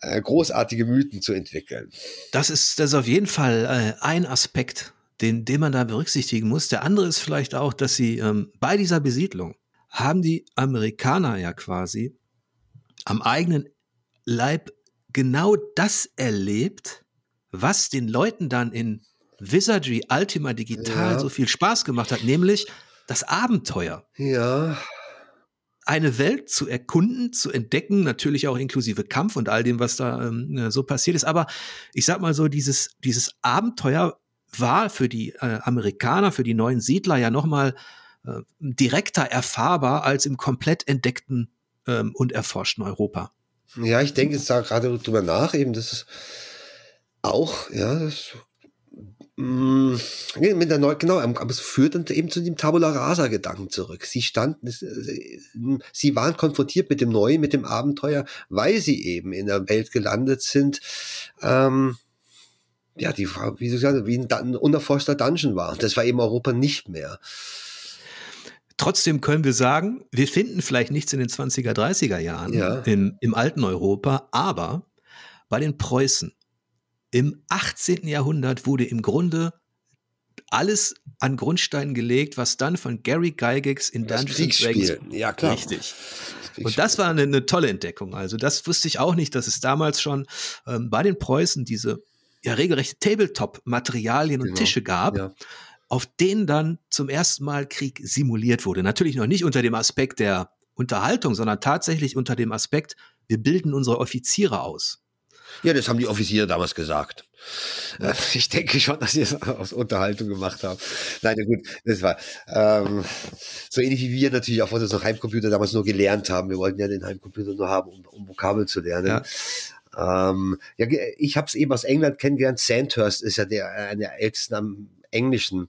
äh, großartige Mythen zu entwickeln.
Das ist, das ist auf jeden Fall äh, ein Aspekt, den, den man da berücksichtigen muss. Der andere ist vielleicht auch, dass sie ähm, bei dieser Besiedlung haben die Amerikaner ja quasi am eigenen Leib genau das erlebt, was den Leuten dann in Wizardry Ultima Digital ja. so viel Spaß gemacht hat, nämlich das Abenteuer.
Ja.
Eine Welt zu erkunden, zu entdecken, natürlich auch inklusive Kampf und all dem, was da ähm, so passiert ist. Aber ich sag mal so, dieses, dieses Abenteuer war für die äh, Amerikaner, für die neuen Siedler ja nochmal äh, direkter erfahrbar als im komplett entdeckten ähm, und erforschten Europa.
Ja, ich denke jetzt da gerade drüber nach, eben, das ist auch, ja, das mit der Neu genau, aber es führt dann eben zu dem Tabula Rasa Gedanken zurück. Sie standen, äh, sie waren konfrontiert mit dem Neuen, mit dem Abenteuer, weil sie eben in der Welt gelandet sind, ähm, ja, die, wie, so gesagt, wie ein, ein unerforschter Dungeon war. Das war eben Europa nicht mehr.
trotzdem können wir sagen, wir finden vielleicht nichts in den 20er, 30er Jahren
Ja.
in, im alten Europa, aber bei den Preußen im 18. Jahrhundert wurde im Grunde alles an Grundsteinen gelegt, was dann von Gary Gygax in
Das
Dungeons. Dragons
Ja, klar.
Richtig. Und das war eine, eine tolle Entdeckung. Also das wusste ich auch nicht, dass es damals schon ähm, bei den Preußen diese ja regelrechte Tabletop-Materialien und
Genau,
Tische gab,
ja.
auf denen dann zum ersten Mal Krieg simuliert wurde. Natürlich noch nicht unter dem Aspekt der Unterhaltung, sondern tatsächlich unter dem Aspekt, wir bilden unsere Offiziere aus.
Ja, das haben die Offiziere damals gesagt. Ich denke schon, dass sie es aus Unterhaltung gemacht haben. Nein, gut, das war ähm, so ähnlich wie wir natürlich auf unserem Heimcomputer damals nur gelernt haben. Wir wollten ja den Heimcomputer nur haben, um, um Vokabeln zu lernen. Ja, ähm, ja ich habe es eben aus England kennengelernt. Sandhurst ist ja der einer der ältesten am englischen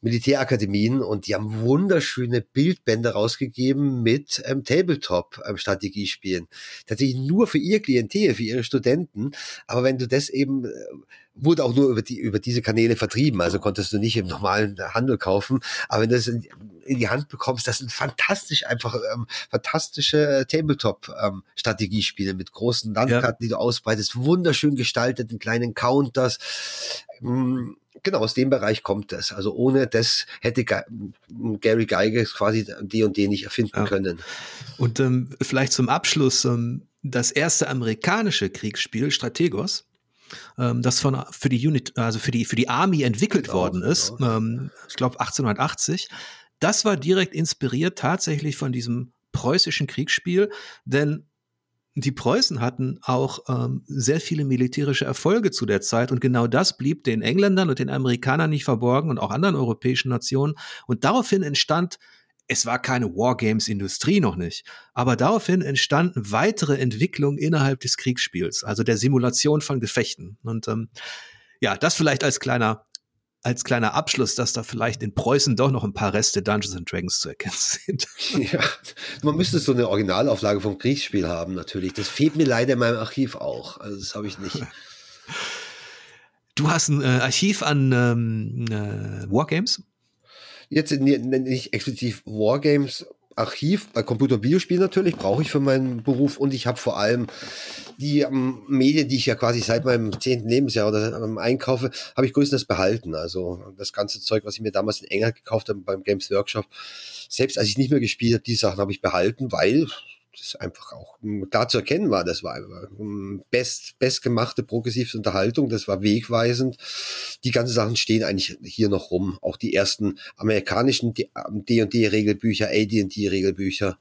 Militärakademien und die haben wunderschöne Bildbände rausgegeben mit ähm, Tabletop-Strategiespielen. Tatsächlich nur für ihr Klientel, für ihre Studenten. Aber wenn du das eben, äh, wurde auch nur über, die, über diese Kanäle vertrieben, also konntest du nicht im normalen Handel kaufen. Aber wenn du das in, in die Hand bekommst, das sind fantastisch, einfach ähm, fantastische Tabletop-Strategiespiele mit großen Landkarten, die du ausbreitest, wunderschön gestaltet in kleinen Counters. Mm, Genau, aus dem Bereich kommt das. Also ohne das hätte Ga- Gary Gygax quasi D und D nicht erfinden
Ja.
können.
Und ähm, vielleicht zum Abschluss ähm, das erste amerikanische Kriegsspiel Strategos, ähm, das von für die Unit, also für die für die Army entwickelt
Genau,
worden ist.
genau.
Ähm, ich glaube 1880. Das war direkt inspiriert tatsächlich von diesem preußischen Kriegsspiel, denn die Preußen hatten auch ähm, sehr viele militärische Erfolge zu der Zeit und genau das blieb den Engländern und den Amerikanern nicht verborgen und auch anderen europäischen Nationen. Und daraufhin entstand, es war keine Wargames-Industrie noch nicht, aber daraufhin entstanden weitere Entwicklungen innerhalb des Kriegsspiels, also der Simulation von Gefechten. Und ähm, ja, das vielleicht als kleiner als kleiner Abschluss, dass da vielleicht in Preußen doch noch ein paar Reste Dungeons and Dragons zu erkennen sind.
Ja, man müsste so eine Originalauflage vom Kriegsspiel haben, natürlich. Das fehlt mir leider in meinem Archiv auch. Also das habe ich nicht.
Du hast ein äh, Archiv an ähm, äh, Wargames?
Jetzt ni- nicht explizit Wargames Archiv, bei Computer- und Videospielen natürlich, brauche ich für meinen Beruf und ich habe vor allem die ähm, Medien, die ich ja quasi seit meinem zehnten Lebensjahr oder ähm, einkaufe, habe ich größtenteils behalten. Also das ganze Zeug, was ich mir damals in England gekauft habe beim Games Workshop, selbst als ich nicht mehr gespielt habe, die Sachen habe ich behalten, weil das einfach auch ähm, klar zu erkennen war. Das war ähm, best, bestgemachte progressive Unterhaltung, das war wegweisend. Die ganzen Sachen stehen eigentlich hier noch rum. Auch die ersten amerikanischen D&D-Regelbücher, AD&D-Regelbücher.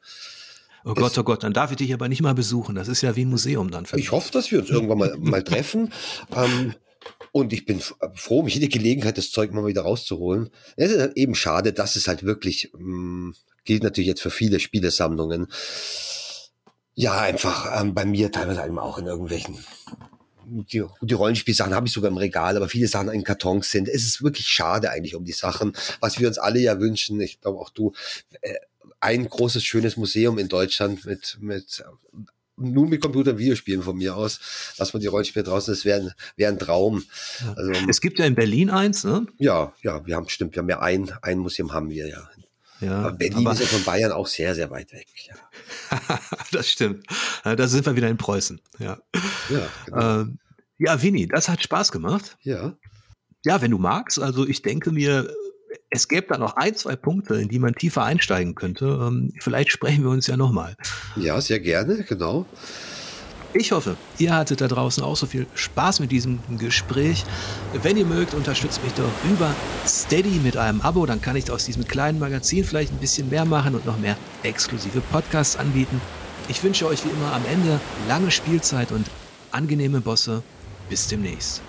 Oh Gott, oh Gott, dann darf ich dich aber nicht mal besuchen. Das ist ja wie ein Museum dann. Für
Ich hoffe, dass wir uns irgendwann mal, mal treffen. Ähm, und ich bin f- froh, mich jede Gelegenheit, das Zeug mal wieder rauszuholen. Es ist halt eben schade, dass es halt wirklich, mh, gilt natürlich jetzt für viele Spielesammlungen, ja, einfach ähm, bei mir teilweise eben auch in irgendwelchen die, die Rollenspielsachen habe ich sogar im Regal, aber viele Sachen in Kartons sind. Es ist wirklich schade eigentlich um die Sachen, was wir uns alle ja wünschen. Ich glaube auch du, äh, ein großes, schönes Museum in Deutschland mit, mit nun mit Computer- und Videospielen von mir aus, dass man die Rollenspiele draußen ist, wäre wär ein Traum. Also,
Es gibt ja in Berlin eins, ne?
ja, ja, wir haben, stimmt, wir haben ja ein, ein Museum haben wir, ja.
Ja,
Aber Berlin
aber-
ist ja von Bayern auch sehr, sehr weit weg. Ja,
das stimmt. Äh, Da sind wir wieder in Preußen. Ja,
ja, genau.
ähm, ja Winnie, das hat Spaß gemacht.
ja.
Ja, wenn du magst. Also ich denke mir, es gäbe da noch ein, zwei Punkte, in die man tiefer einsteigen könnte. Ähm, Vielleicht sprechen wir uns ja nochmal.
ja, sehr gerne, genau.
Ich hoffe, ihr hattet da draußen auch so viel Spaß mit diesem Gespräch. Wenn ihr mögt, unterstützt mich doch über Steady mit einem Abo. Dann kann ich aus diesem kleinen Magazin vielleicht ein bisschen mehr machen und noch mehr exklusive Podcasts anbieten. Ich wünsche euch wie immer am Ende lange Spielzeit und angenehme Bosse. Bis demnächst.